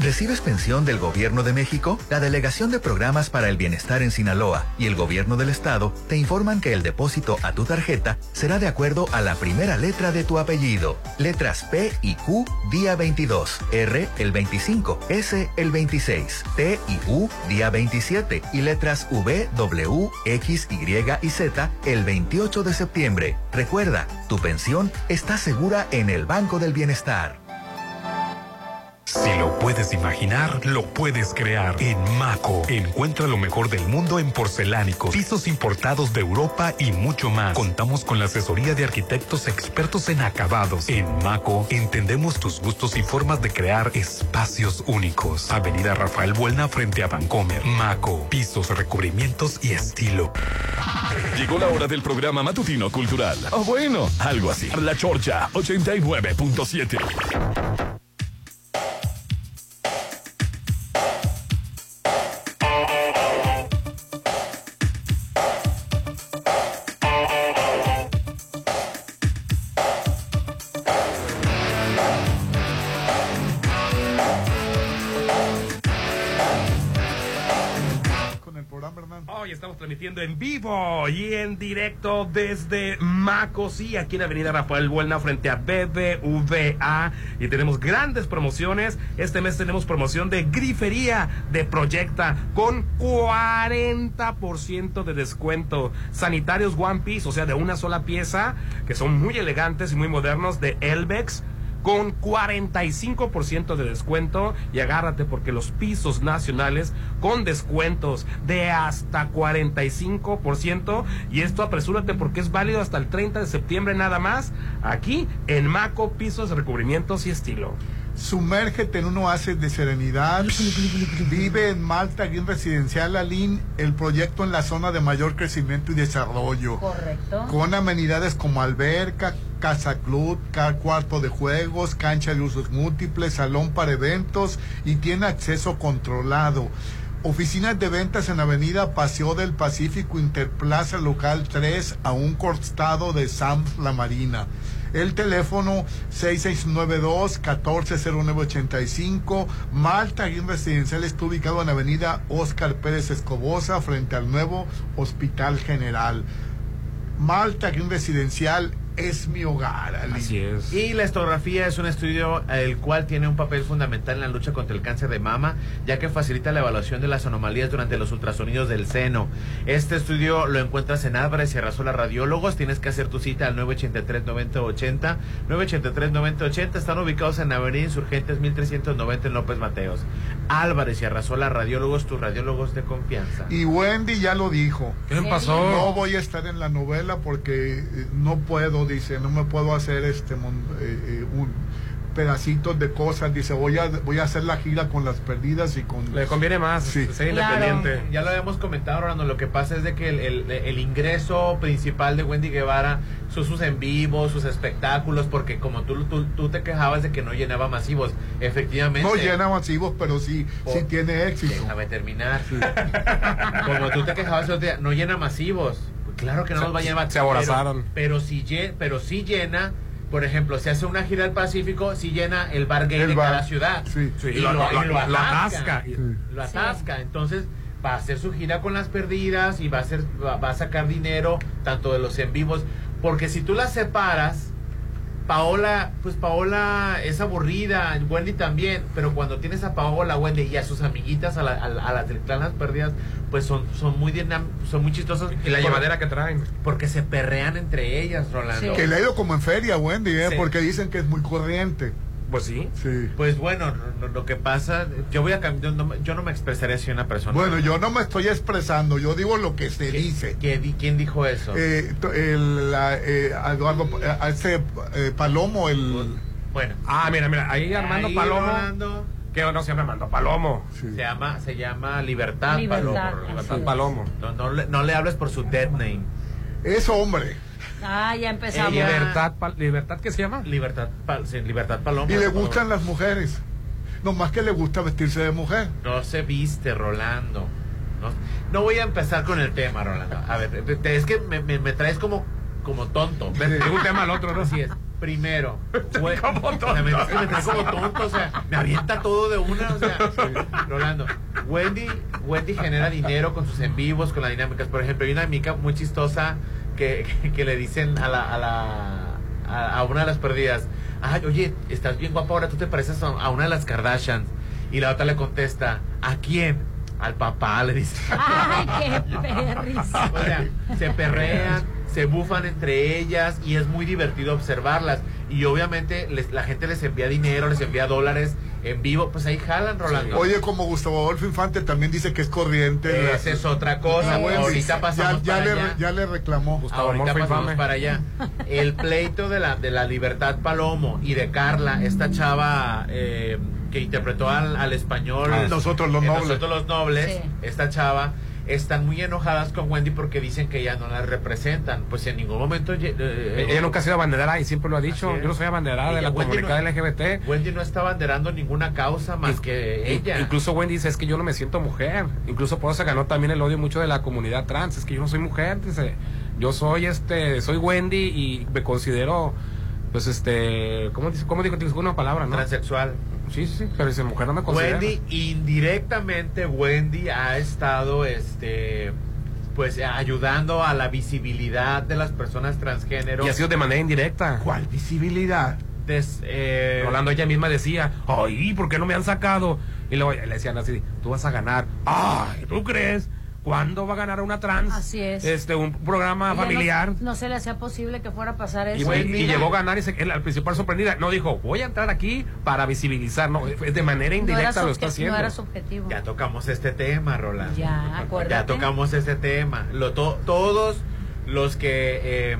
¿Recibes pensión del Gobierno de México? La Delegación de Programas para el Bienestar en Sinaloa y el Gobierno del Estado te informan que el depósito a tu tarjeta será de acuerdo a la primera letra de tu apellido. Letras P y Q día 22, R el 25, S el 26, T y U día 27 y letras V, W, X, Y y Z el 28 de septiembre. Recuerda, tu pensión está segura en el Banco del Bienestar. Si lo puedes imaginar, lo puedes crear. En Maco, encuentra lo mejor del mundo en porcelánicos, pisos importados de Europa y mucho más. Contamos con la asesoría de arquitectos expertos en acabados. En Maco, entendemos tus gustos y formas de crear espacios únicos. Avenida Rafael Buelna frente a Vancomer. Maco, pisos, recubrimientos y estilo. Llegó la hora del programa matutino cultural. O bueno, algo así. La Chorcha 89.7. en vivo y en directo desde Macosí, aquí en Avenida Rafael Buelna, frente a BBVA. Y tenemos grandes promociones. Este mes tenemos promoción de grifería de Proyecta con 40% de descuento. Sanitarios One Piece, o sea, de una sola pieza, que son muy elegantes y muy modernos, de Elbex con 45% de descuento y agárrate porque los pisos nacionales con descuentos de hasta 45% y esto apresúrate porque es válido hasta el 30 de septiembre nada más aquí en Maco Pisos, Recubrimientos y Estilo. Sumérgete en un oasis de serenidad. Vive en Malta, aquí en Residencial Alín, el proyecto en la zona de mayor crecimiento y desarrollo. Correcto. Con amenidades como alberca, casa club, cuarto de juegos, cancha de usos múltiples, salón para eventos y tiene acceso controlado. Oficinas de ventas en Avenida Paseo del Pacífico, Interplaza Local 3, a un costado de Sams La Marina. El teléfono 6692-140985. Malta Green Residencial está ubicado en Avenida Oscar Pérez Escobosa, frente al nuevo Hospital General. Malta Green Residencial es mi hogar, Ali. Así es. Y la estografía es un estudio el cual tiene un papel fundamental en la lucha contra el cáncer de mama, ya que facilita la evaluación de las anomalías durante los ultrasonidos del seno. Este estudio lo encuentras en Álvarez y Arrasola Radiólogos. Tienes que hacer tu cita al 983-9080. 983-9080 están ubicados en Avenida Insurgentes 1390 en López Mateos. Álvarez y Arrasola Radiólogos, tus radiólogos de confianza. Y Wendy ya lo dijo. ¿Qué le pasó? No voy a estar en la novela porque eh, no puedo, dice, no me puedo hacer este mon- eh, eh, un pedacitos de cosas. Dice, voy a voy a hacer la gira con las perdidas y con. Le conviene más Sí. ser independiente. Ya lo habíamos comentado, Rolando. Lo que pasa es de que el, el- el ingreso principal de Wendy Guevara son sus en vivos, sus espectáculos, porque como tú, tú, tú te quejabas de que no llenaba masivos, efectivamente. No llena masivos, pero sí, sí tiene éxito. Déjame terminar. Como tú te quejabas el otro día, no llena masivos. Claro que no Se- nos va a llenar se aborazaron. Pero, pero, si, pero sí llena, por ejemplo, si hace una gira al Pacífico, sí llena el bar gay El de bar. cada ciudad. Sí. Sí, y lo- lo, lo- y lo lo atasca. atasca. Lo atasca. Entonces, va a hacer su gira con las perdidas y va a, hacer, va, va a sacar dinero tanto de los en vivos. Porque si tú las separas, Paola, pues Paola es aburrida, Wendy también, pero cuando tienes a Paola, Wendy y a sus amiguitas, a, la- a, a las del clan Las Perdidas, pues son, son muy dinam- son muy chistosas. Y la Por- llevadera que traen. Porque se perrean entre ellas, Rolando. Que le ha ido como en feria, Wendy, ¿eh? Sí. porque dicen que es muy corriente. Pues sí. Sí. Pues bueno, lo, lo que pasa, yo voy a cam- yo no, me- yo no me expresaré así una persona. Bueno, yo no me estoy expresando, yo digo lo que se dice. ¿Quién, di- quién dijo eso? Eh, el, la, eh, Eduardo, eh, ese eh, Palomo, el. Bueno. Ah, mira, mira, ahí Armando Ahí, Palomo. Rolando. Que no se llama Armando Palomo. Se llama, se llama Libertad, Libertad, Palomo. Libertad. Palomo. No, no, le, no le hables por su dead name. Es hombre. Ah, ya empezamos. Ella- Libertad, Libertad, ¿qué se llama? Libertad, Pal- sí, Libertad Palomo. Y le gustan las mujeres. No más que le gusta vestirse de mujer. No se viste, Rolando. No, no voy a empezar con el tema, Rolando. A ver, es que me, me- me traes como, como tonto. De, de un tema al otro, ¿no? Así es. Primero, fue- o sea, me, es que me trae como tonto, o sea, me avienta todo de una, o sea, Rolando. Wendy, Wendy genera dinero con sus en vivos, con las dinámicas. Por ejemplo, hay una amiga muy chistosa que, le dicen a la, a la a, a una de las perdidas, ay, oye, estás bien guapa ahora, tú te pareces a, a una de las Kardashians. Y la otra le contesta, ¿a quién? Al papá, le dice. Ay, qué perris. O sea, se perrean, se bufan entre ellas y es muy divertido observarlas. Y obviamente les- la gente les envía dinero, les envía dólares en vivo, pues ahí jalan, Rolando. Oye, como Gustavo Adolfo Infante también dice que es corriente. Esa es otra cosa. Ah, bueno, Ahorita ya- pasamos ya, para le, allá. ya le reclamó. Ahorita pasamos para allá. El pleito de la, de la Libertad Palomo y de Carla, esta chava eh, que interpretó al, al español. Ah, Nosotros los en Nobles. Nosotros los nobles, Sí. esta chava. Están muy enojadas con Wendy porque dicen que ya no la representan. Pues en ningún momento. eh, eh, Ella nunca ha sido abanderada y siempre lo ha dicho. Yo no soy abanderada de la Wendy comunidad no- LGBT. Wendy no está banderando ninguna causa más que ella. Incluso Wendy dice, es que yo no me siento mujer. Incluso por eso se ganó también el odio mucho de la comunidad trans. Es que yo no soy mujer, dice. Yo soy este, soy Wendy y me considero, pues este, ¿cómo dice? ¿Cómo dijo? Dijo una palabra, ¿no? Transexual. Sí, sí, pero dice mujer no me considera. Wendy, indirectamente, Wendy ha estado, este, pues ayudando a la visibilidad de las personas transgénero. Y ha sido de manera indirecta. ¿Cuál visibilidad? Des- eh, Rolando ella misma decía, ay, ¿por qué no me han sacado? Y luego le decían así, tú vas a ganar. Ay, ¿tú crees? ¿Cuándo va a ganar una trans? Así es. Este, un programa no- familiar. No, se le hacía posible que fuera a pasar eso. Y, fue- y llegó a ganar y se, él, al principal sorprendida. No dijo, voy a entrar aquí para visibilizar. No, fue de manera indirecta lo está haciendo. no era su objetivo. Ya tocamos este tema, Rolando. Ya, acuérdate. Ya tocamos este tema. Lo, to- todos los que eh,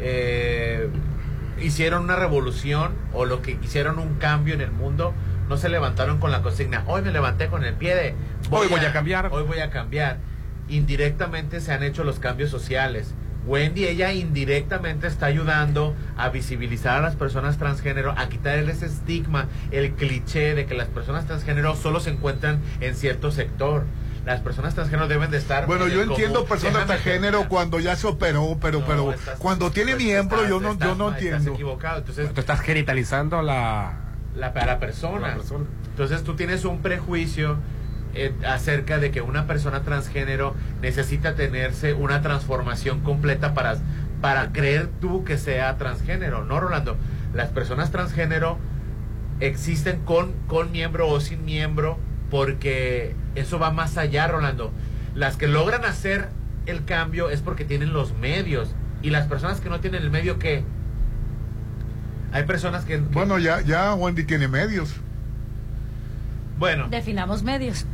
eh, hicieron una revolución o los que hicieron un cambio en el mundo no se levantaron con la consigna. Hoy me levanté con el pie de Hoy voy a cambiar". Hoy voy a cambiar. Indirectamente se han hecho los cambios sociales. Wendy, ella indirectamente está ayudando a visibilizar a las personas transgénero, a quitarle ese estigma, el cliché de que las personas transgénero solo se encuentran en cierto sector. Las personas transgénero deben de estar. Bueno, en yo entiendo común. personas Déjame transgénero cuando ya se operó, pero, pero estás- cuando tiene miembro estás- yo no, estás- yo no estás entiendo. equivocado. Entonces, Tú estás genitalizando la... la, a la persona. La persona. Entonces tú tienes un prejuicio eh, acerca de que una persona transgénero necesita tenerse una transformación completa para, para creer tú que sea transgénero. No, Rolando. Las personas transgénero existen con, con miembro o sin miembro porque eso va más allá, Rolando. Las que logran hacer el cambio es porque tienen los medios. Y las personas que no tienen el medio, ¿qué? Hay personas que... Bueno, ya, ya Wendy tiene medios. Bueno, Definamos medios.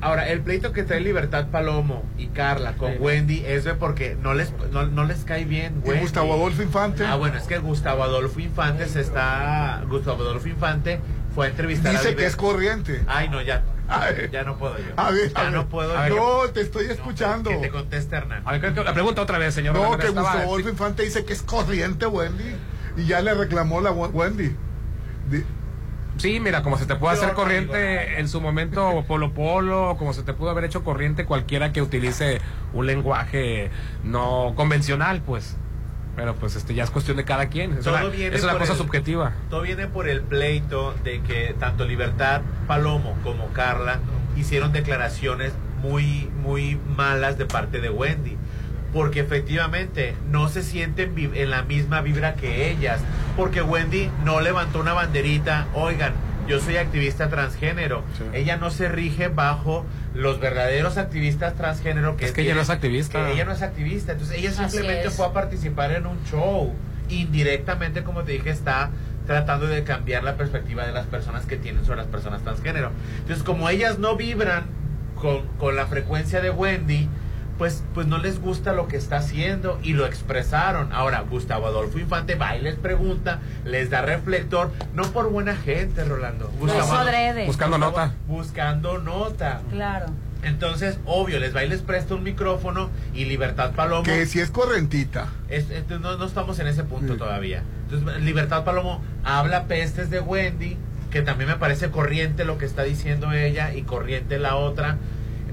ahora el pleito que trae Libertad Palomo y Carla con Wendy es de porque no les no, no les cae bien Wendy. Gustavo Adolfo Infante. Ah, bueno, es que Gustavo Adolfo Infante se está Gustavo Adolfo Infante fue a entrevistar a Dice que es corriente. Ay, no, ya. Ay. Ya no puedo yo. A ver, ya a ver. no puedo A ver, yo. no, te estoy escuchando. Que te conteste Hernán. A ver, creo que- la pregunta otra vez, señor. No, que estaba- Gustavo Adolfo Infante dice que es corriente Wendy. Y ya le reclamó la Wen- Wendy. Sí, mira, como se te puede hacer corriente en su momento Polo Polo, como se te pudo haber hecho corriente cualquiera que utilice un lenguaje no convencional, pues. Pero pues este ya es cuestión de cada quien. Es Todo una, viene es una cosa el- subjetiva. Todo viene por el pleito de que tanto Libertad Palomo como Carla hicieron declaraciones muy, muy malas de parte de Wendy. Porque efectivamente no se sienten en la misma vibra que ellas. Porque Wendy no levantó una banderita. Oigan, yo soy activista transgénero. Ella no se rige bajo los verdaderos activistas transgénero que Es que ella no es activista. que ella no es activista. Entonces ella simplemente fue a participar en un show. Indirectamente, como te dije, está tratando de cambiar la perspectiva de las personas que tienen sobre las personas transgénero. Entonces, como ellas no vibran con, con la frecuencia de Wendy, pues, pues no les gusta lo que está haciendo y lo expresaron. Ahora, Gustavo Adolfo Infante va y les pregunta, les da reflector, no por buena gente, Rolando. Gustavo. Buscando nota. Buscando nota. Claro. Entonces, obvio, les va y les presta un micrófono y Libertad Palomo. Que si es correntita. Es- no, no estamos en ese punto Sí. todavía. Entonces, Libertad Palomo habla pestes de Wendy, que también me parece corriente lo que está diciendo ella y corriente la otra,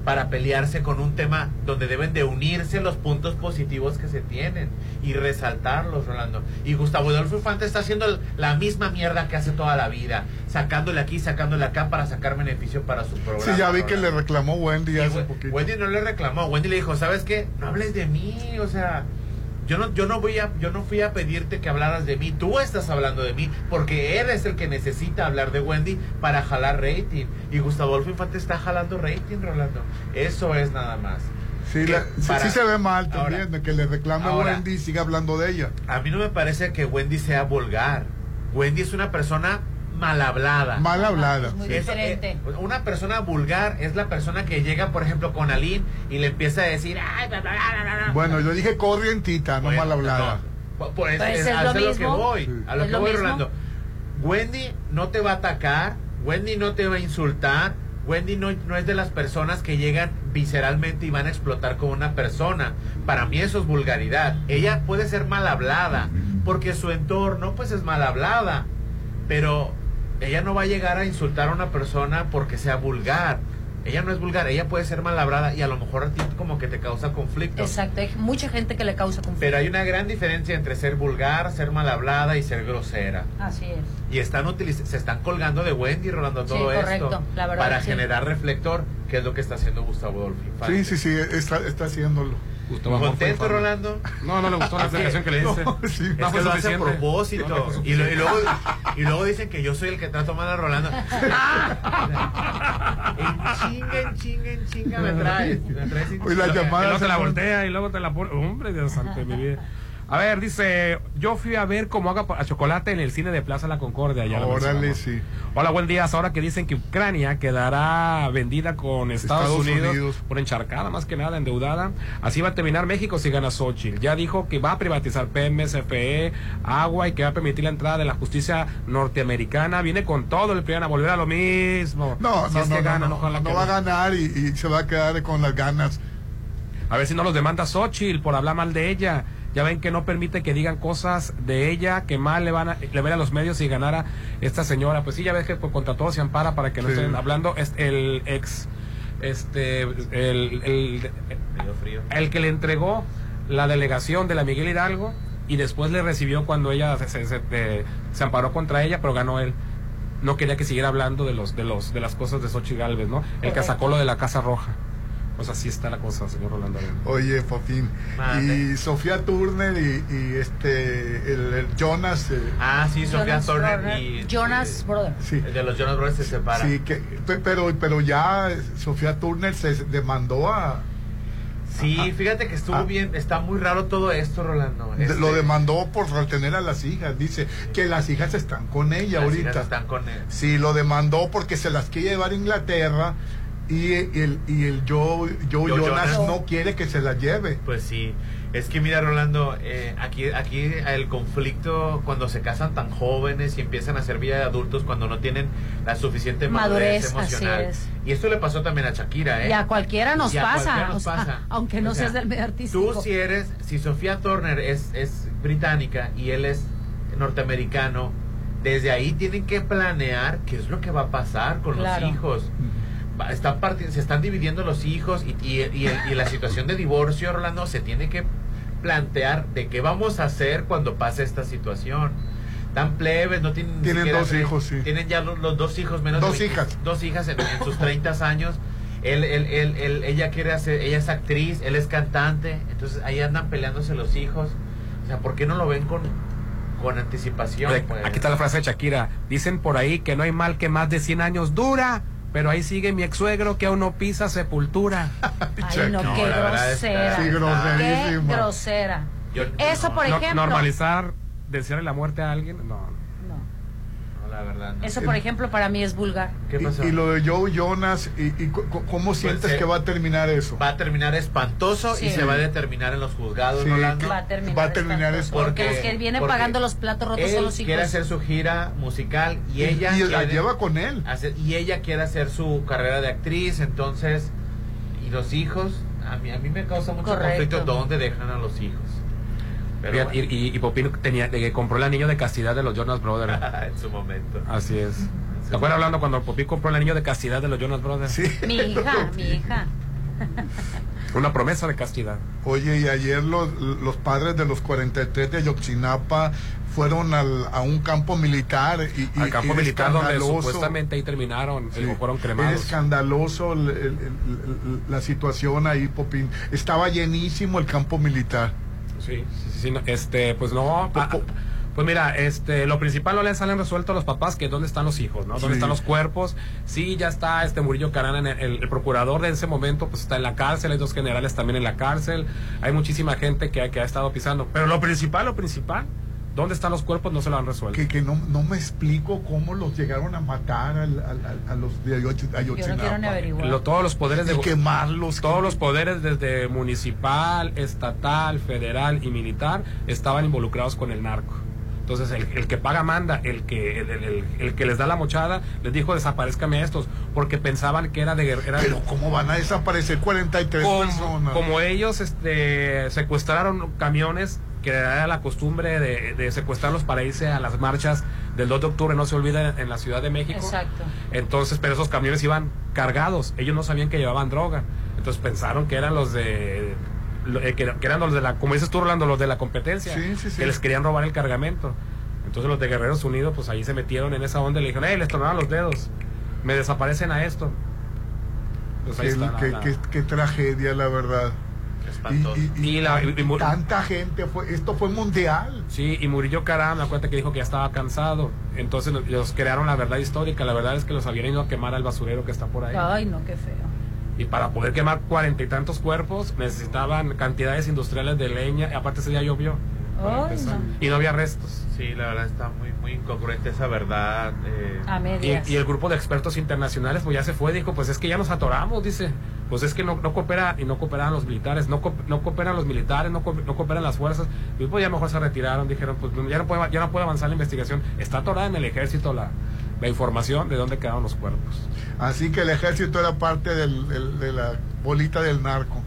para pelearse con un tema donde deben de unirse los puntos positivos que se tienen y resaltarlos, Rolando. Y Gustavo Adolfo Infante está haciendo la misma mierda que hace toda la vida, sacándole aquí, sacándole acá para sacar beneficio para su programa. Sí, ya vi que le reclamó Wendy hace poquito. Wendy no le reclamó, Wendy le dijo, ¿sabes qué? No hables de mí, o sea, yo no, yo no voy a, yo no fui a pedirte que hablaras de mí, tú estás hablando de mí, porque él es el que necesita hablar de Wendy para jalar rating. Y Gustavo Adolfo Infante está jalando rating, Rolando. Eso es nada más. Sí, la- sí- para- sí se ve mal Ahora, también de que le reclame a Wendy y siga hablando de ella. A mí no me parece que Wendy sea vulgar. Wendy es una persona mal hablada. Mal hablada. Es muy sí. Diferente. eh, una persona vulgar es la persona que llega, por ejemplo, con Aline y le empieza a decir, ay, bla, bla, bla, bla, bla". Bueno, yo dije corrientita, no Bueno, mal hablada. no. Pues, Pues es, es a lo lo que mismo. voy. Sí. A lo Es que lo voy, mismo. Rolando. Wendy no te va a atacar. Wendy no te va a insultar. Wendy no, no es de las personas que llegan visceralmente y van a explotar con una persona. Para mí eso es vulgaridad. Ella puede ser mal hablada, porque su entorno pues es mal hablada. Pero ella no va a llegar a insultar a una persona porque sea vulgar. ella no es vulgar, ella puede ser mal hablada y a lo mejor a ti como que te causa conflicto. Exacto, hay mucha gente que le causa conflicto. Pero hay una gran diferencia entre ser vulgar, ser mal hablada y ser grosera. Así es. Y están utiliz- se están colgando de Wendy, Rolando, Sí, todo correcto, esto la verdad, para sí. generar reflector, que es lo que está haciendo Gustavo Adolfo Infante. Sí, sí, sí, está, está haciéndolo. ¿Contento, Rolando? No, no le gustó la explicación que le diste. No, sí. No fue lo hace a propósito. No, fue y, lo- y luego, y luego dicen que yo soy el que trato mal a Rolando. en chinga, en chinga, en chinga me traes. Me traes sin Oye, la llamada Y luego te la voltea y luego te la pone. Hombre, Dios santo de mi vida. A ver, dice, yo fui a ver cómo haga a chocolate en el cine de Plaza La Concordia. Ya Órale, sí. Hola, buen día. Ahora que dicen que Ucrania quedará vendida con Estados, Estados Unidos, Unidos. por encharcada, más que nada, endeudada. Así va a terminar México si gana Xochitl. Ya dijo que va a privatizar Pemex, CFE, agua y que va a permitir la entrada de la justicia norteamericana. Viene con todo el PRIAN a volver a lo mismo. No, Si no, es no, que no, ganan, no, ojalá no que va a ganar y, y se va a quedar con las ganas. A ver si no los demanda Xochitl por hablar mal de ella. Ya ven que no permite que digan cosas de ella que mal le van a, le ven a los medios si ganara esta señora. Pues sí, ya ves que pues, contra todo se ampara para que no Sí. estén hablando. Es el ex, este, el, el, frío. el que le entregó la delegación de la Miguel Hidalgo y después le recibió cuando ella se, se, se- eh, se amparó contra ella, pero ganó él. No quería que siguiera hablando de los de los de las cosas de Xochitl Galvez, ¿no? El que sacó lo de la Casa Roja. Pues así está la cosa, señor Rolando Arena. Oye, Popín. Mande. Y Sofía Turner y, y este, el, el Jonas. eh, Ah, sí, Sofía Jonas Turner Brother. y... Jonas Brother. sí. El de los Jonas Brothers se separan. Sí, que, pe- pero, pero ya Sofía Turner se demandó a. Sí, fíjate que estuvo Ah. bien, está muy raro todo esto, Rolando. de- Este, Lo demandó por retener a las hijas. Dice que las hijas están con ella las ahorita. hijas están con él. Sí, lo demandó porque se las quiere llevar a Inglaterra y el, y el Joe, Joe Joe Jonas, Jonas. no quiere que se las lleve. Pues sí, es que mira Rolando, eh, aquí, aquí el conflicto cuando se casan tan jóvenes y empiezan a hacer vida de adultos cuando no tienen la suficiente madurez, Madurez, así emocional. es. Y esto le pasó también a Shakira, ¿eh? Y a cualquiera nos Y a pasa, cualquiera nos o sea, pasa. aunque no O sea, seas del medio artístico. Tú si eres, si Sofía Turner es, es británica y él es norteamericano, desde ahí tienen que planear qué es lo que va a pasar con Claro. los hijos. Están parti- se están dividiendo los hijos y, y, y el- y la situación de divorcio, Rolando, se tiene que plantear de qué vamos a hacer cuando pase esta situación. Tan plebes, no tienen ni Tienen dos hijos, sí. Tienen ya los, los dos hijos menos Dos 20 hijas. Dos hijas en, en sus 30 años. Él, él, él, él- ella quiere hacer, ella es actriz, él es cantante, entonces ahí andan peleándose los hijos. O sea, ¿por qué no lo ven con, con anticipación? Oye, pues? Aquí está la frase de Shakira. Dicen por ahí que no hay mal que más de 100 años dura, pero ahí sigue mi ex suegro que aún no pisa sepultura. Ay, no, No, qué grosera. Sí, Qué groserísima. grosera. Yo- Eso, por No- ejemplo. normalizar, desearle la muerte a alguien, no. No. No, la verdad. no. Eso, por ejemplo, para mí es vulgar. ¿Qué pasó? Y, y lo de Joe Jonas, y, y ¿cómo sientes eh, que va a terminar eso? Va a terminar espantoso y Sí. se va a determinar en los juzgados, Sí, Rolando. Va a terminar. Va a terminar espantoso. Porque- Porque los que vienen pagando los platos rotos Él son los hijos. quiere hacer su gira musical y Y- ella y la quiere lleva con él. hacer- y ella quiere hacer su carrera de actriz, entonces y los hijos a mí a mí me causa mucho Correcto. conflicto dónde dejan a los hijos. Pero bueno, y, y, y Popín tenía, de que compró el anillo de castidad de los Jonas Brothers. en su momento. Así es. ¿Te acuerdas hablando cuando Popín compró el anillo de castidad de los Jonas Brothers? Sí. Mi hija, mi hija. Una promesa de castidad. Oye, y ayer los, los padres de los 43 de Ayotzinapa fueron al, a un campo militar y, y- Al campo y militar donde escandaloso. supuestamente ahí terminaron, Sí. fueron Es cremados. escandaloso el- el- el- el- la situación ahí, Popín. Estaba llenísimo el campo militar. Sí, sí, sí, sí, no, este, pues no. ah, pues mira, este, lo principal no le salen resuelto a los papás que dónde están los hijos, ¿no? ¿Dónde están los cuerpos? Sí, ya está este Murillo Carana, en el, el- el procurador de ese momento, pues está en la cárcel, hay dos generales también en la cárcel, hay muchísima gente que, que ha estado pisando. Pero lo principal, lo principal, ¿dónde están los cuerpos? No se lo han resuelto. Que, que no, no me explico cómo los llegaron a matar al- al- al- a los de Ayot- Yo no Ayotzinapa. quiero ni averiguar. Lo- todos los poderes de Y quemarlos. todos los poderes desde municipal, estatal, federal y militar estaban involucrados con el narco. Entonces el, el que paga manda, el que el, el- el- el que les da la mochada les dijo desaparezcan a estos porque pensaban que era de guerra. Pero ¿cómo van a desaparecer 43 como, personas? como ellos este, secuestraron camiones que era la costumbre de, de secuestrarlos para irse a las marchas del 2 de octubre no se olvida en la Ciudad de México. Exacto. Entonces, pero esos camiones iban cargados. Ellos no sabían que llevaban droga. Entonces pensaron que eran los de. eh, que, que eran los de la. Como dices tú, Rolando, los de la competencia. Sí, sí, sí. Que les querían robar el cargamento. Entonces los de Guerreros Unidos, pues ahí se metieron en esa onda y le dijeron, ¡eh! Les tronaron los dedos. Me desaparecen a esto. Pues ahí Qué, está. la- qué- la- qué- qué tragedia, la verdad. Espantoso. Y, y- y Y la- y tanta gente fue, esto fue mundial. Sí, y Murillo Caram, acuérdate que dijo que ya estaba cansado. Entonces los- crearon la verdad histórica. La verdad es que los habían ido a quemar al basurero que está por ahí. Ay, no, qué feo. Y para poder quemar cuarenta y tantos cuerpos necesitaban cantidades industriales de leña. Y aparte ese día llovió. Ay, no. Y no había restos. Sí, la verdad está muy, muy incongruente esa verdad. eh. A Y, medias. y el grupo de expertos internacionales pues ya se fue, dijo, pues es que ya nos atoramos, dice. Pues es que no, no coopera y no cooperan los militares, no, co- no cooperan los militares, no, co- no cooperan las fuerzas. Y pues ya mejor se retiraron, dijeron, pues ya no puede, ya no puede avanzar la investigación. Está atorada en el ejército la, la información de dónde quedaron los cuerpos. Así que el ejército era parte del- del- de la bolita del narco.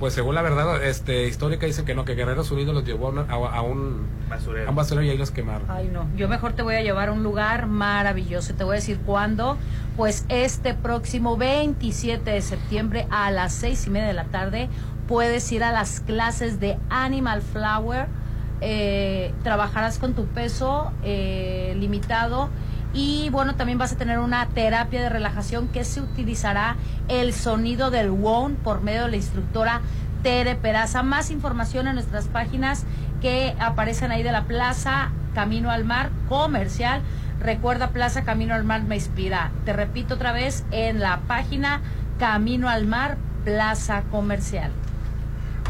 Pues según la verdad este, histórica dicen que no, que Guerreros Unidos los llevó a, una- a- a un Basurero. a un basurero y ahí los quemaron. Ay, no. Yo mejor te voy a llevar a un lugar maravilloso. Te voy a decir cuándo. Pues este próximo 27 de septiembre a las seis y media de la tarde puedes ir a las clases de Animal Flower. Eh, trabajarás con tu peso eh, limitado. Y bueno, también vas a tener una terapia de relajación que se utilizará el sonido del WON por medio de la instructora Tere Peraza. Más información en nuestras páginas que aparecen ahí de la Plaza Camino al Mar Comercial. Recuerda Plaza Camino al Mar me inspira. Te repito otra vez en la página Camino al Mar Plaza Comercial.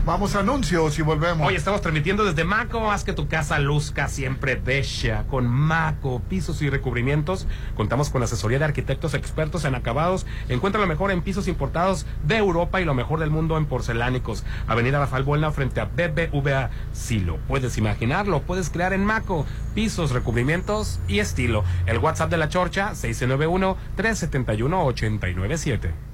Vamos a anuncios y volvemos. Hoy estamos transmitiendo desde Maco, haz que tu casa luzca siempre bella con Maco, pisos y recubrimientos. Contamos con asesoría de arquitectos expertos en acabados. Encuentra lo mejor en pisos importados de Europa y lo mejor del mundo en porcelánicos. Avenida Rafael Buena frente a BBVA. Si lo puedes imaginar, lo puedes crear en Maco. Pisos, recubrimientos y estilo. El WhatsApp de la Chorcha, 691-371-897.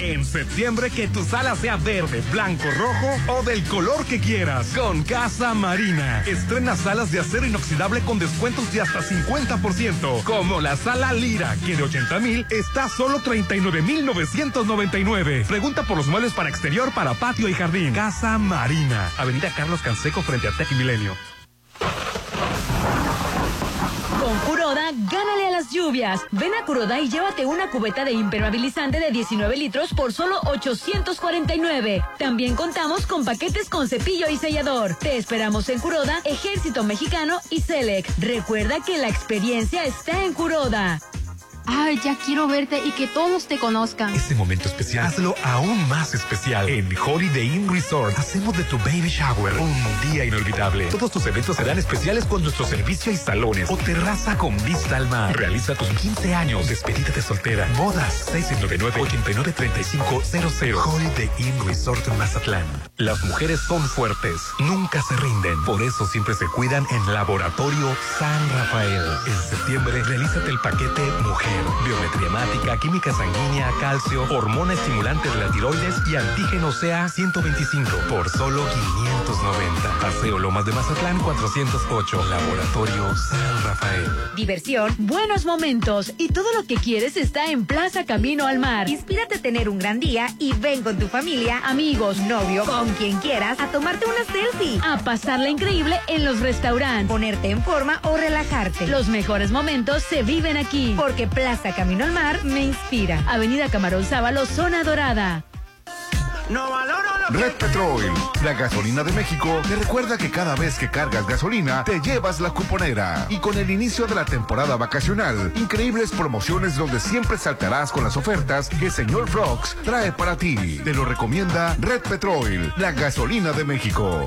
En septiembre que tu sala sea verde, blanco, rojo o del color que quieras. Con Casa Marina. Estrena salas de acero inoxidable con descuentos de hasta 50%. Como la sala Lira, que de 80 mil está solo 39,999. Pregunta por los muebles para exterior, para patio y jardín. Casa Marina. Avenida Carlos Canseco frente a Tech Milenio. Con Curoda, gánale a las lluvias. Ven a Curoda y llévate una cubeta de impermeabilizante de 19 litros por solo 849. También contamos con paquetes con cepillo y sellador. Te esperamos en Curoda, Ejército Mexicano y Selec. Recuerda que la experiencia está en Curoda. Ay, ya quiero verte y que todos te conozcan. Este momento especial, hazlo aún más especial. En Holiday Inn Resort, hacemos de tu baby shower un día inolvidable. Todos tus eventos serán especiales con nuestro servicio y salones o terraza con vista al mar. Realiza tus 15 años, despedida de soltera, bodas, 699-893500. Holiday Inn Resort Mazatlán. Las mujeres son fuertes, nunca se rinden. Por eso siempre se cuidan en Laboratorio San Rafael. En septiembre, realízate el paquete Mujer. Biometría hemática, química sanguínea, calcio, hormona estimulante de la tiroides y antígeno CA 125 por solo 590. Paseo Lomas de Mazatlán 408. Laboratorio San Rafael. Diversión, buenos momentos y todo lo que quieres está en Plaza Camino al Mar. Inspírate a tener un gran día y ven con tu familia, Amigos, novio, con quien quieras, a tomarte una selfie, a pasarla increíble en los restaurantes. ponerte en forma o relajarte. Los mejores momentos se viven aquí. Porque Plaza Camino al Mar me inspira. Avenida Camarón Sábalo, zona dorada. No valoro lo Red Petrol, la gasolina de México, te recuerda que cada vez que cargas gasolina, te llevas la cuponera. Y con el inicio de la temporada vacacional, increíbles promociones donde siempre saltarás con las ofertas que señor Frogs trae para ti. Te lo recomienda Red Petrol, la gasolina de México.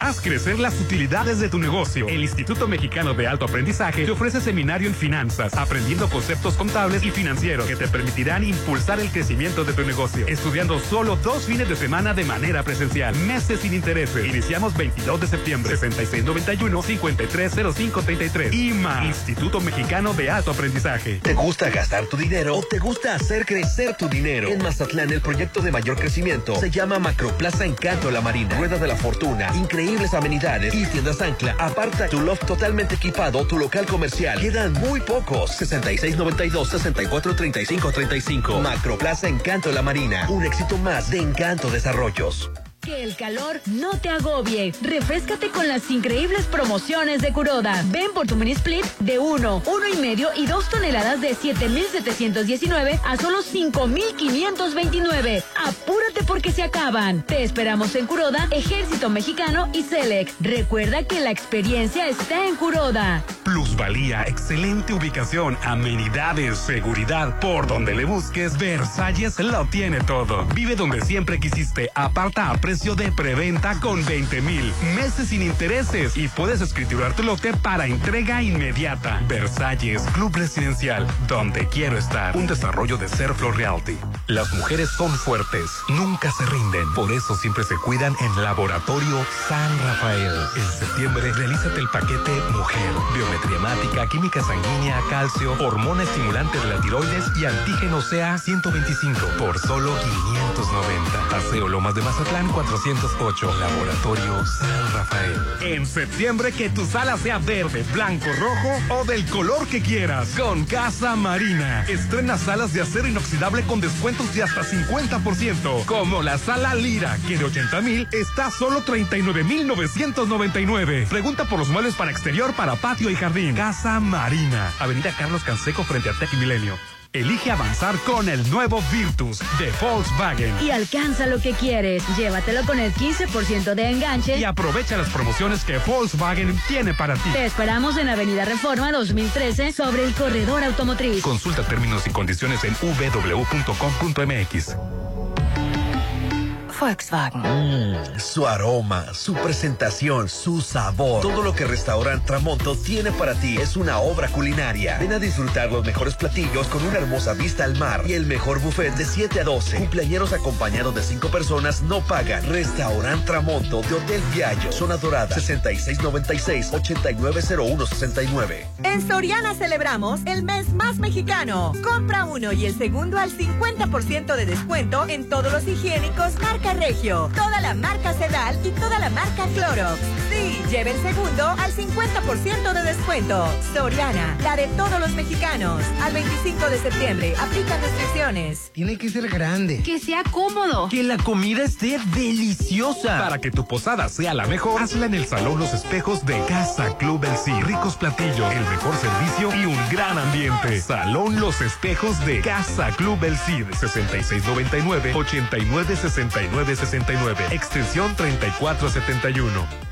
Haz crecer las utilidades de tu negocio. El Instituto Mexicano de Alto Aprendizaje te ofrece seminario en finanzas, aprendiendo conceptos contables y financieros que te permitirán impulsar el crecimiento de tu negocio. Estudiando solo dos fines de semana de manera presencial, meses sin intereses. Iniciamos 22 de septiembre, 6691-530533. IMA, Instituto Mexicano de Alto Aprendizaje. ¿Te gusta gastar tu dinero o te gusta hacer crecer tu dinero? En Mazatlán, el proyecto de mayor crecimiento se llama Macroplaza Encanto La Marina. Rueda de la Fortuna, increíble increíbles amenidades y tiendas ancla. Aparta tu loft totalmente equipado, tu local comercial. Quedan muy pocos. 6692-643535. Macroplaza Encanto La Marina. Un éxito más de Encanto Desarrollos. Que el calor no te agobie. Refrescate con las increíbles promociones de Curoda. Ven por tu mini split de 1, 1 y medio y 2 toneladas de 7,719 a solo 5,529. Apúrate porque se acaban. Te esperamos en Curoda, Ejército Mexicano y Select. Recuerda que la experiencia está en Curoda. Plusvalía, excelente ubicación, amenidades, seguridad. Por donde le busques, Versalles lo tiene todo. Vive donde siempre quisiste. Aparta a de preventa con 20 mil meses sin intereses y puedes escriturar tu lote para entrega inmediata. Versalles, Club Residencial, donde quiero estar. Un desarrollo de Serflo Realty. Las mujeres son fuertes, nunca se rinden. Por eso siempre se cuidan en Laboratorio San Rafael. En septiembre, realízate el paquete Mujer. Biometría hemática, química sanguínea, calcio, hormona estimulante de la tiroides y antígeno CA 125 por solo 590. Paseo Lomas de Mazatlán 408. Laboratorio San Rafael. En septiembre que tu sala sea verde, blanco, rojo o del color que quieras. Con Casa Marina. Estrena salas de acero inoxidable con descuentos de hasta 50%. Como la sala Lira, que de 80 mil está solo 39 mil 999. Pregunta por los muebles para exterior, para patio y jardín. Casa Marina. Avenida Carlos Canseco frente a Tech Milenio. Elige avanzar con el nuevo Virtus de Volkswagen. Y alcanza lo que quieres. Llévatelo con el 15% de enganche. Y aprovecha las promociones que Volkswagen tiene para ti. Te esperamos en Avenida Reforma 2013 sobre el corredor automotriz. Consulta términos y condiciones en www.com.mx. Volkswagen. Mm, su aroma, su presentación, su sabor. Todo lo que Restaurant Tramonto tiene para ti es una obra culinaria. Ven a disfrutar los mejores platillos con una hermosa vista al mar y el mejor buffet de 7 a 12. Cumpleañeros acompañados de 5 personas no pagan. Restaurant Tramonto de Hotel Viallo, Zona Dorada, 6696-890169. En Soriana celebramos el mes más mexicano. Compra uno y el segundo al 50% de descuento en todos los higiénicos marca Regio, toda la marca Sedal y toda la marca Clorox. Sí, lleve el segundo al 50% de descuento. Soriana, la de todos los mexicanos. Al 25 de septiembre, aplican restricciones. Tiene que ser grande. Que sea cómodo. Que la comida esté deliciosa. Para que tu posada sea la mejor, hazla en el Salón Los Espejos de Casa Club El Sí. Ricos platillos, el mejor servicio y un gran ambiente. Salón Los Espejos de Casa Club El Cid. 6699-896969. Extensión 3471.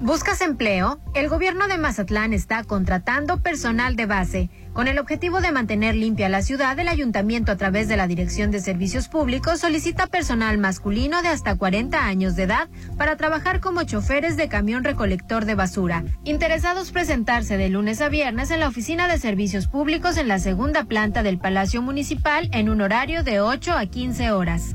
¿Buscas empleo? El gobierno de Mazatlán está contratando personal de base. Con el objetivo de mantener limpia la ciudad, el ayuntamiento a través de la Dirección de Servicios Públicos solicita personal masculino de hasta 40 años de edad para trabajar como choferes de camión recolector de basura. Interesados presentarse de lunes a viernes en la Oficina de Servicios Públicos en la segunda planta del Palacio Municipal en un horario de 8 a 15 horas.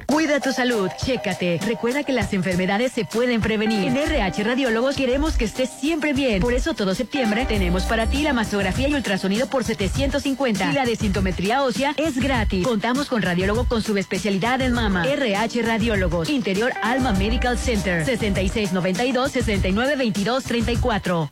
Cuida tu salud, chécate. Recuerda que las enfermedades se pueden prevenir. En RH Radiólogos queremos que estés siempre bien. Por eso todo septiembre tenemos para ti la mastografía y ultrasonido por 750 y la desintometría ósea es gratis. Contamos con radiólogo con subespecialidad en mama. RH Radiólogos, Interior Alma Medical Center, 6692 6922 34.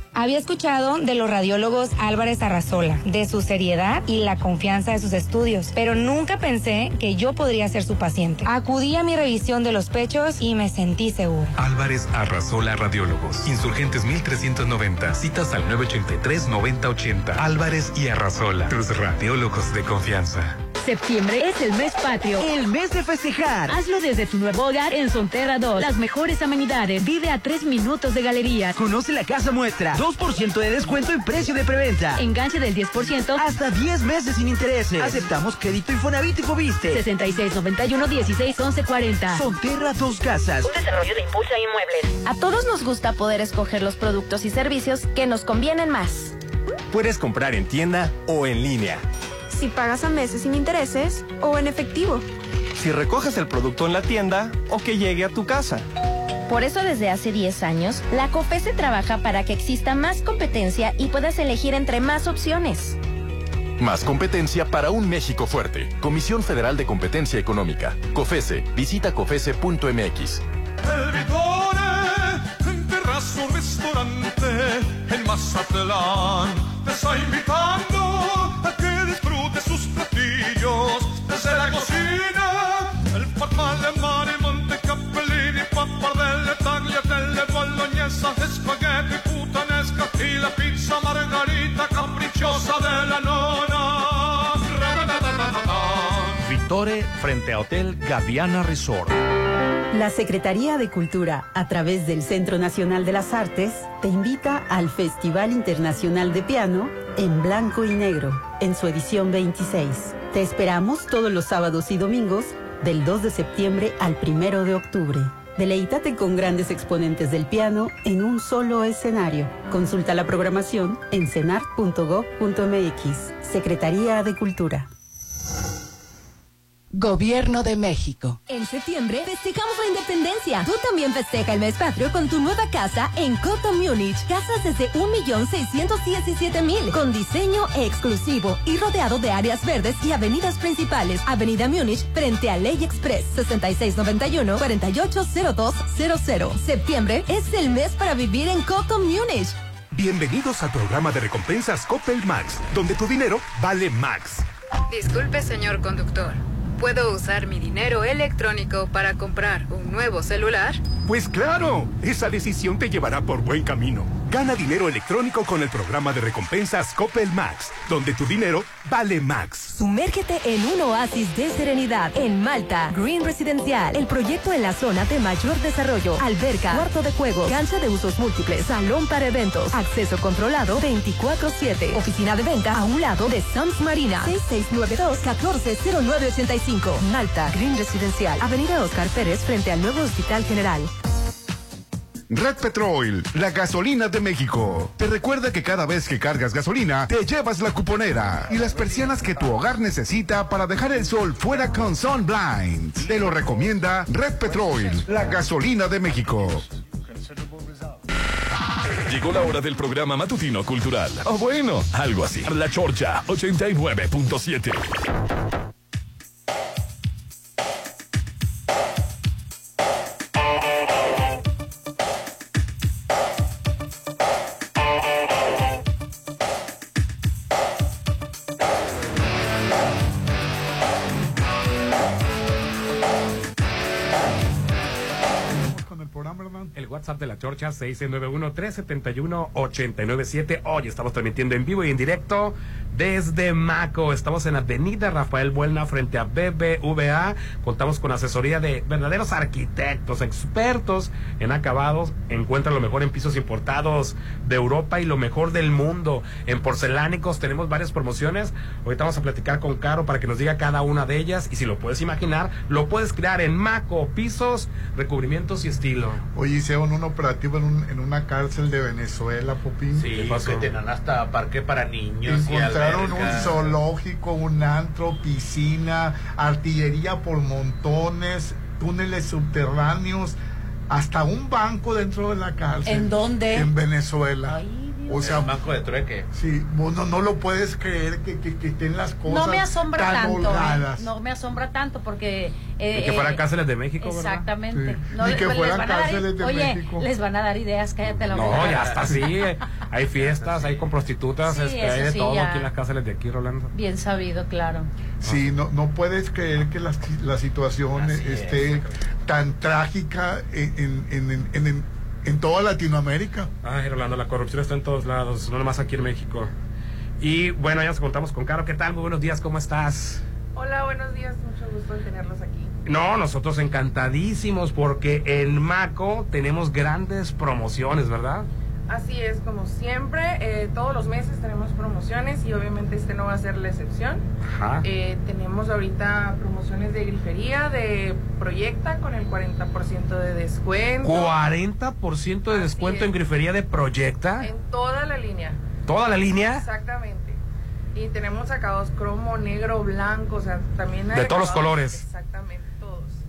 Había escuchado de los radiólogos Álvarez Arrazola, de su seriedad y la confianza de sus estudios, pero nunca pensé que yo podría ser su paciente. Acudí a mi revisión de los pechos y me sentí seguro. Álvarez Arrasola Radiólogos. Insurgentes 1390. Citas al 983-9080. Álvarez y Arrasola. Tus radiólogos de confianza. Septiembre es el mes patrio. El mes de festejar. Hazlo desde tu nuevo hogar en Sonterra 2. Las mejores amenidades. Vive a tres minutos de galerías. Conoce la casa muestra. 2% de descuento en precio de preventa. Enganche del 10%. Hasta 10 meses sin intereses. Aceptamos crédito Infonavit y Fobiste. 6691 16 11 40. Sonterra Dos Casas. Un desarrollo de Impulsa Inmuebles. A todos nos gusta poder escoger los productos y servicios que nos convienen más. Puedes comprar en tienda o en línea. Si pagas a meses sin intereses o en efectivo. Si recoges el producto en la tienda o que llegue a tu casa. Por eso desde hace 10 años, la COFESE trabaja para que exista más competencia y puedas elegir entre más opciones. Más competencia para un México fuerte. Comisión Federal de Competencia Económica. COFESE. Visita COFESE.mx. El Vitore, en terrazo restaurante, en Mazatlán, te está invitando frente a Hotel Gaviana Resort. La Secretaría de Cultura, a través del Centro Nacional de las Artes, te invita al Festival Internacional de Piano en Blanco y Negro, en su edición 26. Te esperamos todos los sábados y domingos, del 2 de septiembre al 1 de octubre. Deleítate con grandes exponentes del piano en un solo escenario. Consulta la programación en cenar.gov.mx. Secretaría de Cultura. Gobierno de México. En septiembre festejamos la independencia. Tú también festeja el mes patrio con tu nueva casa en Coto Múnich. Casas desde 1.617.000 con diseño exclusivo y rodeado de áreas verdes y avenidas principales. Avenida Múnich frente a Ley Express 6691-480200. Septiembre es el mes para vivir en Coto Múnich. Bienvenidos al programa de recompensas Coppel Max, donde tu dinero vale Max. Disculpe, señor conductor. ¿Puedo usar mi dinero electrónico para comprar un nuevo celular? Pues claro, esa decisión te llevará por buen camino. Gana dinero electrónico con el programa de recompensas Coppel Max, donde tu dinero vale Max. Sumérgete en un oasis de serenidad en Malta, Green Residencial, el proyecto en la zona de mayor desarrollo, alberca, cuarto de juegos, cancha de usos múltiples, salón para eventos, acceso controlado 24/7, oficina de venta a un lado de Sams Marina, 6692-140985, Malta, Green Residencial, Avenida Oscar Pérez frente al nuevo Hospital General. Red Petrol, la gasolina de México. Te recuerda que cada vez que cargas gasolina, te llevas la cuponera y las persianas que tu hogar necesita para dejar el sol fuera con Sun Blinds. Te lo recomienda Red Petrol, la gasolina de México. Llegó la hora del programa matutino cultural. O bueno, algo así. La Chorcha 89.7. WhatsApp de la Chorcha 691-371-897. Hoy estamos transmitiendo en vivo y en directo desde Maco. Estamos en Avenida Rafael Buelna frente a BBVA. Contamos con asesoría de verdaderos arquitectos, expertos en acabados. Encuentra lo mejor en pisos importados de Europa y lo mejor del mundo. En porcelánicos tenemos varias promociones. Ahorita vamos a platicar con Caro para que nos diga cada una de ellas. Y si lo puedes imaginar, lo puedes crear en Maco, pisos, recubrimientos y estilo. Oye, hicieron un operativo en, un- en una cárcel de Venezuela, Popín. Sí, que tenían hasta parque para niños. y Encontraron un zoológico, un antro, piscina, artillería por montones, túneles subterráneos, hasta un banco dentro de la cárcel. ¿En dónde? En Venezuela. O sea, El banco de trueque. Sí, vos no, no lo puedes creer que, que, que estén las cosas No me asombra tan tanto, ¿eh? no me asombra tanto porque... eh, Y que fueran eh, cárceles de México, ¿verdad? Exactamente. Sí. No, Ni que les fueran dar- cárceles de oye, México. les van a dar ideas, cállate la No, ya está así. Hay fiestas, hay con prostitutas, Sí, este, hay de sí, todo ya. aquí en las cárceles de aquí, Rolando. Bien sabido, claro. Sí, no, no puedes creer que la, la situación esté tan trágica en, en, en, en, en- toda Latinoamérica. Ay, Rolando, la corrupción está en todos lados, no nomás aquí en México. Y bueno, ya nos contamos con Caro. ¿Qué tal? Muy buenos días, ¿cómo estás? Hola, buenos días, mucho gusto en tenerlos aquí. No, nosotros encantadísimos porque en Maco tenemos grandes promociones, ¿verdad? Así es, como siempre, eh, todos los meses tenemos promociones y obviamente este no va a ser la excepción. Ajá. Eh, tenemos ahorita promociones de grifería, de Proyecta con el 40% de descuento. 40% de descuento en grifería de Proyecta. En toda la línea. ¿Toda la línea? Exactamente. Y tenemos sacados cromo, negro, blanco, o sea, también hay De todos los colores. Exactamente.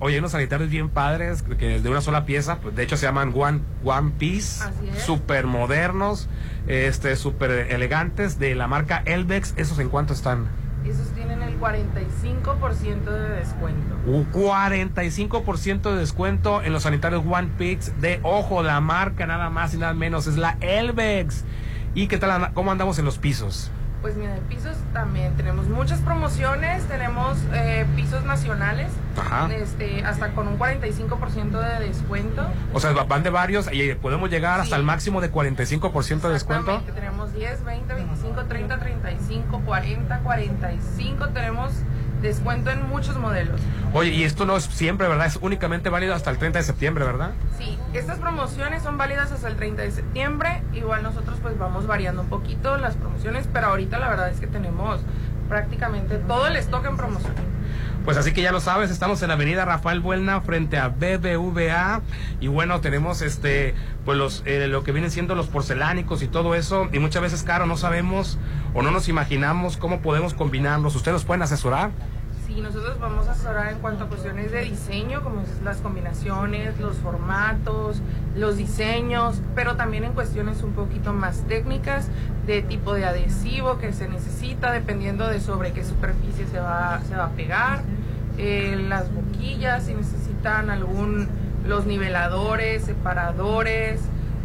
Oye, unos sanitarios bien padres, que de una sola pieza, pues de hecho se llaman One, One Piece, súper modernos, este, súper elegantes, de la marca Elvex. ¿Esos en cuánto están? Esos tienen el 45% de descuento. Un 45% de descuento en los sanitarios One Piece de ojo, la marca nada más y nada menos es la Elvex. ¿Y qué tal, cómo andamos en los pisos? Pues mira, pisos también tenemos muchas promociones, tenemos eh, pisos nacionales, Ajá. este, hasta con un 45% de descuento. O sea, va- van de varios y podemos llegar hasta el máximo de 45% de descuento. Tenemos 10, 20, 25, 30, 35, 40, 45, tenemos descuento en muchos modelos. Oye, y esto no es siempre, ¿verdad? Es únicamente válido hasta el 30 de septiembre, ¿verdad? Sí, estas promociones son válidas hasta el 30 de septiembre. Igual nosotros pues vamos variando un poquito las promociones, pero ahorita la verdad es que tenemos prácticamente todo el stock en promoción. Pues así que ya lo sabes, estamos en Avenida Rafael Buelna frente a BBVA y bueno, tenemos este pues los eh, lo que vienen siendo los porcelánicos y todo eso y muchas veces caro no sabemos o no nos imaginamos cómo podemos combinarlos. ¿Ustedes nos pueden asesorar? Sí, nosotros vamos a asesorar en cuanto a cuestiones de diseño, como las combinaciones, los formatos, los diseños, pero también en cuestiones un poquito más técnicas de tipo de adhesivo que se necesita, dependiendo de sobre qué superficie se va, se va a pegar, eh, las boquillas, si necesitan algún, los niveladores, separadores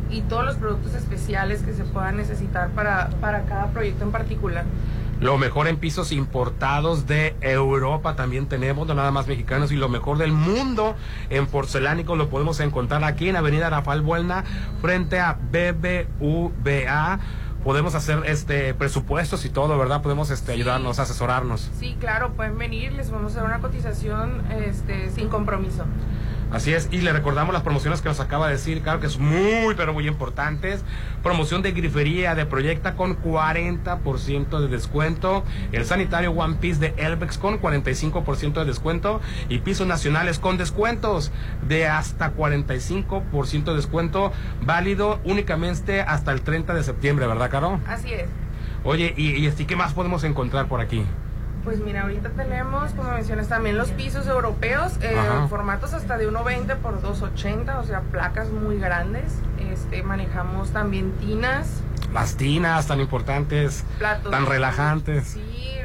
y todos los productos especiales que se puedan necesitar para, para cada proyecto en particular. Lo mejor en pisos importados de Europa también tenemos, no nada más mexicanos, y lo mejor del mundo en porcelánicos lo podemos encontrar aquí en Avenida Rafael Buelna, frente a BBVA. Podemos hacer este presupuestos y todo, ¿verdad? Podemos este, ayudarnos, asesorarnos. Sí, claro, pueden venir, les vamos a dar una cotización este, sin compromiso. Así es, y le recordamos las promociones que nos acaba de decir, claro que es muy, pero muy importantes. Promoción de grifería de Proyecta con 40% de descuento. El sanitario One Piece de Elbex con 45% de descuento. Y pisos nacionales con descuentos de hasta 45% de descuento. Válido únicamente hasta el 30 de septiembre, ¿verdad, Caro? Así es. Oye, ¿y, y este, qué más podemos encontrar por aquí? Pues mira, ahorita tenemos, como mencionas, también los pisos europeos, eh, formatos hasta de 1.20 por 2.80, o sea, placas muy grandes. Este, manejamos también tinas, Las tinas tan importantes, platos. tan relajantes. Sí,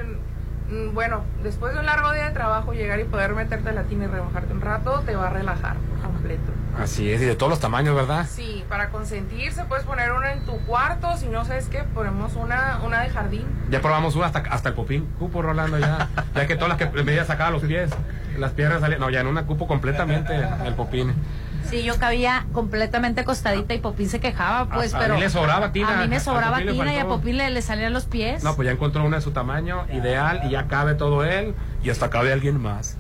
mm, bueno, después de un largo día de trabajo, llegar y poder meterte a la tina y remojarte un rato, te va a relajar por completo. Así es, y de todos los tamaños, ¿verdad? Sí, para consentirse puedes poner una en tu cuarto, si no sabes qué, ponemos una, una de jardín. Ya probamos una hasta, hasta el popín. Cupo, Rolando, ya. Ya que todas las que medía sacaba los pies, las piernas salían. No, ya en una cupo completamente el popín. Sí, yo cabía completamente acostadita y Popín se quejaba, pues, A- a pero. mí le sobraba tina. A mí me A sobraba tina y a. Popín le, le salían los pies. No, pues ya encontró una de su tamaño ideal y ya cabe todo él y hasta cabe alguien más.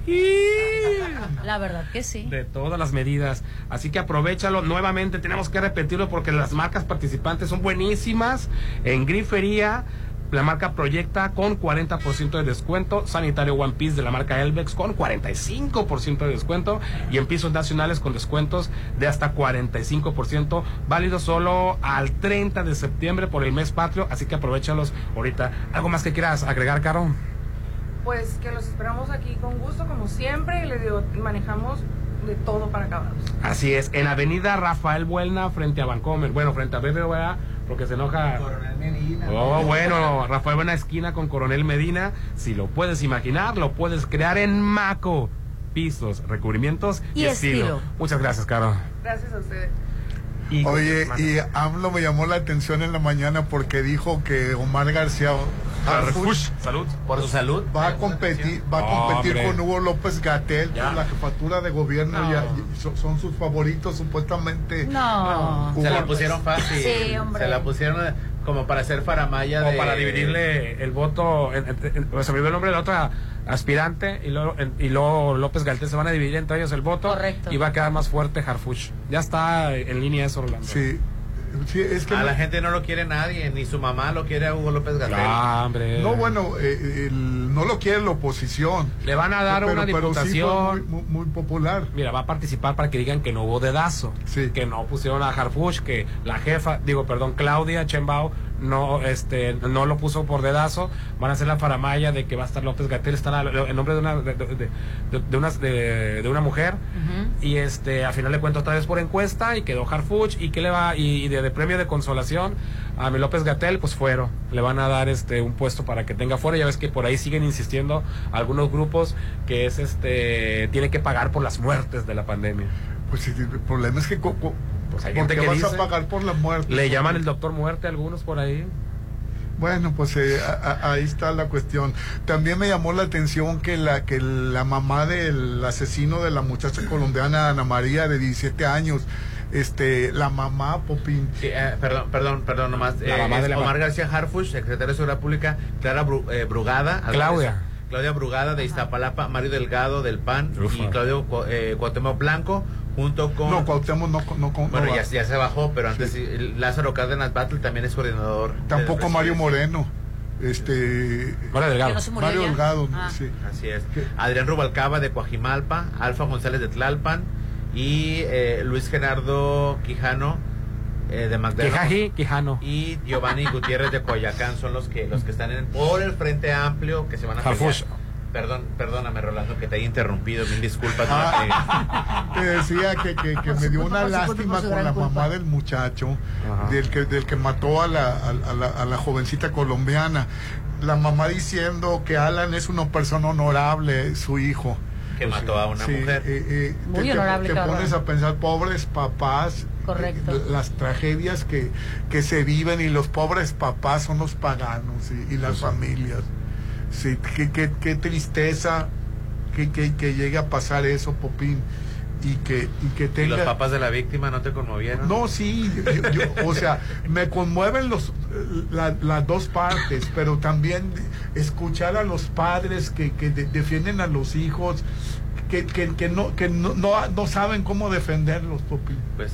La verdad que sí. De todas las medidas. Así que aprovechalo. Nuevamente tenemos que repetirlo porque las marcas participantes son buenísimas. En Grifería, la marca Proyecta con 40% de descuento. Sanitario One Piece de la marca Elvex con 45% de descuento. Y en pisos nacionales con descuentos de hasta 45%. Válido solo al 30 de septiembre por el mes patrio. Así que aprovechalos ahorita. ¿Algo más que quieras agregar, Caro? Pues que los esperamos aquí con gusto, como siempre, y les digo, manejamos de todo para acabados. Así es, en Avenida Rafael Buelna frente a Vancomer, bueno, frente a BBVA, porque se enoja. Coronel Medina. Oh, bueno, Rafael Buena esquina con Coronel Medina, si lo puedes imaginar, lo puedes crear en Maco. Pisos, recubrimientos y, Y estilo. estilo. Muchas gracias, Caro. Gracias a ustedes. Y- Oye, y AMLO me llamó la atención en la mañana porque dijo que Omar García Harfuch, salud. Por su salud. va a competir, va a competir con Hugo López Gatel por la jefatura de gobierno. No. ya- son, son sus favoritos supuestamente. No. Se la pusieron fácil. Sí, hombre. Se la pusieron eh, como para hacer faramaya O de... para dividirle el voto, en- en- en- o se me olvidó el nombre de la otra aspirante y luego, en- y luego López Galtés se van a dividir entre ellos el voto Correcto. y va a quedar más fuerte Harfuch. Ya está en línea eso, Orlando. Sí, sí, es que A no- la gente no lo quiere nadie, ni su mamá lo quiere a Hugo López Gatel. Ah, hombre. No, bueno, eh, el- no lo quiere la oposición. Le van a dar Pero- una pero sí diputación. muy, muy- muy popular. Mira, va a participar para que digan que no hubo dedazo. Sí. Que no pusieron a Harfuch, que la jefa, digo, perdón, Claudia Chembao no este no lo puso por dedazo. Van a hacer la faramaya de que va a estar López Gatel, está el nombre de una de, de- de- de una, de, de una mujer. Y este, a final de cuentas, otra vez por encuesta, y quedó Harfuch, y que le va, y, y de, de premio de consolación a mi López Gatel, pues fueron. Le van a dar este un puesto para que tenga fuera. Ya ves que por ahí siguen insistiendo algunos grupos que es este tiene que pagar por las muertes de la pandemia. Pues sí, el problema es que Pues hay ¿por gente que vas dice, a pagar por la muerte? le llaman el doctor muerte a algunos por ahí. Bueno, pues eh, a- a- ahí está la cuestión. También me llamó la atención que la que la mamá del asesino de la muchacha colombiana Ana María de 17 años, este, la mamá Popín, Sí, eh, perdón, perdón, perdón, nomás. La eh, mamá es de la Omar ma- García Harfuch, secretario de Seguridad Pública, Clara Bru- eh, Brugada. Claudia. Claudia Brugada de Iztapalapa, Mario Delgado del PAN Ufa. y Claudio eh, Cuauhtémoc Blanco, junto con... no Cuauhtémoc no, no, no- bueno, no ya, ya se bajó, pero antes sí, Lázaro Cárdenas Battle también es coordinador. tampoco Mario. Moreno, este, Mario Delgado. Mario ya. Delgado, Ah. sí. Así es. ¿Qué? Adrián Rubalcaba de Coajimalpa, Alfa González de Tlalpan y eh, Luis Gerardo Quijano eh, de Magdalena. Quijaji, Quijano. y Giovanni Gutiérrez de Coyacán son los que los que están en, por el Frente Amplio que se van a. Perdón, perdóname Rolando que te haya interrumpido, mil disculpas. Ah. eh, Te decía que, que, que me dio una lástima con la mamá del muchacho, Ajá. del que, del que mató a la, a, a la, a la jovencita colombiana. La mamá diciendo que Alan es una persona honorable, su hijo. que mató a una Sí, mujer. eh, eh, Muy te, te- honorable, te cabrón. pones a pensar, pobres papás, Correcto. eh, las tragedias que, que se viven y los pobres papás son los paganos y, y las familias. Sí, qué, qué, qué tristeza que, que, que llegue a pasar eso, Popín, y que, y que ¿Y tenga... los papás de la víctima no te conmovieron? No, sí, yo- yo- o sea, me conmueven los la- las dos partes, pero también escuchar a los padres que, que de- defienden a los hijos, que, que, que no que no, no, no saben cómo defenderlos, Popi. Pues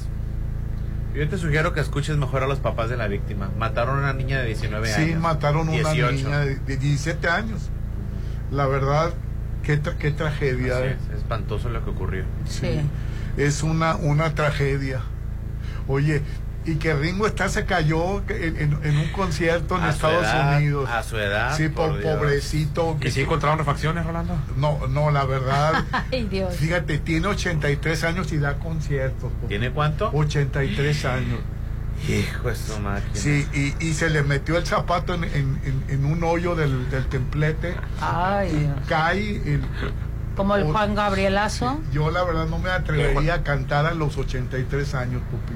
yo te sugiero que escuches mejor a los papás de la víctima. Mataron a una niña de 19 años. Sí, mataron a una 18. niña de, de 17 años. La verdad, qué, tra- qué tragedia. Así eh. es, es espantoso lo que ocurrió. Sí. Es una, una tragedia. Oye, y que Ringo está se cayó en, en- en un concierto en A Estados edad, Unidos. a su edad, Sí, por pobrecito. ¿Y si encontraron refacciones, Rolando? No, no, la verdad. Ay, Dios. Fíjate, tiene 83 años y da conciertos. po. ¿Tiene cuánto? 83 años. Hijo de su máquina. Sí, y, y se le metió el zapato en, en- en- en un hoyo del, del templete. Ay, Y Dios. cae. el- Como el Juan Gabrielazo. yo la verdad no me atrevería a cantar a los 83 años, Pupi.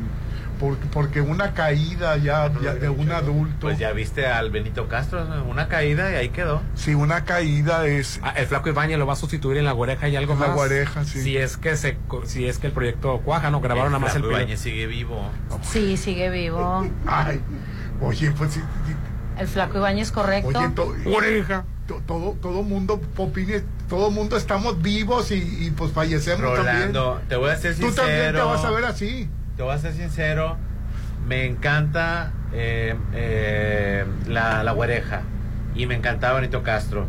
Porque, porque una caída ya, ya de un adulto. Pues ya viste al Benito Castro, una caída y ahí quedó. Sí, una caída es. Ah, el flaco Ibañez lo va a sustituir en la guareja y algo En la más. Guareja, sí. Si es que se, co- si es que el proyecto cuaja, no grabaron El nada más el Flaco sigue vivo. Sí, sigue vivo. Ay, oye, pues sí, sí, El flaco Ibáñez, correcto. Oye, to- to- todo, todo mundo, Popine, todo mundo estamos vivos y, y, pues fallecemos Rolando, también. te voy a ser Tú sincero. también te vas a ver así. Te voy a ser sincero. Me encanta eh, eh, la, la güereja. Y me encantaba Benito Castro.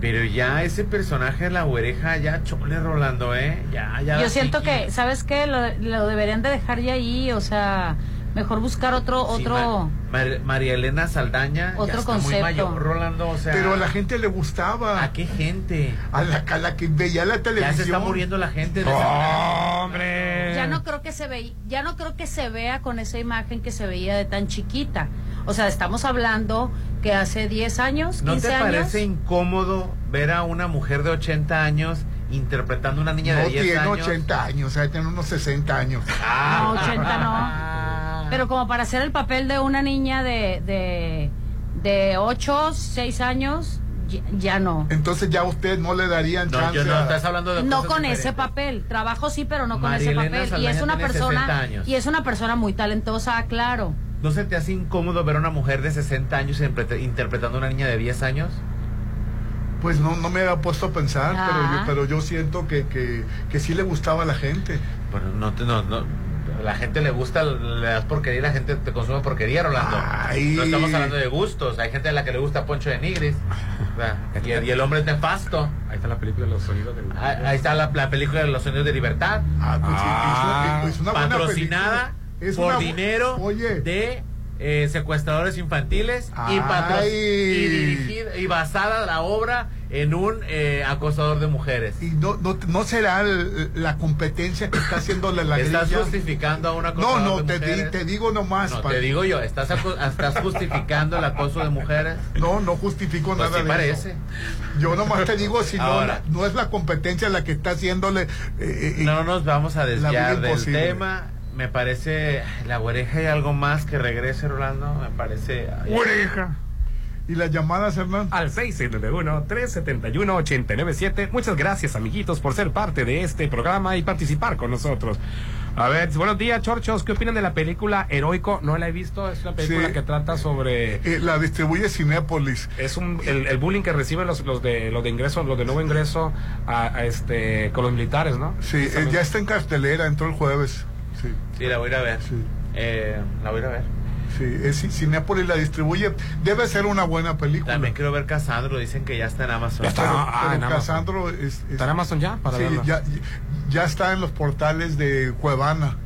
Pero ya ese personaje, la güereja, ya chole Rolando, ¿eh? Ya, ya. Yo siento chiqui. que, ¿sabes qué? Lo, lo deberían de dejar ya ahí, o sea, mejor buscar otro, Sí, otro... Ma- Mar- María Elena Saldaña. ya Otro está muy concepto. mayor, Rolando, o sea. Pero a la gente le gustaba. ¿A qué gente? A la, a la que veía la Ya televisión. se está muriendo la gente. de- ¡Hombre! Ya no creo que se ve, ya no creo que se vea con esa imagen que se veía de tan chiquita. O sea, estamos hablando que hace 10 años, 15 ¿No te años. parece incómodo ver a una mujer de 80 años interpretando a una niña No de 10 tiene años? 80 años, o sea, tiene unos 60 años. No, 80 no. Pero como para hacer el papel de una niña de, de, de 8, 6 años, ya, ya no. Entonces ya usted no le darían No, chance. yo no, a- estás hablando de No con ese papel. Trabajo sí, pero no con ese Elena papel. Y es una tiene 60 persona y es una persona muy talentosa, claro. ¿No se te hace incómodo ver a una mujer de 60 años interpretando a una niña de 10 años? Pues no, no me había puesto a pensar, Ah. pero, yo, pero yo siento que, que, que sí le gustaba a la gente. Pero no, te- no, no. La gente le gusta, le das porquería y la gente te consume porquería, Rolando. Ay. No estamos hablando de gustos. Hay gente a la que le gusta Poncho de Nigris. O sea, y, y el hombre es nefasto. Ahí está la película de los sonidos del... Ah, Ahí está la, la película de los sonidos de libertad. Ah, pues Ah. es, es una buena patrocinada. Es por una dinero Oye. de eh, secuestradores infantiles y, y dirigida y basada la obra en un eh, acosador de mujeres. Y no, no, no será el- la competencia que está haciendo la, la ¿Estás grilla? justificando a un No, acosador no, de te, di- mujeres? te digo nomás. No, te digo yo, ¿estás, estás justificando el acoso de mujeres? No, no justifico Pues nada sí de parece. eso. Yo nomás te digo si no, Ahora. no es la competencia la que está haciéndole. eh, eh, No nos vamos a desviar del imposible. tema. Me parece la oreja y algo más que regrese, Rolando. Me parece. ¡Oreja! ¿Y las llamadas, Hernán? Al 691-371-897. Muchas gracias, amiguitos, por ser parte de este programa y participar con nosotros. A ver, buenos días, Chorchos. ¿Qué opinan de la película Heroico? No la he visto. Es una película Sí. que trata sobre. Eh, la distribuye Cinépolis. Es un, el, el bullying que reciben los, los de los de ingreso, los de nuevo ingreso a, a este con los militares, ¿no? Sí, eh, ya está en cartelera, entró el jueves. Sí, Sí, la voy a ir a ver. Sí. Eh, la voy a ir a ver. Sí, es, Cinépolis la distribuye. Debe ser una buena película. También quiero ver Casandro. Dicen que ya está en Amazon. Ya está. Pero, Ah, pero en Amazon. Casandro es, es- ¿Está en Amazon ya? Para sí, ya, ya está en los portales de Cuevana.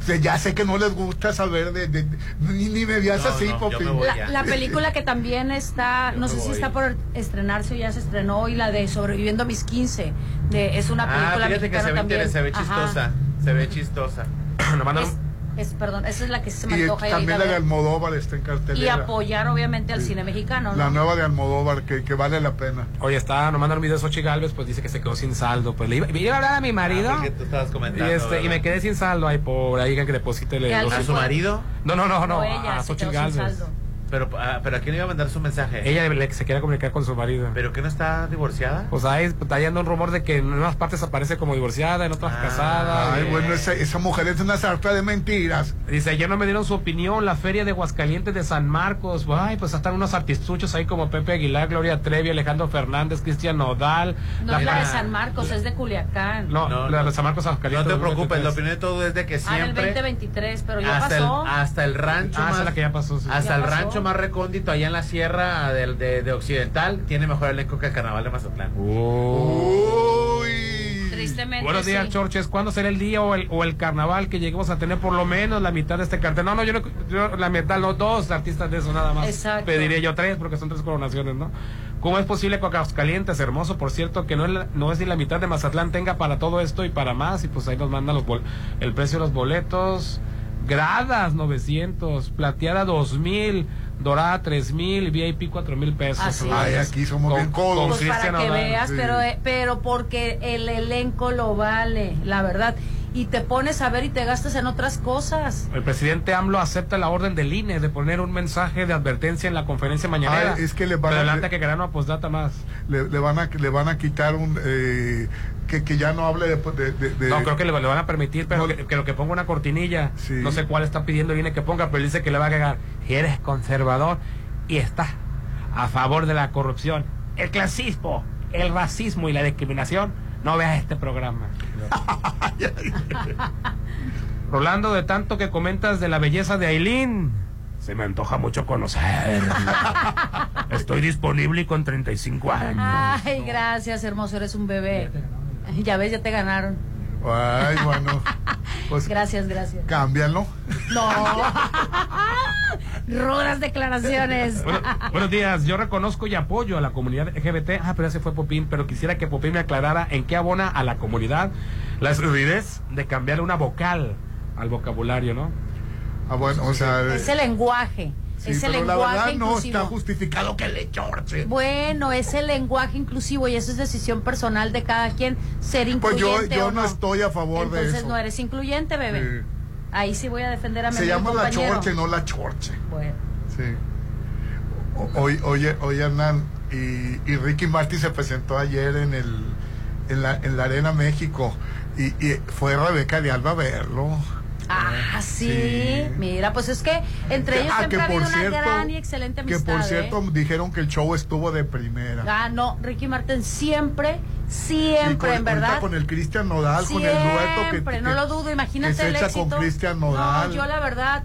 O sea, ya sé que no les gusta saber de... de- de- ni, ni me veas No, así, no, Popi. me. La, película que también está, no sé si está por estrenarse o ya se estrenó, y la de Sobreviviendo a mis 15. De, es una Ah, película fíjate que mexicana se ve, también. se ve Ajá. chistosa. Se ve chistosa. Es, perdón, esa es la que se me Y antoja a también la de. Almodóvar está en cartelera. Y apoyar obviamente al Sí. cine mexicano, La ¿no? nueva de Almodóvar, que, que vale la pena. Oye, está, nos mandan un video de Xochitl Galvez, pues dice que se quedó sin saldo. Pues le iba, me iba a hablar a mi marido. Ah, tú estabas y, este, y me quedé sin saldo ahí por ahí que deposite ¿A su marido? No, no, no, no, No, ella a Xochitl quedó sin Galvez. saldo. Pero, ah, pero ¿a quién le iba a mandar su mensaje? Ella le- se quiere comunicar con su marido. ¿Pero que no está divorciada? Pues ahí está yendo un rumor de que en unas partes aparece como divorciada, en otras Ah, casada. Ay, bueno, esa, esa mujer es una sarta de mentiras. Dice, ayer no me dieron su opinión, la feria de Aguascalientes de San Marcos. Ay, pues están unos artistuchos ahí como Pepe Aguilar, Gloria Trevi, Alejandro Fernández, Cristian Nodal. No es la de San Marcos, es de Culiacán. No, No, la no. de San Marcos No Aguascalientes. te preocupes, la 2023. opinión de todo es de que Ah, en el siempre 2023, pero ya hasta el, pasó. hasta el rancho Ah, esa más es la que ya pasó, sí. hasta Ya el pasó. rancho más recóndito allá en la sierra del- de, de Occidental tiene mejor elenco que el carnaval de Mazatlán. Uy. Tristemente. Buenos días, sí. Chorches. ¿Cuándo será el día o el, o el carnaval que lleguemos a tener por lo menos la mitad de este cartel? No, no, yo, no, yo la mitad, no, dos artistas de eso nada más. Exacto. Pediría yo tres porque son tres coronaciones, ¿no? ¿Cómo es posible que Aguascalientes, hermoso, por cierto, que no es, la- no es ni la mitad de Mazatlán, tenga para todo esto y para más? Y pues ahí nos mandan los bol- el precio de los boletos. Gradas 900, plateada 2000, dorada 3000, VIP 4000 pesos. Así Ay, es. aquí somos bien codos. Pues para que veas, sí. pero, eh, pero porque el elenco lo vale, la verdad. y te pones a ver y te gastas en otras cosas. El presidente AMLO acepta la orden del INE de poner un mensaje de advertencia en la conferencia mañanera. Ah, es que le van a- Adelante que quedaron a postdata más. Le, le van a le van a quitar un eh, que, que ya no hable de, de- de- de- No, creo que le, le van a permitir, pero que, que lo que ponga una cortinilla. No sé cuál está pidiendo el INE que ponga, pero él dice que le va a agregar. Si eres conservador y estás a favor de la corrupción, el clasismo, el racismo y la discriminación, no veas este programa. Rolando, de tanto que comentas de la belleza de Aileen, se me antoja mucho conocerla. Estoy disponible y con 35 años. Ay, gracias, hermoso, eres un bebé. Ya ves, ya te ganaron. Ay, bueno. Pues Gracias, gracias. cámbialo. No. Rudas declaraciones. Bueno, buenos días, yo reconozco y apoyo a la comunidad LGBT. Ah, pero ese fue Popín, pero quisiera que Popín me aclarara en qué abona a la comunidad la estupidez de cambiar una vocal al vocabulario, ¿no? Ah, bueno, o sea, Ese lenguaje. Sí, ese pero la lenguaje verdad no inclusivo. está justificado que le chorche. Bueno, es el lenguaje inclusivo y eso es decisión personal de cada quien ser Pues incluyente. yo, yo o no estoy a favor de Entonces eso. no eres incluyente, bebé. Ahí sí voy a defender a mi Se llama la compañero. chorche, no la chorche. Bueno. Sí. O- Oye, oye, oye Hernán, y, y Ricky Martin se presentó ayer en el en la, en la Arena México y, y fue Rebeca de Alba a verlo. Ah, sí. Mira, pues es que entre ellos Ah, siempre que ha habido por una gran y excelente Que amistad. por ¿eh? cierto dijeron que el show estuvo de primera. Ah, no, Ricky Martin siempre, siempre, con, en verdad. con el Cristian Nodal, con el dueto que, Siempre, que- no lo dudo, imagínate que se el echa éxito. con Cristian Nodal. No, yo la verdad,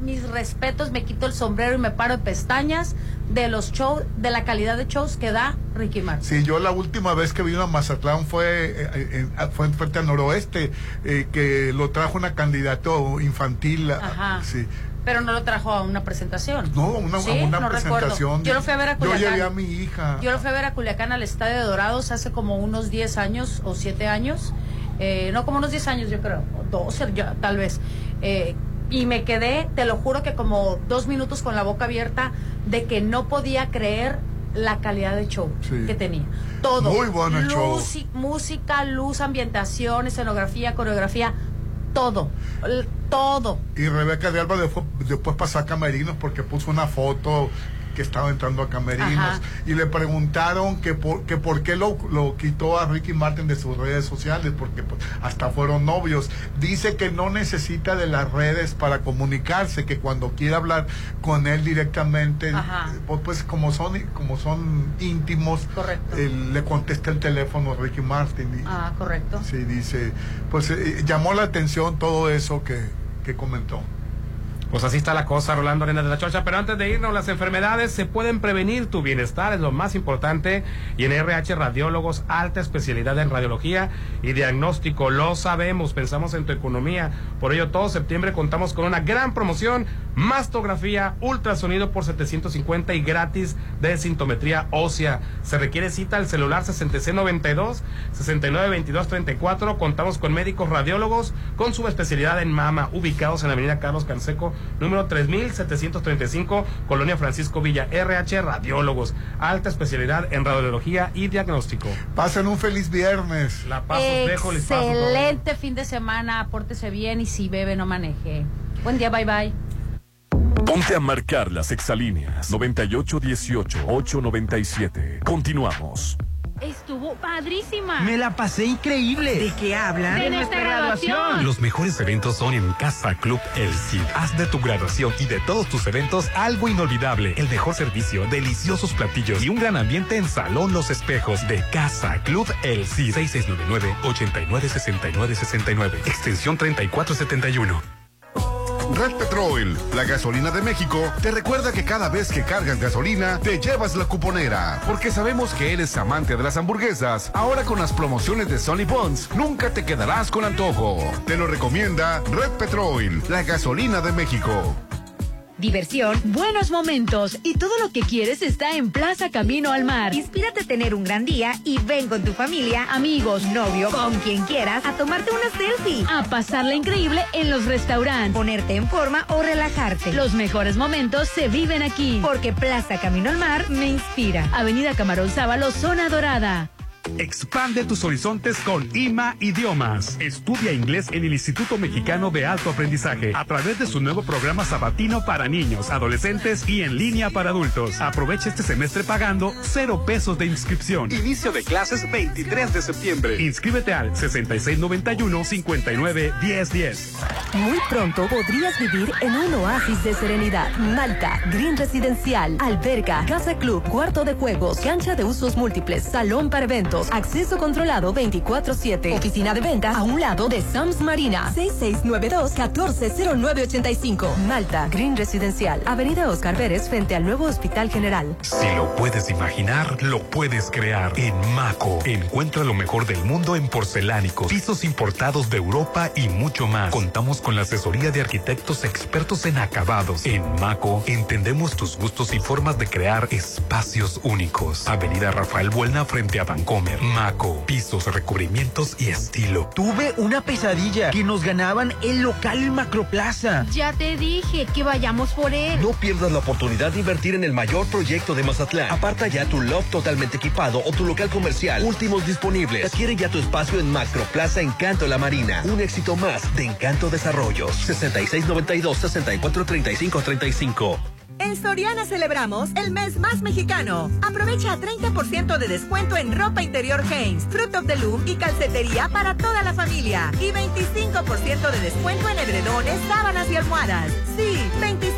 mis respetos, me quito el sombrero y me paro de pestañas de los shows, de la calidad de shows que da Ricky Martin. Sí, yo la última vez que vino a Mazatlán fue, eh, en, fue en frente al noroeste, eh, que lo trajo una candidato infantil. a- Ajá. Sí. Pero no lo trajo a una presentación. No, una, ¿Sí? a una No recuerdo. presentación. Yo lo fui a ver a Yo Culiacán. llevé a mi hija. Yo lo fui a ver a Culiacán al Estadio de Dorados hace como unos 10 años o 7 años. Eh, no, como unos 10 años yo creo. O 12 ya, tal vez. Eh, y me quedé, te lo juro que como dos minutos con la boca abierta de que no podía creer la calidad de show Sí. que tenía. Todo. Muy bueno el show. Música, luz, ambientación, escenografía, coreografía, todo. Todo. Y Rebeca de Alba después, después pasó a Camerinos porque puso una foto que estaba entrando a Camerinos Ajá. y le preguntaron que por, que por qué lo, lo quitó a Ricky Martin de sus redes sociales, porque pues, hasta fueron novios. Dice que no necesita de las redes para comunicarse, que cuando quiere hablar con él directamente, pues, pues, como son como son íntimos, él le contesta el teléfono a Ricky Martin. Y, Ah, correcto. Sí, dice, pues eh, llamó la atención todo eso que, que comentó. Pues así está la cosa, Rolando Arenas de la Chocha. Pero antes de irnos, las enfermedades se pueden prevenir. Tu bienestar es lo más importante. Y en RH Radiólogos, alta especialidad en radiología y diagnóstico. Lo sabemos, pensamos en tu economía. Por ello, todo septiembre contamos con una gran promoción. Mastografía, ultrasonido por 750 y gratis de sintometría ósea. Se requiere cita al celular 6692 692234. Contamos con médicos radiólogos con subespecialidad en mama, ubicados en la avenida Carlos Canseco, número 3735, Colonia Francisco Villa, RH Radiólogos. Alta especialidad en radiología y diagnóstico. Pasen un feliz viernes. La paso, dejo, les paso. Excelente fin de semana, pórtese bien y si bebe no maneje. Buen día, bye bye. Ponte a marcar las exalíneas 9818-897. Continuamos. Estuvo padrísima. Me la pasé increíble. ¿De qué hablan? De nuestra graduación. Los mejores eventos son en Casa Club El Cid. Haz de tu graduación y de todos tus eventos algo inolvidable. El mejor servicio, deliciosos platillos y un gran ambiente en Salón Los Espejos de Casa Club El Cid. 6699-896969. Extensión 3471. Red Petrol, la gasolina de México, te recuerda que cada vez que cargas gasolina, te llevas la cuponera. Porque sabemos que eres amante de las hamburguesas. Ahora con las promociones de Sony Bonds, nunca te quedarás con antojo. Te lo recomienda Red Petrol, la gasolina de México. Diversión, buenos momentos y todo lo que quieres está en Plaza Camino al Mar. Inspírate a tener un gran día y ven con tu familia, Amigos, novio, con quien quieras, a tomarte una selfie, a pasarla increíble en los restaurantes. ponerte en forma o relajarte. Los mejores momentos se viven aquí. Porque Plaza Camino al Mar me inspira. Avenida Camarón Sábalo, Zona Dorada. Expande tus horizontes con IMA Idiomas. Estudia inglés en el Instituto Mexicano de Alto Aprendizaje a través de su nuevo programa sabatino para niños, adolescentes y en línea para adultos. Aprovecha este semestre pagando cero pesos de inscripción. Inicio de clases 23 de septiembre. Inscríbete al 6691 59 1010. Muy pronto podrías vivir en un oasis de serenidad. Malta, Green Residencial, alberga, casa club, cuarto de juegos, cancha de usos múltiples, salón para eventos, acceso controlado 24-7. Oficina de venta a un lado de Sams Marina. 6692-140985. Malta, Green Residencial, Avenida Oscar Pérez frente al nuevo Hospital General. Si lo puedes imaginar, lo puedes crear. En Maco, encuentra lo mejor del mundo en porcelánicos, pisos importados de Europa y mucho más. Contamos con la asesoría de arquitectos expertos en acabados. En Maco, entendemos tus gustos y formas de crear espacios únicos. Avenida Rafael Buelna frente a Maco, pisos, recubrimientos y estilo. Tuve una pesadilla que nos ganaban el local Macroplaza. Ya te dije que vayamos por él. No pierdas la oportunidad de invertir en el mayor proyecto de Mazatlán. Aparta ya tu loft totalmente equipado o tu local comercial. Últimos disponibles. Adquiere ya tu espacio en Macroplaza Encanto La Marina. Un éxito más de Encanto Desarrollos. 6692 6435 35. En Soriana celebramos el mes más mexicano. Aprovecha 30% de descuento en ropa interior Hanes, Fruit of the Loom y calcetería para toda la familia. Y 25% de descuento en edredones, sábanas y almohadas. Sí, 25%.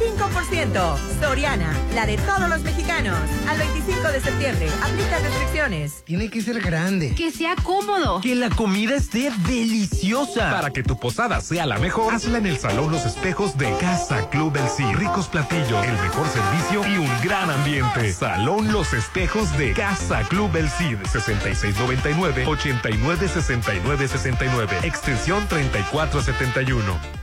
Soriana, la de todos los mexicanos. Al 25 de septiembre, aplica restricciones. Tiene que ser grande. Que sea cómodo. Que la comida esté deliciosa. Para que tu posada sea la mejor, hazla en el Salón Los Espejos de Casa Club El Sí. Ricos platillos, el mejor servicio y un gran ambiente. Salón Los Espejos de Casa Club El Cid, 6699-896969, extensión 3471.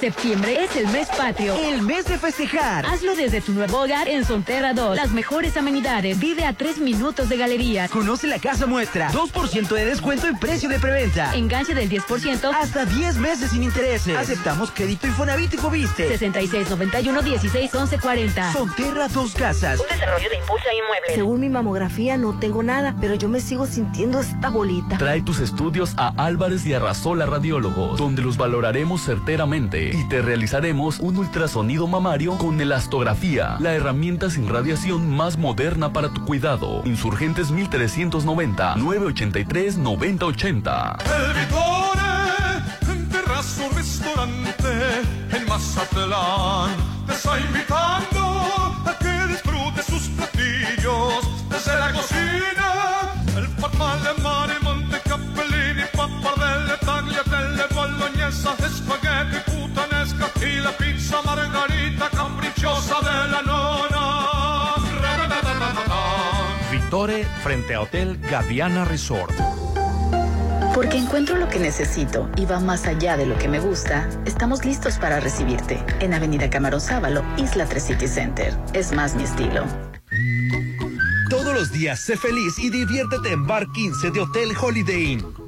Septiembre es el mes patrio. El mes de festejar. Hazlo desde tu nuevo hogar en Sonterra 2. Las mejores amenidades. Vive a tres minutos de galería. Conoce la casa muestra. 2% de descuento en precio de preventa. Enganche del 10%. Hasta 10 meses sin intereses. Aceptamos crédito Infonavit y Coviste. 6691 16 11 40. Sonterra Dos Casas. Un desarrollo de Impulsa Inmuebles. Según mi mamografía no tengo nada, pero yo me sigo sintiendo esta bolita. Trae tus estudios a Álvarez y Arrasola Radiólogos, donde los valoraremos certeramente y te realizaremos un ultrasonido mamario con elastografía, la herramienta sin radiación más moderna para tu cuidado. Insurgentes 1390 983 9080. El Vitore, terrazo restaurante en Mazatlán, te está invitando a que sus platillos desde la cocina. El y la pizza margarita capricciosa de la nona. Victore frente a Hotel Gaviana Resort. Porque encuentro lo que necesito y va más allá de lo que me gusta, estamos listos para recibirte en Avenida Camarón Sábalo, Isla 3 City Center. Es más mi estilo. Todos los días sé feliz y diviértete en Bar 15 de Hotel Holiday Inn.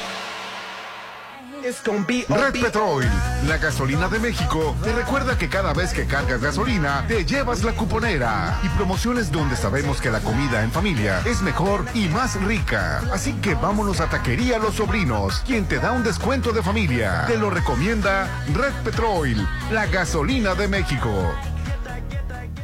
Red Petrol, la gasolina de México, te recuerda que cada vez que cargas gasolina, te llevas la cuponera y promociones donde sabemos que la comida en familia es mejor y más rica. Así que vámonos a Taquería Los Sobrinos, quien te da un descuento de familia. Te lo recomienda Red Petrol, la gasolina de México.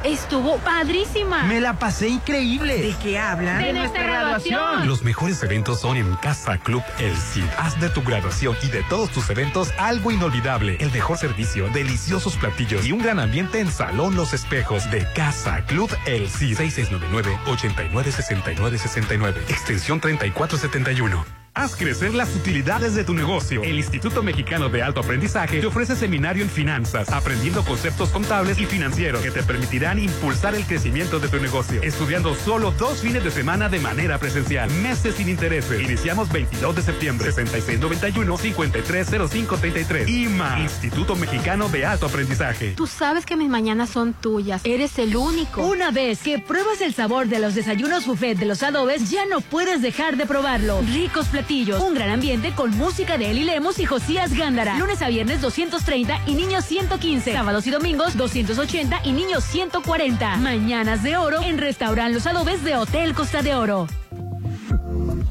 Estuvo padrísima. Me la pasé increíble. ¿De qué hablan? De nuestra graduación. Los mejores eventos son en Casa Club El Cid. Haz de tu graduación y de todos tus eventos algo inolvidable. El mejor servicio, deliciosos platillos y un gran ambiente en Salón Los Espejos de Casa Club El Cid. 6699-896969. Extensión 3471. Haz crecer las utilidades de tu negocio. El Instituto Mexicano de Alto Aprendizaje te ofrece seminario en finanzas, aprendiendo conceptos contables y financieros que te permitirán impulsar el crecimiento de tu negocio. Estudiando solo dos fines de semana de manera presencial. Meses sin intereses. Iniciamos 22 de septiembre. 6691-530533. IMA, Instituto Mexicano de Alto Aprendizaje. Tú sabes que mis mañanas son tuyas. Eres el único. Una vez que pruebas el sabor de los desayunos buffet de los adobes, ya no puedes dejar de probarlo. Ricos platillos, un gran ambiente con música de Eli Lemos y Josías Gándara. Lunes a viernes 230 y niños 115. Sábados y domingos 280 y niños 140. Mañanas de oro en Restaurant Los Adobes de Hotel Costa de Oro.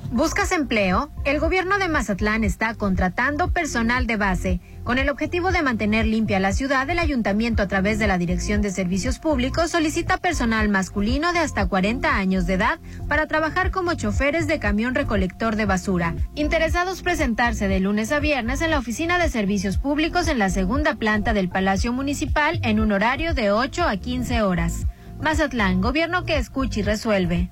¿Buscas empleo? El gobierno de Mazatlán está contratando personal de base. Con el objetivo de mantener limpia la ciudad, el ayuntamiento a través de la Dirección de Servicios Públicos solicita personal masculino de hasta 40 años de edad para trabajar como choferes de camión recolector de basura. Interesados presentarse de lunes a viernes en la Oficina de Servicios Públicos en la segunda planta del Palacio Municipal en un horario de 8 a 15 horas. Mazatlán, gobierno que escucha y resuelve.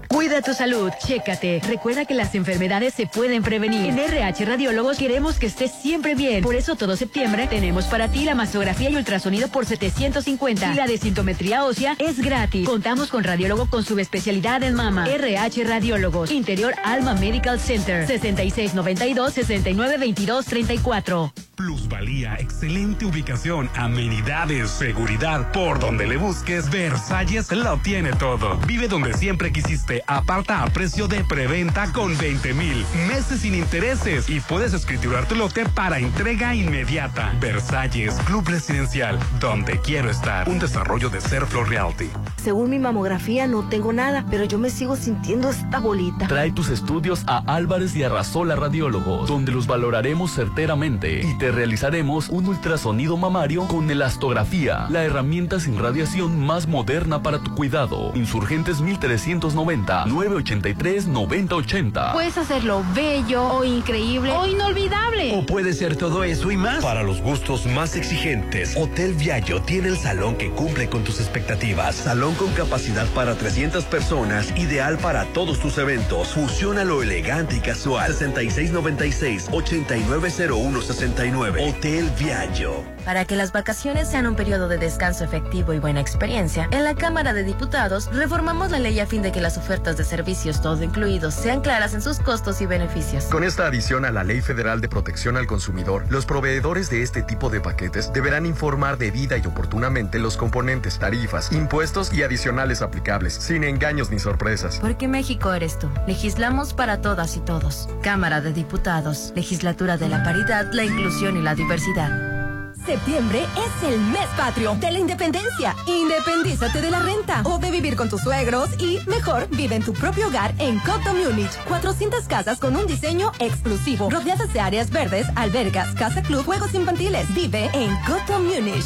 Cuida tu salud, chécate. Recuerda que las enfermedades se pueden prevenir. En RH Radiólogos queremos que estés siempre bien. Por eso todo septiembre tenemos para ti la mastografía y ultrasonido por 750. Y la desintometría ósea es gratis. Contamos con radiólogo con subespecialidad en mama. RH Radiólogos. Interior Alma Medical Center. 6692 6922 34. Plusvalía, excelente ubicación, amenidades, seguridad. Por donde le busques, Versalles lo tiene todo. Vive donde siempre quisiste. Aparta a precio de preventa con 20 mil meses sin intereses y puedes escriturar tu lote para entrega inmediata. Versalles, Club Residencial, donde quiero estar. Un desarrollo de Serflo Realty. Según mi mamografía no tengo nada, pero yo me sigo sintiendo esta bolita. Trae tus estudios a Álvarez y Arrasola Radiólogos, donde los valoraremos certeramente y te realizaremos un ultrasonido mamario con elastografía, la herramienta sin radiación más moderna para tu cuidado. Insurgentes 1390 983 9080. Puedes hacerlo bello o increíble o inolvidable. O puede ser todo eso y más. Para los gustos más exigentes, Hotel Viallo tiene el salón que cumple con tus expectativas. Salón con capacidad para 300 personas, ideal para todos tus eventos. Fusiona lo elegante y casual. 6696-890169. Hotel Viallo. Para que las vacaciones sean un periodo de descanso efectivo y buena experiencia, en la Cámara de Diputados reformamos la ley a fin de que las ofertas de servicios todo incluidos sean claras en sus costos y beneficios. Con esta adición a la Ley Federal de Protección al Consumidor, los proveedores de este tipo de paquetes deberán informar debida y oportunamente los componentes, tarifas, impuestos y adicionales aplicables, sin engaños ni sorpresas. Porque México eres tú. Legislamos para todas y todos. Cámara de Diputados. Legislatura de la Paridad, la Inclusión y la Diversidad. Septiembre es el mes patrio de la independencia. Independízate de la renta o de vivir con tus suegros y, mejor, vive en tu propio hogar en Coto Múnich. 400 casas con un diseño exclusivo, rodeadas de áreas verdes, albergas, casa club, juegos infantiles. Vive en Coto Múnich.